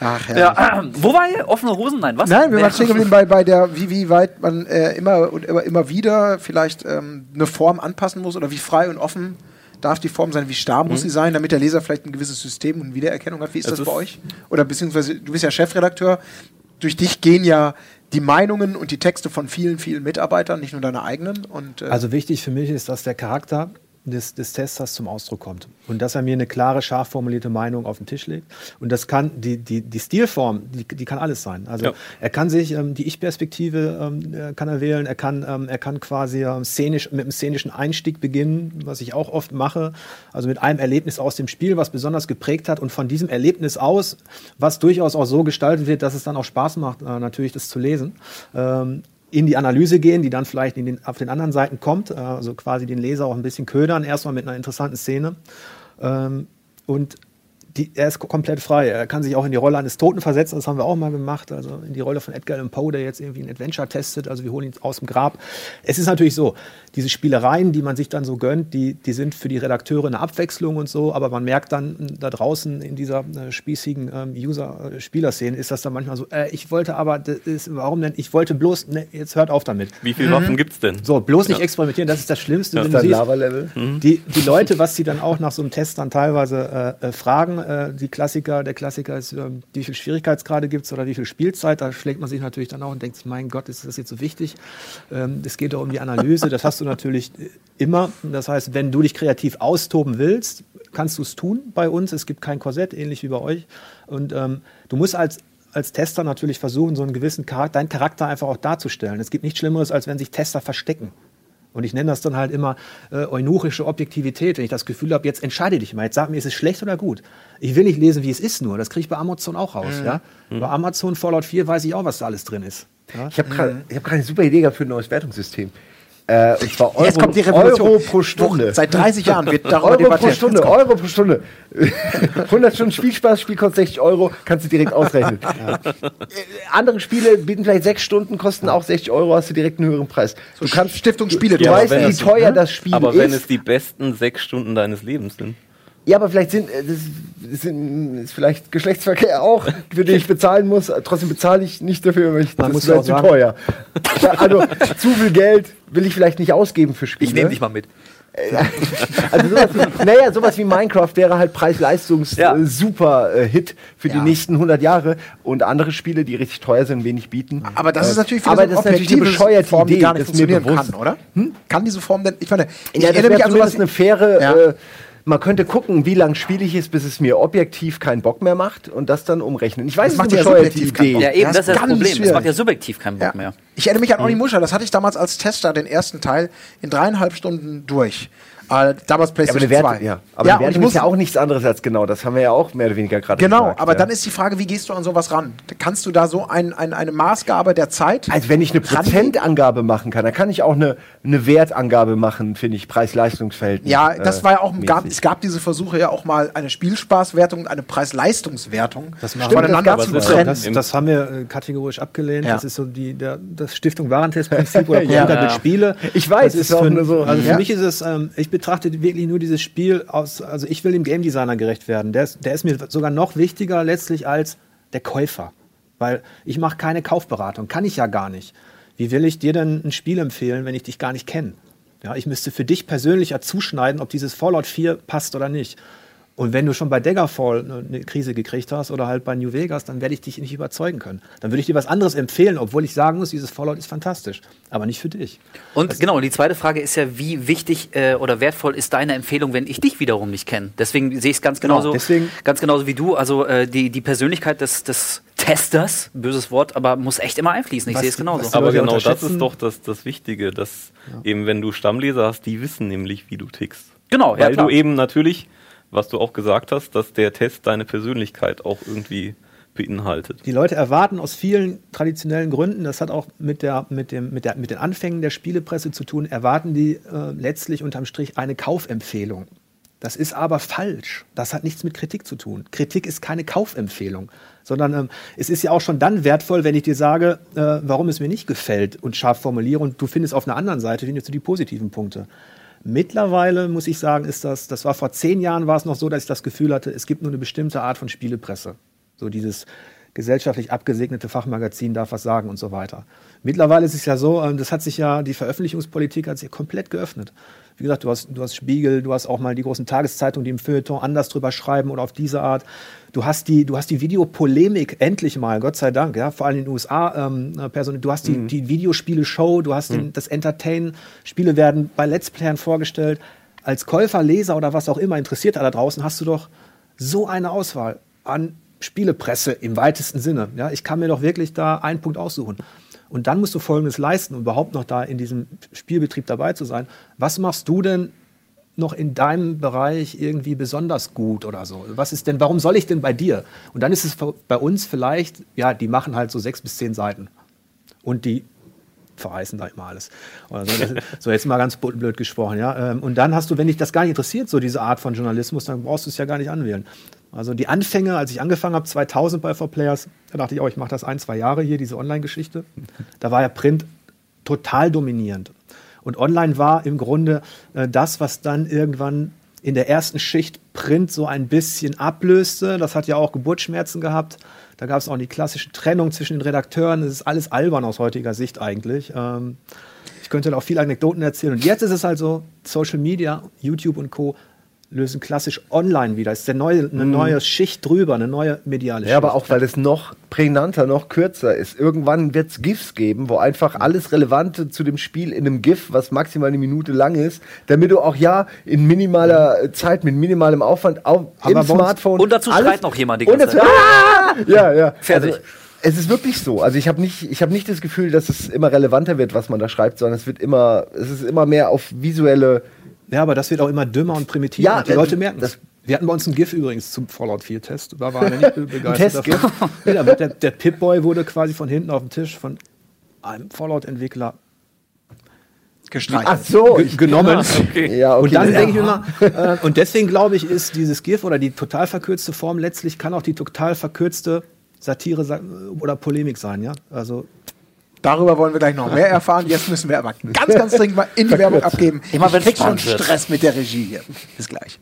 Ach, ja. Ja, wo war ihr? Offene Hosen? Nein, was? Nein, wir waren stehen geblieben bei, bei der, wie, wie weit man äh, immer und immer, immer wieder vielleicht ähm, eine Form anpassen muss oder wie frei und offen darf die Form sein, wie starr muss sie sein, damit der Leser vielleicht ein gewisses System und Wiedererkennung hat. Wie ist das ist- bei euch? Oder beziehungsweise, du bist ja Chefredakteur, durch dich gehen ja die Meinungen und die Texte von vielen, vielen Mitarbeitern, nicht nur deine eigenen. Und, äh, Also wichtig für mich ist, dass der Charakter des, des Testers zum Ausdruck kommt. Und dass er mir eine klare, scharf formulierte Meinung auf den Tisch legt. Und das kann, die, die, die Stilform, die, die kann alles sein. Also Ja. er kann sich, ähm, die Ich-Perspektive ähm, äh, kann er wählen, er kann, ähm, er kann quasi ähm, szenisch, mit einem szenischen Einstieg beginnen, was ich auch oft mache. Also mit einem Erlebnis aus dem Spiel, was besonders geprägt hat und von diesem Erlebnis aus, was durchaus auch so gestaltet wird, dass es dann auch Spaß macht, äh, natürlich das zu lesen. In die Analyse gehen, die dann vielleicht den, auf den anderen Seiten kommt, äh, also quasi den Leser auch ein bisschen ködern, erstmal mit einer interessanten Szene. Ähm, und die, er ist ko- komplett frei. Er kann sich auch in die Rolle eines Toten versetzen, das haben wir auch mal gemacht. Also in die Rolle von Edgar Allan Poe, der jetzt irgendwie ein Adventure testet. Also wir holen ihn aus dem Grab. Es ist natürlich so, diese Spielereien, die man sich dann so gönnt, die, die sind für die Redakteure eine Abwechslung und so, aber man merkt dann da draußen in dieser äh, spießigen ähm, User-Spielerszene ist das dann manchmal so, äh, ich wollte aber, das ist, warum denn? Ich wollte bloß, ne, jetzt hört auf damit. Wie viele Waffen gibt's denn? So, bloß nicht experimentieren, das ist das Schlimmste. wenn Das du ist siehst, Lava-Level. die, die Leute, was sie dann auch nach so einem Test dann teilweise äh, äh, die Klassiker, der Klassiker ist, ähm, wie viel Schwierigkeitsgrade gibt es oder wie viel Spielzeit, da schlägt man sich natürlich dann auch und denkt mein Gott, ist das jetzt so wichtig? Ähm, es geht doch um die Analyse, das hast du natürlich äh, immer. Das heißt, wenn du dich kreativ austoben willst, kannst du es tun bei uns. Es gibt kein Korsett, ähnlich wie bei euch. Und ähm, du musst als als Tester natürlich versuchen, so einen gewissen Charakter, deinen Charakter einfach auch darzustellen. Es gibt nichts Schlimmeres, als wenn sich Tester verstecken. Und ich nenne das dann halt immer äh, eunuchische Objektivität, wenn ich das Gefühl habe, jetzt entscheide dich mal, jetzt sag mir, ist es schlecht oder gut. Ich will nicht lesen, wie es ist nur. Das kriege ich bei Amazon auch raus. Ja? Bei Amazon Fallout 4 weiß ich auch, was da alles drin ist. Ja? Ich habe gerade ich hab eine super Idee gehabt für ein neues Wertungssystem. Äh, und zwar Euro, Jetzt kommt die Revolution. Euro pro Stunde. Seit 30 Jahren wird darüber Euro pro debattiert. Stunde, Jetzt kommt- Euro pro Stunde. [laughs] 100 Stunden Spielspaß, Spiel kostet 60 Euro, kannst du direkt ausrechnen. [laughs] Äh, Andere Spiele bieten vielleicht 6 Stunden, kosten auch 60 Euro, hast du direkt einen höheren Preis. Du kannst Stiftung Du, Spiele. du Ja, aber weißt, wie teuer das Spiel Aber ist. wenn es die besten sechs Stunden deines Lebens sind. Ja, aber vielleicht sind, äh, das, sind ist vielleicht Geschlechtsverkehr auch, für den ich bezahlen muss. Trotzdem bezahle ich nicht dafür, weil ich, Man das ja auch zu sagen- teuer. also zu viel Geld will ich vielleicht nicht ausgeben für Spiele. Ich nehme dich mal mit. Also sowas wie, naja, sowas wie Minecraft wäre halt Preis-Leistungs Ja. äh, äh, für die Ja. nächsten 100 Jahre und andere Spiele, die richtig teuer sind, wenig bieten. Aber das Äh, ist natürlich aber wieder das ist natürlich eine objektive bescheuerte Form, die Idee, gar nicht ist funktionieren kann, oder? Kann diese Form denn, ich meine, ich Ja, erinnere mich an sowas eine faire Ja. äh, man könnte gucken, wie lang spiele ich es, bis es mir objektiv keinen Bock mehr macht und das dann umrechnen. Ich weiß, Das macht ja subjektiv keinen. Bock. Ja, eben, Das das ist das Problem. Es schwierig. macht ja subjektiv keinen Bock Ja. mehr. Ich erinnere mich an Olli Muscher, das hatte ich damals als Tester den ersten Teil in dreieinhalb Stunden durch. Äh, damals Ja, aber PlayStation Wertung, 2. ja. Aber ja, Wertung muss, ist ja auch nichts anderes als genau. Das haben wir ja auch mehr oder weniger gerade Genau, gesagt. aber ja. dann ist die Frage, wie gehst du an sowas ran? Kannst du da so ein, ein, eine Maßgabe der Zeit? Also wenn ich eine? Prozentangabe machen kann, dann kann ich auch eine, eine Wertangabe machen, finde ich, Preis-Leistungsverhältnis. Ja, das äh, war ja auch, gab, es gab diese Versuche ja auch mal eine Spielspaßwertung und eine Preis-Leistungswertung Das machen voneinander das zu trennen. Das, das haben wir äh, kategorisch abgelehnt. Ja. Das ist so die der, das Stiftung Warentestprinzip oder [laughs] Ja. Computer Ja. mit Spiele. Ich weiß, das ist auch für, nur so. Also für mich ist es, ähm, ich betrachte wirklich nur dieses Spiel aus, also ich will dem Game Designer gerecht werden. Der ist, der ist mir sogar noch wichtiger letztlich als der Käufer. Weil ich mache keine Kaufberatung, kann ich ja gar nicht. Wie will ich dir denn ein Spiel empfehlen, wenn ich dich gar nicht kenne? Ja, ich müsste für dich persönlich zuschneiden, ob dieses Fallout 4 passt oder nicht. Und wenn du schon bei Daggerfall eine Krise gekriegt hast oder halt bei New Vegas, dann werde ich dich nicht überzeugen können. Dann würde ich dir was anderes empfehlen, obwohl ich sagen muss, dieses Fallout ist fantastisch. Aber nicht für dich. Und genau, und die zweite Frage ist ja, wie wichtig äh, oder wertvoll ist deine Empfehlung, wenn ich dich wiederum nicht kenne? Deswegen sehe ich es ganz Genau, genauso, deswegen- ganz genauso wie du. Also äh, die, die Persönlichkeit des, des Testers, böses Wort, aber muss echt immer einfließen. Ich Was- sehe es genauso. Aber genau das ist doch das, das Wichtige, dass eben wenn du Stammleser hast, die wissen nämlich, wie du tickst. Genau, ja, Weil klar. du eben natürlich, was du auch gesagt hast, dass der Test deine Persönlichkeit auch irgendwie beinhaltet. Die Leute erwarten aus vielen traditionellen Gründen, das hat auch mit, der, mit, dem, mit, der, mit den Anfängen der Spielepresse zu tun, erwarten die äh, letztlich unterm Strich eine Kaufempfehlung. Das ist aber falsch. Das hat nichts mit Kritik zu tun. Kritik ist keine Kaufempfehlung, sondern ähm, es ist ja auch schon dann wertvoll, wenn ich dir sage, äh, warum es mir nicht gefällt und scharf formuliere und du findest auf einer anderen Seite findest du die positiven Punkte. Mittlerweile muss ich sagen, ist das, das war vor zehn Jahren war es noch so, dass ich das Gefühl hatte, es gibt nur eine bestimmte Art von Spielepresse. So dieses gesellschaftlich abgesegnete Fachmagazin darf was sagen und so weiter. Mittlerweile ist es ja so, ähm, das hat sich ja, die Veröffentlichungspolitik hat sich komplett geöffnet. Wie gesagt, du hast, du hast Spiegel, du hast auch mal die großen Tageszeitungen, die im Feuilleton anders drüber schreiben oder auf diese Art. Du hast die, du hast die Videopolemik endlich mal, Gott sei Dank, ja, vor allem in den USA, ähm, Person, du hast die, die Videospiele-Show, du hast den, das Entertain, Spiele werden bei Let's Playern vorgestellt. Als Käufer, Leser oder was auch immer Interessierter da draußen hast du doch so eine Auswahl an Spielepresse im weitesten Sinne. Ja, ich kann mir doch wirklich da einen Punkt aussuchen. Und dann musst du Folgendes leisten, um überhaupt noch da in diesem Spielbetrieb dabei zu sein. Was machst du denn noch in deinem Bereich irgendwie besonders gut oder so? Was ist denn, warum soll ich denn bei dir? Und dann ist es bei uns vielleicht, ja, die machen halt so sechs bis zehn Seiten. Und die verheißen da immer alles. So, so jetzt mal ganz blöd gesprochen, ja. Ähm, Und dann hast du, wenn dich das gar nicht interessiert, so diese Art von Journalismus, dann brauchst du es ja gar nicht anwählen. Also die Anfänge, als ich angefangen habe, 2000 bei 4Players, da dachte ich auch, ich mache das ein, zwei Jahre hier, diese Online-Geschichte. Da war ja Print total dominierend. Und online war im Grunde äh, das, was dann irgendwann in der ersten Schicht Print so ein bisschen ablöste. Das hat ja auch Geburtsschmerzen gehabt. Da gab es auch die klassische Trennung zwischen den Redakteuren. Das ist alles albern aus heutiger Sicht eigentlich. Ähm, ich könnte da auch viele Anekdoten erzählen. Und jetzt ist es halt so, Social Media, YouTube und Co. lösen klassisch online wieder. Es ist der neue, eine neue Schicht drüber, eine neue mediale Schicht. Ja, aber auch weil es noch prägnanter, noch kürzer ist. Irgendwann wird es GIFs geben, wo einfach alles Relevante zu dem Spiel in einem GIF, was maximal eine Minute lang ist, damit du auch ja in minimaler äh, Zeit, mit minimalem Aufwand auf, Aber im Smartphone. Und dazu schreit noch jemand die und ganze dazu, ah! Ja, ja. Fertig. Also, es ist wirklich so. Also ich habe nicht, ich habe nicht das Gefühl, dass es immer relevanter wird, was man da schreibt, sondern es wird immer, es ist immer mehr auf visuelle. Ja, aber das wird auch immer dümmer und primitiver. Ja, und die äh, Leute merken das-. Wir hatten bei uns ein GIF übrigens zum Fallout 4 Test. Da war er nicht be- [laughs] begeistert. Test-GIF? davon. Ja, aber der, der Pip-Boy wurde quasi von hinten auf dem Tisch von einem Fallout-Entwickler Gestreichelt. Ach so, ge genommen. ja, okay. Und dann Ja. denke ich immer, äh, und deswegen glaube ich, ist dieses GIF oder die total verkürzte Form letztlich kann auch die total verkürzte Satire sa- oder Polemik sein, ja. Also Darüber wollen wir gleich noch mehr erfahren. Jetzt müssen wir aber ganz, ganz dringend mal in die Werbung abgeben. Immer wenn's krieg schon. Stress mit der Regie hier. Bis gleich.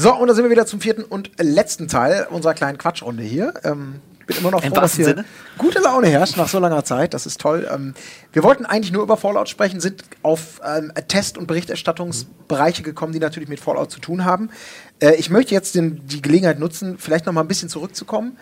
So, und da sind wir wieder zum vierten und letzten Teil unserer kleinen Quatschrunde hier. Ähm, bin immer noch Im froh, dass hier Sinne. gute Laune herrscht nach so langer Zeit. Das ist toll. Ähm, wir wollten eigentlich nur über Fallout sprechen, sind auf ähm, Test- und Berichterstattungsbereiche gekommen, die natürlich mit Fallout zu tun haben. Äh, ich möchte jetzt den, die Gelegenheit nutzen, vielleicht noch mal ein bisschen zurückzukommen.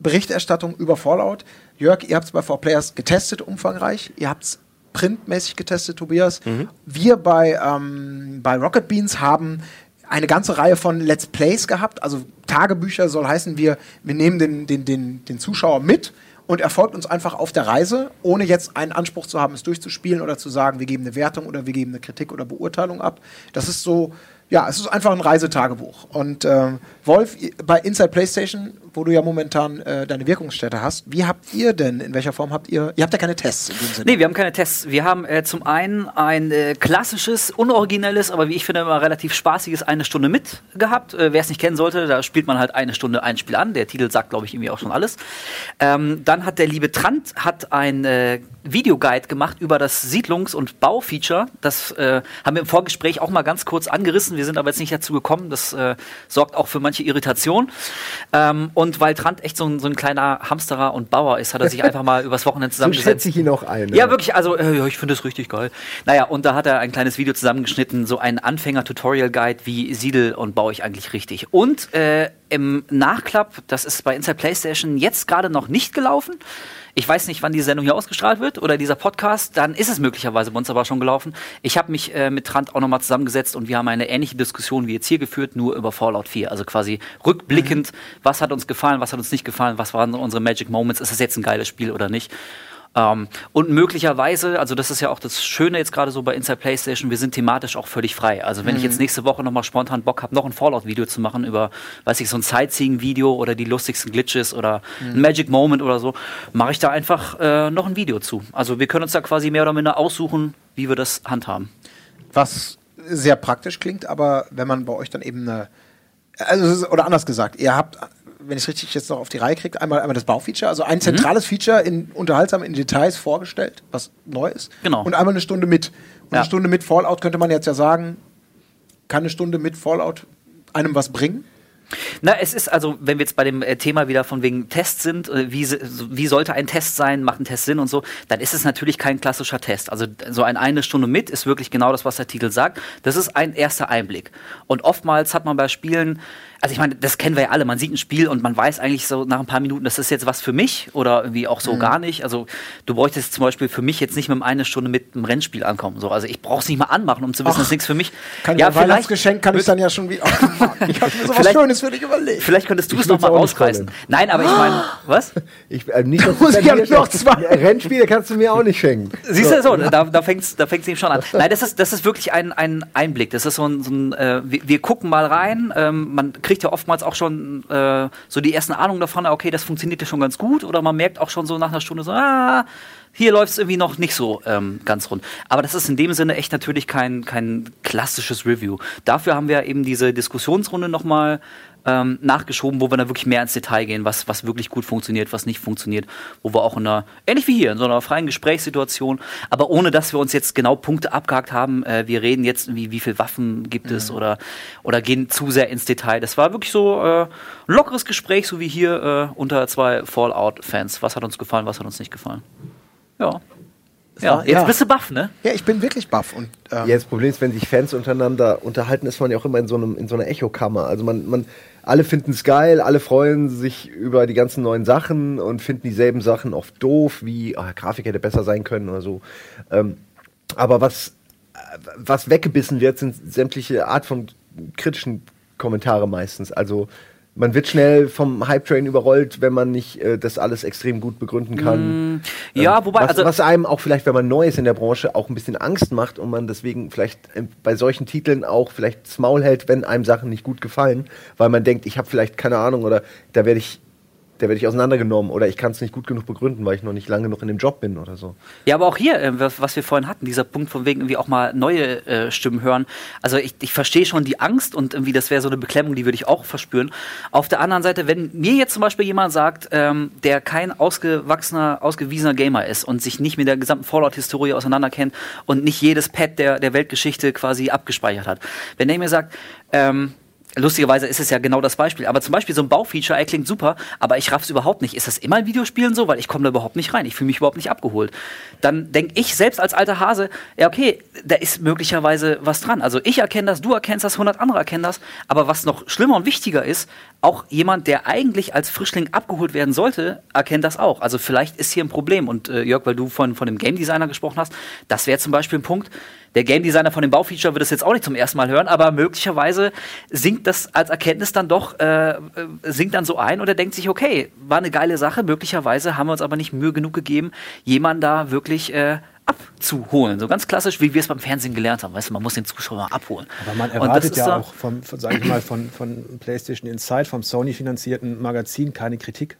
Berichterstattung über Fallout. Jörg, ihr habt es bei 4Players getestet, umfangreich. Ihr habt es printmäßig getestet, Tobias. Wir bei, ähm, bei Rocket Beans haben eine ganze Reihe von Let's Plays gehabt. Also Tagebücher soll heißen, wir, wir nehmen den, den, den, den Zuschauer mit und er folgt uns einfach auf der Reise, ohne jetzt einen Anspruch zu haben, es durchzuspielen oder zu sagen, wir geben eine Wertung oder wir geben eine Kritik oder Beurteilung ab. Das ist so, ja, es ist einfach ein Reisetagebuch. Und ähm, Wolf, bei Inside PlayStation, wo du ja momentan äh, deine Wirkungsstätte hast, wie habt ihr denn, in welcher Form habt ihr, ihr habt ja keine Tests in dem Sinne. Nee, wir haben keine Tests. Wir haben äh, zum einen ein äh, klassisches, unoriginelles, aber wie ich finde immer relativ spaßiges eine Stunde mit gehabt. Äh, Wer es nicht kennen sollte, da spielt man halt eine Stunde ein Spiel an. Der Titel sagt, glaube ich, irgendwie auch schon alles. Ähm, dann hat der liebe Trant hat ein äh, Videoguide gemacht über das Siedlungs- und Baufeature. Das äh, haben wir im Vorgespräch auch mal ganz kurz angerissen. Wir sind aber jetzt nicht dazu gekommen. Das sorgt auch für manche Irritation. Ähm, und weil Trant echt so ein, so ein kleiner Hamsterer und Bauer ist, hat er sich [laughs] einfach mal übers Wochenende So zusammengesetzt. schätze ich ihn auch ein. Ja, wirklich, also äh, ja, ich finde das richtig geil. Naja, und da hat er ein kleines Video zusammengeschnitten, so ein Anfänger-Tutorial-Guide, wie siedel und baue ich eigentlich richtig. Und äh, im Nachklapp, das ist bei Inside PlayStation jetzt gerade noch nicht gelaufen. Ich weiß nicht, wann die Sendung hier ausgestrahlt wird oder dieser Podcast, dann ist es möglicherweise bei uns aber schon gelaufen. Ich habe mich äh, mit Trant auch nochmal zusammengesetzt und wir haben eine ähnliche Diskussion wie jetzt hier geführt, nur über Fallout 4. Also quasi rückblickend, was hat uns gefallen, was hat uns nicht gefallen, was waren unsere Magic Moments, ist es jetzt ein geiles Spiel oder nicht. Ähm, und möglicherweise, also das ist ja auch das Schöne jetzt gerade so bei Inside PlayStation, wir sind thematisch auch völlig frei. Also wenn ich jetzt nächste Woche nochmal spontan Bock habe, noch ein Fallout-Video zu machen über, weiß ich, so ein Sightseeing-Video oder die lustigsten Glitches oder ein Magic Moment oder so, mache ich da einfach äh, noch ein Video zu. Also wir können uns da quasi mehr oder minder aussuchen, wie wir das handhaben. Was sehr praktisch klingt, aber wenn man bei euch dann eben eine, also oder anders gesagt, ihr habt, wenn ich es richtig jetzt noch auf die Reihe kriege, einmal, einmal das Baufeature, also Mhm. ein zentrales Feature in unterhaltsam in Details vorgestellt, was neu ist. Genau. Und einmal eine Stunde mit. Und Ja. eine Stunde mit Fallout könnte man jetzt ja sagen, kann eine Stunde mit Fallout einem was bringen? Na, es ist also, wenn wir jetzt bei dem äh, Thema wieder von wegen Test sind, äh, wie, wie sollte ein Test sein, macht ein Test Sinn und so, dann ist es natürlich kein klassischer Test. Also so ein eine Stunde mit ist wirklich genau das, was der Titel sagt. Das ist ein erster Einblick. Und oftmals hat man bei Spielen, also ich meine, das kennen wir ja alle, man sieht ein Spiel und man weiß eigentlich so nach ein paar Minuten, das ist jetzt was für mich oder irgendwie auch so gar nicht. Also du bräuchtest zum Beispiel für mich jetzt nicht mit einem eine Stunde mit einem Rennspiel ankommen. So, also ich brauche es nicht mal anmachen, um zu wissen, Ach, das ist nichts für mich. Kann ja, Weihnachtsgeschenk kann ich dann ja schon wieder. Oh, [laughs] ich hatte mir sowas Vielleicht- Schönes für dich überlegt. Vielleicht könntest du Ich es noch will's mal auch nicht rausreißen. Nein, aber ich meine, [gasps] was? Ich, äh, nicht, dass muss du ich ja mir noch zwei. Rennspiele kannst du mir auch nicht schenken. [laughs] Siehst du, so, da, da fängt es da fängt's eben schon an. [laughs] Nein, das ist, das ist wirklich ein, ein Einblick. Das ist so ein, so ein äh, wir, wir gucken mal rein. Ähm, man kriegt ja oftmals auch schon äh, so die ersten Ahnungen davon, okay, das funktioniert ja schon ganz gut. Oder man merkt auch schon so nach einer Stunde so, ah, hier läuft es irgendwie noch nicht so ähm, ganz rund. Aber das ist in dem Sinne echt natürlich kein, kein klassisches Review. Dafür haben wir eben diese Diskussionsrunde nochmal ähm, nachgeschoben, wo wir dann wirklich mehr ins Detail gehen, was, was wirklich gut funktioniert, was nicht funktioniert, wo wir auch in einer, ähnlich wie hier, in so einer freien Gesprächssituation, aber ohne, dass wir uns jetzt genau Punkte abgehakt haben, äh, wir reden jetzt, wie, wie viele Waffen gibt es oder, oder gehen zu sehr ins Detail. Das war wirklich so äh, ein lockeres Gespräch, so wie hier äh, unter zwei Fallout-Fans. Was hat uns gefallen, was hat uns nicht gefallen? Ja. Ja, jetzt ja. bist du baff, ne? Ja, ich bin wirklich baff. Und, ähm, Ja, das Problem ist, wenn sich Fans untereinander unterhalten, ist man ja auch immer in so, einem, in so einer Echokammer. Also man, man, alle finden es geil, alle freuen sich über die ganzen neuen Sachen und finden dieselben Sachen oft doof, wie ah, Grafik hätte besser sein können oder so. Ähm, aber was, was weggebissen wird, sind sämtliche Art von kritischen Kommentare meistens. Also man wird schnell vom Hype-Train überrollt, wenn man nicht äh, das alles extrem gut begründen kann. Ja, Ähm, wobei, was, also was einem auch vielleicht, wenn man neu ist in der Branche, auch ein bisschen Angst macht und man deswegen vielleicht ähm, bei solchen Titeln auch vielleicht das Maul hält, wenn einem Sachen nicht gut gefallen, weil man denkt, ich habe vielleicht keine Ahnung oder da werde ich, da werde ich auseinandergenommen oder ich kann es nicht gut genug begründen, weil ich noch nicht lange genug in dem Job bin oder so. Ja, aber auch hier, äh, was, was wir vorhin hatten, dieser Punkt von wegen irgendwie auch mal neue äh, Stimmen hören. Also ich, ich verstehe schon die Angst und irgendwie das wäre so eine Beklemmung, die würde ich auch verspüren. Auf der anderen Seite, wenn mir jetzt zum Beispiel jemand sagt, ähm, der kein ausgewachsener, ausgewiesener Gamer ist und sich nicht mit der gesamten Fallout-Historie auseinanderkennt und nicht jedes Pad der, der Weltgeschichte quasi abgespeichert hat. Wenn der mir sagt, ähm, lustigerweise ist es ja genau das Beispiel. Aber zum Beispiel so ein Baufeature, ey, klingt super, aber ich raff's überhaupt nicht. Ist das immer in Videospielen so? Weil ich komme da überhaupt nicht rein. Ich fühle mich überhaupt nicht abgeholt. Dann denke ich selbst als alter Hase, ja, okay, da ist möglicherweise was dran. Also ich erkenne das, du erkennst das, 100 andere erkennen das. Aber was noch schlimmer und wichtiger ist, auch jemand, der eigentlich als Frischling abgeholt werden sollte, erkennt das auch. Also vielleicht ist hier ein Problem. Und äh, Jörg, weil du von, von dem Game Designer gesprochen hast, das wäre zum Beispiel ein Punkt, der Game Designer von dem Baufeature wird es jetzt auch nicht zum ersten Mal hören, aber möglicherweise sinkt das als Erkenntnis dann doch, äh, sinkt dann so ein oder denkt sich, okay, war eine geile Sache, möglicherweise haben wir uns aber nicht Mühe genug gegeben, jemanden da wirklich äh, abzuholen. So ganz klassisch, wie wir es beim Fernsehen gelernt haben. Weißt du, man muss den Zuschauer abholen. Aber man erwartet ja auch vom, von, sag ich mal, von, von PlayStation Inside, vom Sony-finanzierten Magazin keine Kritik.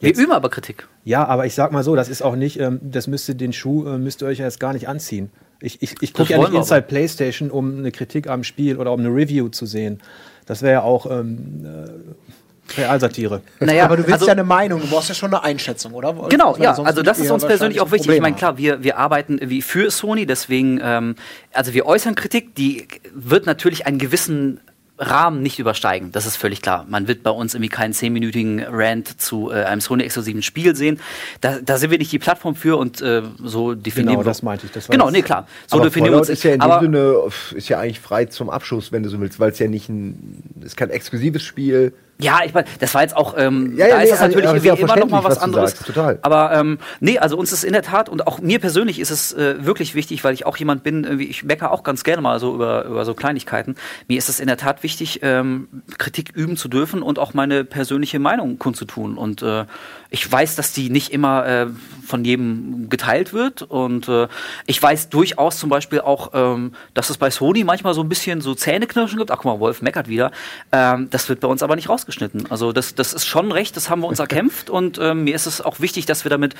Wir üben aber Kritik. Ja, aber ich sag mal so, das ist auch nicht, ähm, das müsste den Schuh, äh, müsst ihr euch ja jetzt gar nicht anziehen. Ich, ich, ich gucke ja nicht Inside PlayStation, um eine Kritik am Spiel oder um eine Review zu sehen. Das wäre ja auch ähm, äh, Realsatire. Naja, aber du willst also, ja eine Meinung, du brauchst ja schon eine Einschätzung, oder? Genau, ja, also das ist uns persönlich auch wichtig. Ich meine, klar, wir, wir arbeiten wie für Sony, deswegen, ähm, also wir äußern Kritik, die wird natürlich einen gewissen Rahmen nicht übersteigen. Das ist völlig klar. Man wird bei uns irgendwie keinen zehnminütigen Rant zu äh, einem Sony-exklusiven Spiel sehen. Da, da sind wir nicht die Plattform für und äh, so definieren genau, wir. das meinte ich. Das genau, nee, klar. So aber definieren wir uns. Ist ja in dem Sinne, ist ja eigentlich frei zum Abschluss, wenn du so willst, weil es ja nicht ein, ist kein exklusives Spiel ja, ich meine, das war jetzt auch, ähm, ja, ja, da nee, ist das natürlich also, immer noch mal was, was anderes. Sagst, total. Aber ähm, nee, also uns ist in der Tat und auch mir persönlich ist es äh, wirklich wichtig, weil ich auch jemand bin, irgendwie, ich meckere auch ganz gerne mal so über, über so Kleinigkeiten. Mir ist es in der Tat wichtig, ähm, Kritik üben zu dürfen und auch meine persönliche Meinung kundzutun. Und äh, ich weiß, dass die nicht immer äh, von jedem geteilt wird. Und äh, ich weiß durchaus zum Beispiel auch, ähm, dass es bei Sony manchmal so ein bisschen so Zähneknirschen gibt. Ach guck mal, Wolf meckert wieder. Ähm, das wird bei uns aber nicht rausgeschnitten. Also das, das ist schon recht, das haben wir uns [laughs] erkämpft. Und ähm, mir ist es auch wichtig, dass wir damit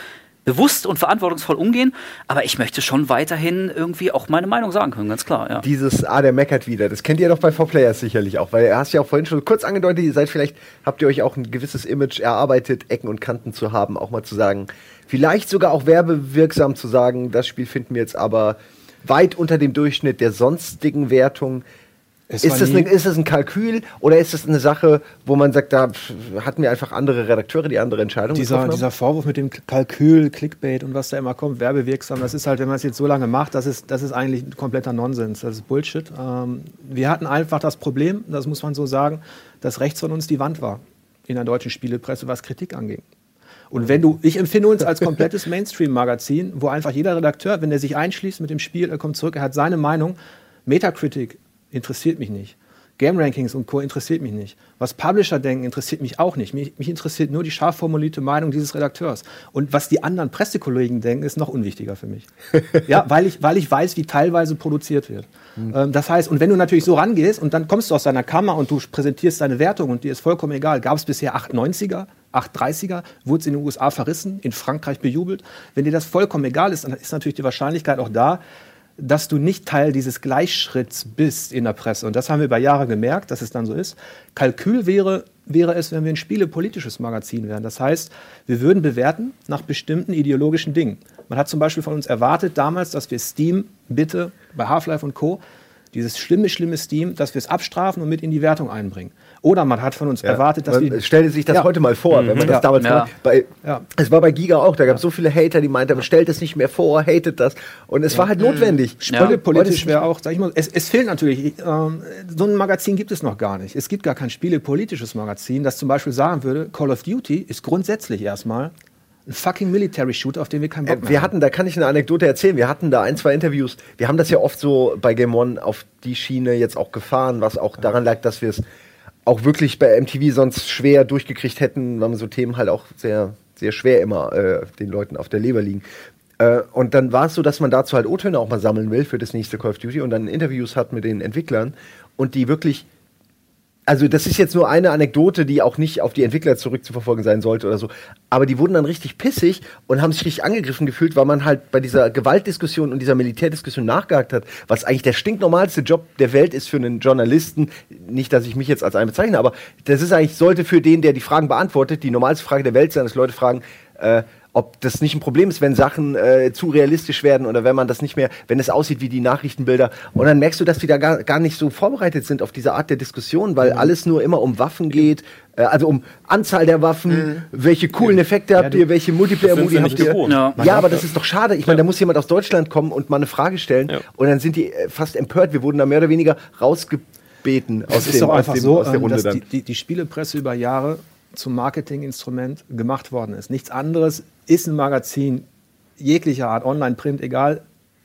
bewusst und verantwortungsvoll umgehen, aber ich möchte schon weiterhin irgendwie auch meine Meinung sagen können, ganz klar. Ja. Dieses, ah, der meckert wieder, das kennt ihr doch bei 4Players sicherlich auch, weil er hast ja auch vorhin schon kurz angedeutet, ihr seid vielleicht, habt ihr euch auch ein gewisses Image erarbeitet, Ecken und Kanten zu haben, auch mal zu sagen, vielleicht sogar auch werbewirksam zu sagen, das Spiel finden wir jetzt aber weit unter dem Durchschnitt der sonstigen Wertung. Ist das, eine, ist das, ein Kalkül oder ist das eine Sache, wo man sagt, da hatten wir einfach andere Redakteure, die andere Entscheidungen dieser, dieser Vorwurf mit dem Kalkül, Clickbait und was da immer kommt, werbewirksam, das ist halt, wenn man es jetzt so lange macht, das ist, das ist eigentlich kompletter Nonsens, das ist Bullshit. Ähm, wir hatten einfach das Problem, das muss man so sagen, dass rechts von uns die Wand war in der deutschen Spielepresse, was Kritik anging. Und wenn du, ich empfinde uns als komplettes Mainstream-Magazin, wo einfach jeder Redakteur, wenn er sich einschließt mit dem Spiel, er kommt zurück, er hat seine Meinung. Metacritic interessiert mich nicht. Game Rankings und Co. interessiert mich nicht. Was Publisher denken, interessiert mich auch nicht. Mich, mich, interessiert nur die scharf formulierte Meinung dieses Redakteurs. Und was die anderen Pressekollegen denken, ist noch unwichtiger für mich. [laughs] ja, weil ich, weil ich weiß, wie teilweise produziert wird. Mhm. Ähm, das heißt, und wenn du natürlich so rangehst und dann kommst du aus deiner Kammer und du präsentierst deine Wertung und dir ist vollkommen egal, gab es bisher 890er, 830er, wurde es in den USA verrissen, in Frankreich bejubelt. Wenn dir das vollkommen egal ist, dann ist natürlich die Wahrscheinlichkeit auch da, dass du nicht Teil dieses Gleichschritts bist in der Presse. Und das haben wir über Jahre gemerkt, dass es dann so ist. Kalkül wäre, wäre es, wenn wir ein spielepolitisches Magazin wären. Das heißt, wir würden bewerten nach bestimmten ideologischen Dingen. Man hat zum Beispiel von uns erwartet damals, dass wir Steam bitte bei Half-Life und Co dieses schlimme, schlimme Steam, dass wir es abstrafen und mit in die Wertung einbringen. Oder man hat von uns ja. erwartet, dass wir. Stellt sich das ja. heute mal vor, mhm. wenn man mhm. das damals ja. bei, ja. Es war bei Giga auch, da gab es so viele Hater, die meinten, stellt es nicht mehr vor, hatet das. Und es war halt notwendig. Mhm. Politisch wäre auch, sag ich mal, es, es fehlt natürlich, ähm, so ein Magazin gibt es noch gar nicht. Es gibt gar kein spielepolitisches Magazin, das zum Beispiel sagen würde, Call of Duty ist grundsätzlich erstmal ein fucking Military Shoot, auf den wir keinen Bock äh, mehr Wir hatten, da kann ich eine Anekdote erzählen. Wir hatten da ein, zwei Interviews. Wir haben das ja oft so bei Game One auf die Schiene jetzt auch gefahren, was auch daran lag, dass wir es auch wirklich bei MTV sonst schwer durchgekriegt hätten, weil man so Themen halt auch sehr, sehr schwer immer äh, den Leuten auf der Leber liegen. Äh, und dann war es so, dass man dazu halt O-Töne auch mal sammeln will für das nächste Call of Duty und dann Interviews hat mit den Entwicklern und die wirklich also das ist jetzt nur eine Anekdote, die auch nicht auf die Entwickler zurückzuverfolgen sein sollte oder so. Aber die wurden dann richtig pissig und haben sich richtig angegriffen gefühlt, weil man halt bei dieser Gewaltdiskussion und dieser Militärdiskussion nachgehakt hat, was eigentlich der stinknormalste Job der Welt ist für einen Journalisten. Nicht, dass ich mich jetzt als einen bezeichne, aber das ist eigentlich, sollte für den, der die Fragen beantwortet, die normalste Frage der Welt sein, dass Leute fragen, äh, ob das nicht ein Problem ist, wenn Sachen äh, zu realistisch werden oder wenn man das nicht mehr, wenn es aussieht wie die Nachrichtenbilder. Und dann merkst du, dass die da gar, gar nicht so vorbereitet sind auf diese Art der Diskussion, weil Mhm. alles nur immer um Waffen geht, äh, also um Anzahl der Waffen, Mhm. welche coolen Effekte habt ihr, welche Multiplayer-Modi habt ihr. Ja. Ja, aber das ist doch schade. Ich meine, da muss jemand aus Deutschland kommen und mal eine Frage stellen Ja. und dann sind die äh, fast empört. Wir wurden da mehr oder weniger rausgebeten aus, dem, doch aus, einfach dem, so, aus der ähm, Runde dass dann. die, die, die Spielepresse über Jahre zum Marketinginstrument gemacht worden ist. Nichts anderes ist ein Magazin jeglicher Art, online, print, egal,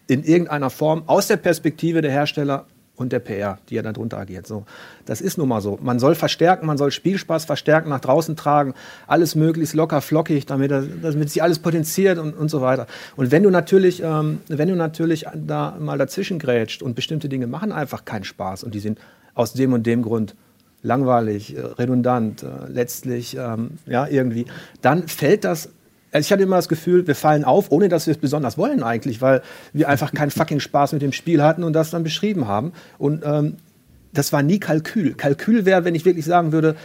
in irgendeiner Form, aus der Perspektive der Hersteller und der PR, die ja darunter agiert. So, das ist nun mal so. Man soll verstärken, man soll Spielspaß verstärken, nach draußen tragen, alles möglichst locker, flockig, damit, damit sich alles potenziert und, und so weiter. Und wenn du natürlich, ähm, wenn du natürlich da mal dazwischen grätscht und bestimmte Dinge machen einfach keinen Spaß und die sind aus dem und dem Grund langweilig, äh, redundant, äh, letztlich ähm, ja irgendwie, dann fällt das. Also ich hatte immer das Gefühl, wir fallen auf, ohne dass wir es besonders wollen eigentlich, weil wir einfach keinen [laughs] fucking Spaß mit dem Spiel hatten und das dann beschrieben haben. Und ähm, das war nie Kalkül. Kalkül wäre, wenn ich wirklich sagen würde,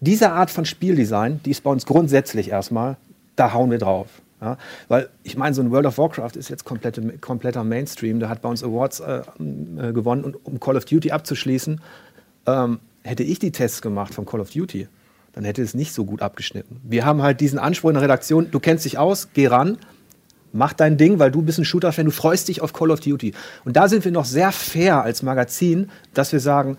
diese Art von Spieldesign, die ist bei uns grundsätzlich erstmal, da hauen wir drauf. Ja, weil ich meine, so ein World of Warcraft ist jetzt komplette, kompletter Mainstream. Der hat bei uns Awards äh, äh, gewonnen. Und um Call of Duty abzuschließen, ähm, hätte ich die Tests gemacht von Call of Duty, dann hätte es nicht so gut abgeschnitten. Wir haben halt diesen Anspruch in der Redaktion, du kennst dich aus, geh ran, mach dein Ding, weil du bist ein Shooter-Fan, du freust dich auf Call of Duty. Und da sind wir noch sehr fair als Magazin, dass wir sagen,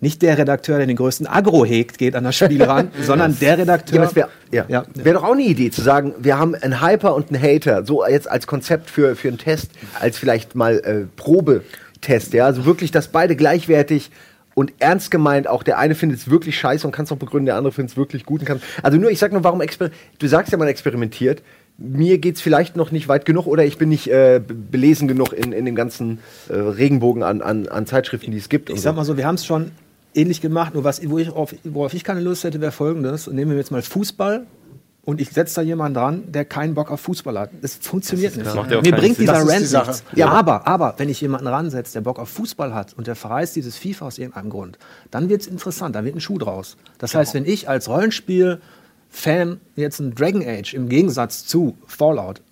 nicht der Redakteur, der den größten Agro hegt, geht an das Spiel ran, [laughs] sondern der Redakteur. Ja, wäre ja. Ja. wär doch auch eine Idee zu sagen, wir haben einen Hyper und einen Hater, so jetzt als Konzept für, für einen Test, als vielleicht mal äh, Probetest, ja, also wirklich, dass beide gleichwertig und ernst gemeint, auch der eine findet es wirklich scheiße und kann es noch begründen, der andere findet es wirklich gut und kann Also nur, ich sag nur, warum exper du sagst ja, man experimentiert. Mir geht's vielleicht noch nicht weit genug oder ich bin nicht äh, be- belesen genug in, in dem ganzen äh, Regenbogen an, an, an Zeitschriften, die es gibt. und Ich sag mal so, wir haben es schon ähnlich gemacht, nur was, wo ich auf, worauf ich keine Lust hätte, wäre folgendes. Nehmen wir jetzt mal Fußball und ich setze da jemanden dran, der keinen Bock auf Fußball hat. Das funktioniert nicht. macht ja Mir bringt Sinn. dieser Das ist die nichts. Ja, aber, aber wenn ich jemanden ransetze, der Bock auf Fußball hat und der verreißt dieses FIFA aus irgendeinem Grund, dann wird es interessant, dann wird ein Schuh draus. Das heißt, wenn ich als Rollenspiel-Fan jetzt ein Dragon Age im Gegensatz zu Fallout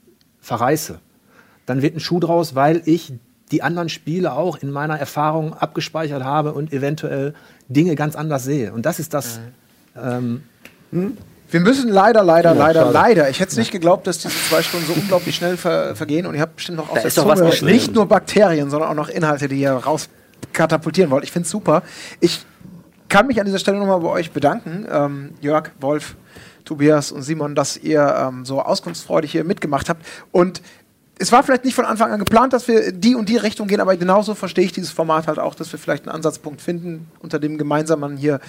verreiße, dann wird ein Schuh draus, weil ich die anderen Spiele auch in meiner Erfahrung abgespeichert habe und eventuell Dinge ganz anders sehe. Und das ist das. Ähm, Wir müssen leider, leider, leider, schade. leider. Ich hätte es nicht geglaubt, dass diese zwei Stunden so unglaublich schnell ver vergehen und ihr habt bestimmt noch aus Da der ist doch was Zunge nicht nur Bakterien, sondern auch noch Inhalte, die ihr raus katapultieren wollt. Ich finde es super. Ich kann mich an dieser Stelle nochmal bei euch bedanken, ähm, Jörg, Wolf, Tobias und Simon, dass ihr ähm, so auskunftsfreudig hier mitgemacht habt. Und es war vielleicht nicht von Anfang an geplant, dass wir die und die Richtung gehen, aber genauso verstehe ich dieses Format halt auch, dass wir vielleicht einen Ansatzpunkt finden, unter dem gemeinsam man hier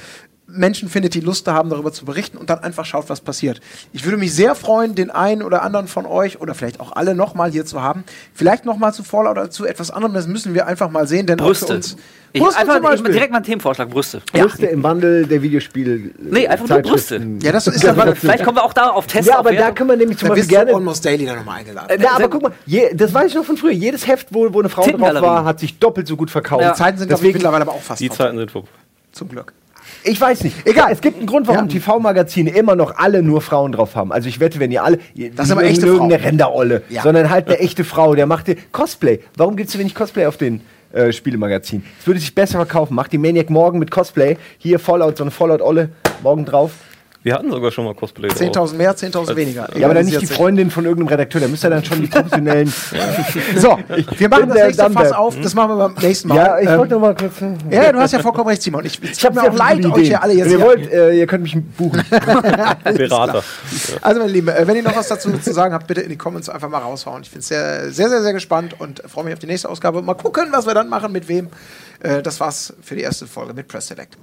Menschen findet, die Lust haben, darüber zu berichten und dann einfach schaut, was passiert. Ich würde mich sehr freuen, den einen oder anderen von euch oder vielleicht auch alle nochmal hier zu haben. Vielleicht nochmal zu Fallout oder zu etwas anderem, das müssen wir einfach mal sehen, denn auch für Brüste. uns. Ich, Brüste zum einfach, ich, Beispiel. direkt mal einen Themenvorschlag, Brüste. Brüste im Wandel der Videospiele. Nee, einfach nur Zeitschriften. Ja, das ist Ja, aber. Vielleicht kommen wir auch da auf Tests. Ja, auf aber da können wir nämlich zum Beispiel gerne. Almost Daily dann nochmal eingeladen. Äh, na, aber guck mal, je, das weiß ich noch von früher. Jedes Heft, wo, wo eine Frau drauf war, hat sich doppelt so gut verkauft. Ja. Die Zeiten sind, Deswegen- mittlerweile aber auch fast Die. Zeiten sind vorbei. Zum Glück. Ich weiß nicht. Egal, es gibt einen Grund, warum TV-Magazine immer noch alle nur Frauen drauf haben. Also ich wette, wenn ihr alle. Das sind aber echte irgendeine Frauen. Renderolle, Ja. sondern halt eine echte Frau, der macht Cosplay. Warum gibt es so wenig Cosplay auf den äh, Spielemagazinen? Es würde sich besser verkaufen. Macht die Maniac morgen mit Cosplay. Hier Fallout, so eine Fallout-Olle, morgen drauf. Wir hatten sogar schon mal Cosplay drauf. 10.000 mehr, 10.000 weniger. Ja, aber dann nicht die. Freundin von irgendeinem Redakteur, da müsste er dann schon die professionellen. [laughs] [laughs] So, wir machen das nächste Fass auf. Das machen wir beim nächsten Mal. ja, ich Ähm, wollte noch mal kurz. Ja, du hast ja vollkommen recht, Simon. Ich, ich Ich habe mir auch leid, euch hier alle jetzt Wenn ihr hier wollt, äh, ihr könnt mich buchen. [laughs] Berater. Also, meine Lieben, äh, wenn ihr noch was dazu zu sagen habt, bitte in die Comments einfach mal raushauen. Ich bin sehr, sehr, sehr, sehr gespannt und freue mich auf die nächste Ausgabe. Mal gucken, was wir dann machen, mit wem. Äh, das war's für die erste Folge mit Press Select.